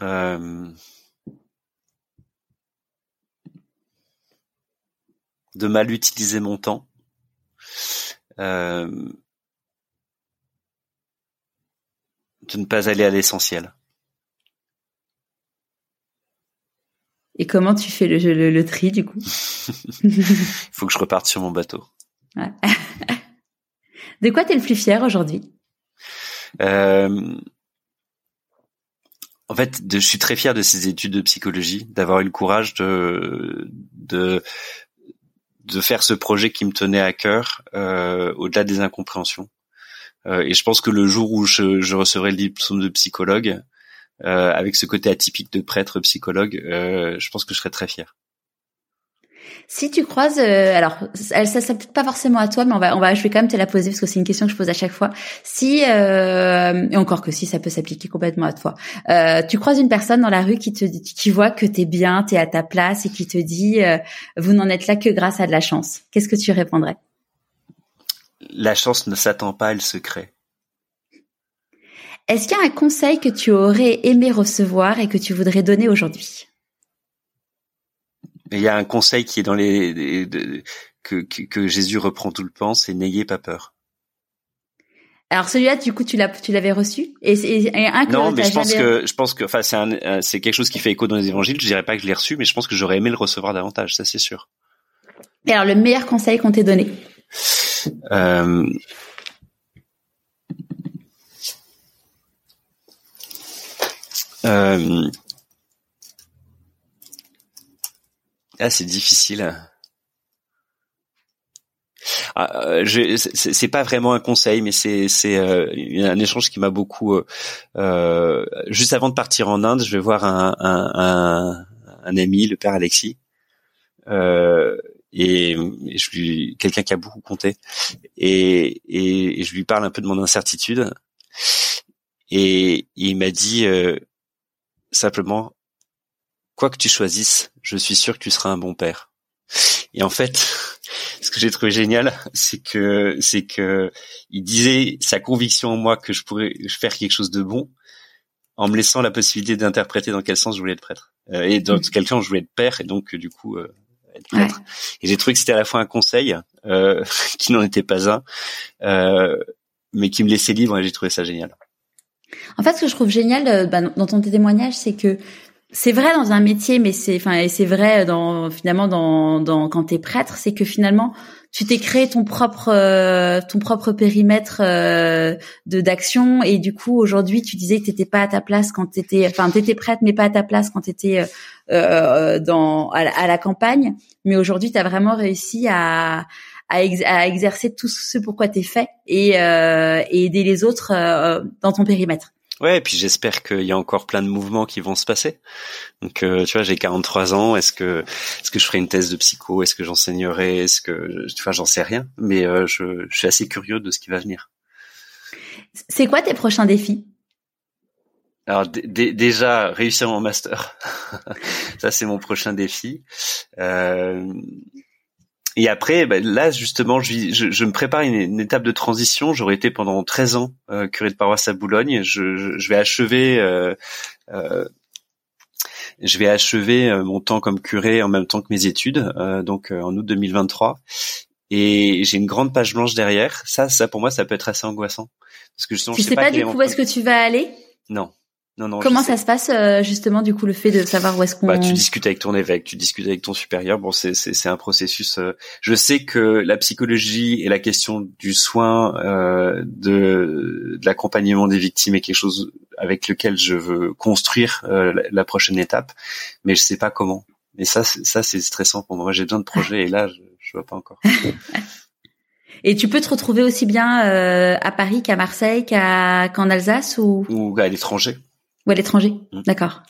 Euh, de mal utiliser mon temps. De ne pas aller à l'essentiel. Et comment tu fais le, le, tri du coup Il faut que je reparte sur mon bateau. Ouais. de quoi tu es le plus fier aujourd'hui? Euh, En fait, je suis très fier de ces études de psychologie, d'avoir eu le courage de, de de faire ce projet qui me tenait à cœur euh, au-delà des incompréhensions. Euh, et je pense que le jour où je, je recevrai le diplôme de psychologue, avec ce côté atypique de prêtre psychologue, euh, je pense que je serai très fier. Si tu croises, euh, alors ça, ça s'applique pas forcément à toi, mais on va, on va, je vais quand même te la poser parce que c'est une question que je pose à chaque fois. Si euh, et encore que si, ça peut s'appliquer complètement à toi. Euh, tu croises une personne dans la rue qui te, qui voit que t'es bien, t'es à ta place et qui te dit, euh, vous n'en êtes là que grâce à de la chance. Qu'est-ce que tu répondrais? La chance ne s'attend pas, elle se crée. Est-ce qu'il y a un conseil que tu aurais aimé recevoir et que tu voudrais donner aujourd'hui? Il y a un conseil qui est dans les, que, que, Jésus reprend tout le temps, c'est n'ayez pas peur. Alors celui-là, du coup, tu l'as, tu l'avais reçu? Et, et, un que Non, mais je pense que je pense que, enfin, c'est c'est quelque chose qui fait écho dans les évangiles. Je dirais pas que je l'ai reçu, mais je pense que j'aurais aimé le recevoir davantage, ça c'est sûr. Et alors, le meilleur conseil qu'on t'ait donné? Euh... Euh... Ah, c'est difficile. Ah, euh, c'est pas vraiment un conseil, mais c'est euh, un échange qui m'a beaucoup. Euh, juste avant de partir en Inde, je vais voir un un, un, ami, le père Alexis, et, je lui quelqu'un qui a beaucoup compté, et, et, je lui parle un peu de mon incertitude, et il m'a dit simplement quoi que tu choisisses, je suis sûr que tu seras un bon père. Et en fait, ce que j'ai trouvé génial, c'est que c'est que il disait sa conviction en moi que je pourrais faire quelque chose de bon, en me laissant la possibilité d'interpréter dans quel sens je voulais être prêtre. Euh, et dans quel sens je voulais être père, et donc du coup euh, être prêtre. Et j'ai trouvé que c'était à la fois un conseil euh, qui n'en était pas un, mais qui me laissait libre, et j'ai trouvé ça génial. En fait, ce que je trouve génial bah, dans ton témoignage, c'est que c'est vrai dans un métier, mais c'est enfin et c'est vrai dans finalement dans dans quand t'es prêtre, c'est que finalement tu t'es créé ton propre euh, ton propre périmètre euh, de d'action. Et du coup aujourd'hui tu disais que t'étais pas à ta place quand t'étais enfin t'étais prêtre mais pas à ta place quand t'étais euh, dans à la, campagne, mais aujourd'hui t'as vraiment réussi à à, exercer tout ce pourquoi t'es fait et, et aider les autres dans ton périmètre. Ouais, et puis j'espère qu'il y a encore plein de mouvements qui vont se passer. Donc, euh, tu vois, j'ai 43 ans. Est-ce que, est-ce que je ferai une thèse de psycho? Est-ce que j'enseignerai? Est-ce que, tu vois, j'en sais rien. Mais euh, je, je suis assez curieux de ce qui va venir. C'est quoi tes prochains défis? Alors déjà réussir mon master, ça c'est mon prochain défi. Euh, et après, bah, là justement, je, je, me prépare une, une, étape de transition. J'aurais été pendant 13 ans euh, curé de paroisse à Boulogne. Je, je vais achever, euh, euh, je vais achever euh, mon temps comme curé en même temps que mes études, euh, donc euh, en août 2023. Et j'ai une grande page blanche derrière. Ça, ça pour moi, ça peut être assez angoissant parce que justement, tu je sais, pas, pas du coup où est-ce que tu vas aller? Non. Non, non, Comment ça se passe euh, justement du coup le fait de savoir où est-ce qu'on bah, tu discutes avec ton évêque, tu discutes avec ton supérieur. Bon, c'est c'est c'est un processus. Euh, je sais que la psychologie et la question du soin, euh, de, de l'accompagnement des victimes est quelque chose avec lequel je veux construire euh, la, prochaine étape, mais je sais pas comment. Et ça, ça c'est stressant pour moi. J'ai besoin de projets et là, je, je vois pas encore. Et tu peux te retrouver aussi bien euh, à Paris qu'à Marseille, qu'à qu'en Alsace ou? Ou à l'étranger. Ou à l'étranger, mm. d'accord.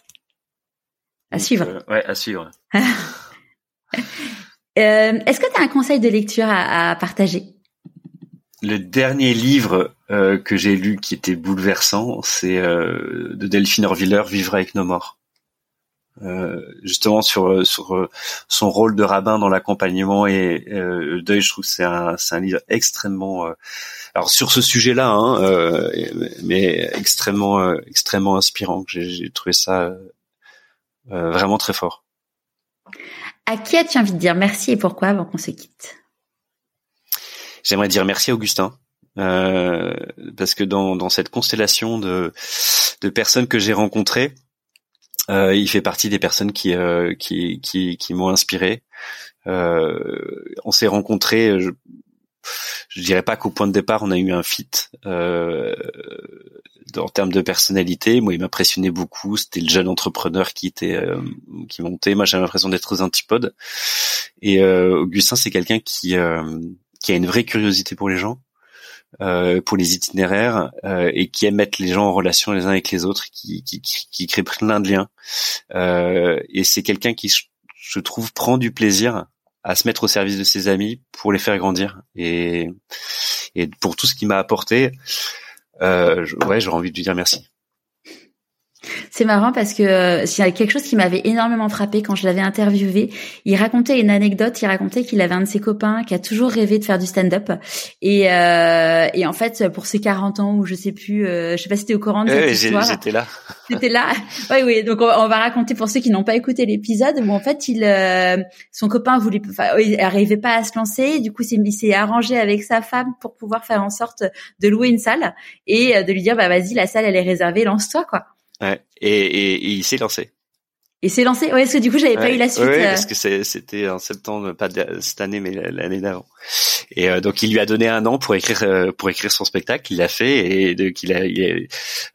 À suivre. Euh, ouais, à suivre. Euh, est-ce que tu as un conseil de lecture à, partager? Le dernier livre euh, que j'ai lu qui était bouleversant, c'est de Delphine Orviller, Vivre avec nos morts. justement sur sur son rôle de rabbin dans l'accompagnement et le deuil. Je trouve que c'est un c'est un livre extrêmement alors sur ce sujet-là, hein, mais extrêmement extrêmement inspirant. J'ai trouvé ça vraiment très fort. À qui as-tu envie de dire merci et pourquoi avant qu'on se quitte? J'aimerais dire merci à Augustin. Euh, parce que dans, dans cette constellation de, de personnes que j'ai rencontrées, euh, il fait partie des personnes qui euh, qui, qui, qui m'ont inspiré. Euh, on s'est rencontrés, je, je dirais pas qu'au point de départ on a eu un fit euh, en termes de personnalité. Moi, il m'impressionnait beaucoup. C'était le jeune entrepreneur qui était euh, qui montait. Moi, j'avais l'impression d'être aux antipodes. Et euh, Augustin, c'est quelqu'un qui euh, qui a une vraie curiosité pour les gens, pour les itinéraires et qui aime mettre les gens en relation les uns avec les autres, qui qui, qui crée plein de liens. et c'est quelqu'un qui, je trouve, prend du plaisir à se mettre au service de ses amis pour les faire grandir et et pour tout ce qu'il m'a apporté euh, ouais, j'aurais envie de lui dire merci. C'est marrant parce que euh, s'il y a quelque chose qui m'avait énormément frappé quand je l'avais interviewé, il racontait une anecdote. Il racontait qu'il avait un de ses copains qui a toujours rêvé de faire du stand-up et, euh, et en fait pour ses 40 ans ou je sais plus, euh, je sais pas si c'était au courant de cette histoire. J'étais là. C'était là. Oui oui. Donc on, va raconter pour ceux qui n'ont pas écouté l'épisode où en fait il euh, son copain voulait, enfin, il arrivait pas à se lancer. Du coup il s'est arrangé avec sa femme pour pouvoir faire en sorte de louer une salle et euh, de lui dire bah vas-y la salle elle est réservée, lance-toi quoi. Ouais. Et, et, il s'est lancé. Et s'est lancé? Ouais, parce que du coup, j'avais pas eu la suite. Oui, parce que c'était en septembre, pas cette année, mais l'année d'avant. Et euh, donc, il lui a donné un an pour écrire euh, pour écrire son spectacle. Il l'a fait et donc il a, il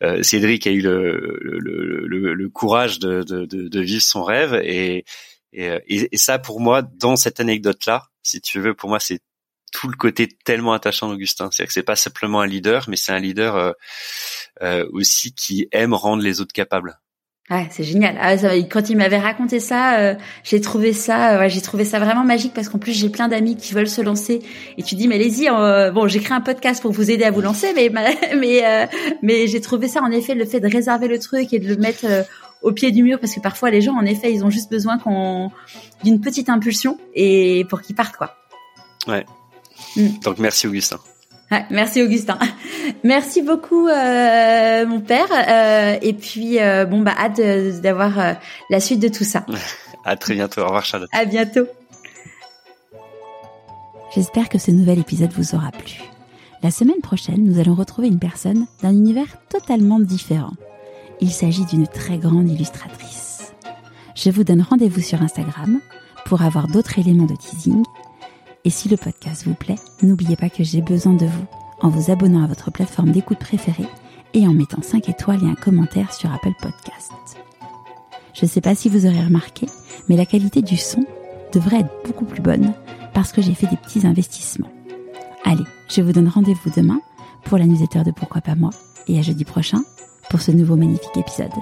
euh, Cédric a eu le le, le, le courage de, de, de, vivre son rêve et, et, et ça pour moi dans cette anecdote là, si tu veux, pour moi c'est tout le côté tellement attachant d'Augustin. C'est-à-dire que c'est pas simplement un leader, mais c'est un leader euh, euh, aussi qui aime rendre les autres capables. Ouais, c'est génial. Ah, quand il m'avait raconté ça, euh, j'ai trouvé ça, ouais, j'ai trouvé ça vraiment magique parce qu'en plus j'ai plein d'amis qui veulent se lancer et tu dis mais allez-y. bon, j'ai créé un podcast pour vous aider à vous lancer, mais mais mais j'ai trouvé ça en effet le fait de réserver le truc et de le mettre au pied du mur parce que parfois les gens en effet ils ont juste besoin qu'on d'une petite impulsion et pour qu'ils partent quoi. Ouais. Mm. Donc merci Augustin. merci Augustin. Merci beaucoup euh, mon père. Euh, et puis euh, bon bah hâte d'avoir la suite de tout ça. à très bientôt. Au revoir Charlotte. À bientôt. J'espère que ce nouvel épisode vous aura plu. La semaine prochaine, nous allons retrouver une personne d'un univers totalement différent. Il s'agit d'une très grande illustratrice. Je vous donne rendez-vous sur Instagram pour avoir d'autres éléments de teasing et si le podcast vous plaît, n'oubliez pas que j'ai besoin de vous en vous abonnant à votre plateforme d'écoute préférée et en mettant 5 étoiles et un commentaire sur Apple Podcasts. Je ne sais pas si vous aurez remarqué, mais la qualité du son devrait être beaucoup plus bonne parce que j'ai fait des petits investissements. Allez, je vous donne rendez-vous demain pour la newsletter de Pourquoi pas moi et à jeudi prochain pour ce nouveau magnifique épisode.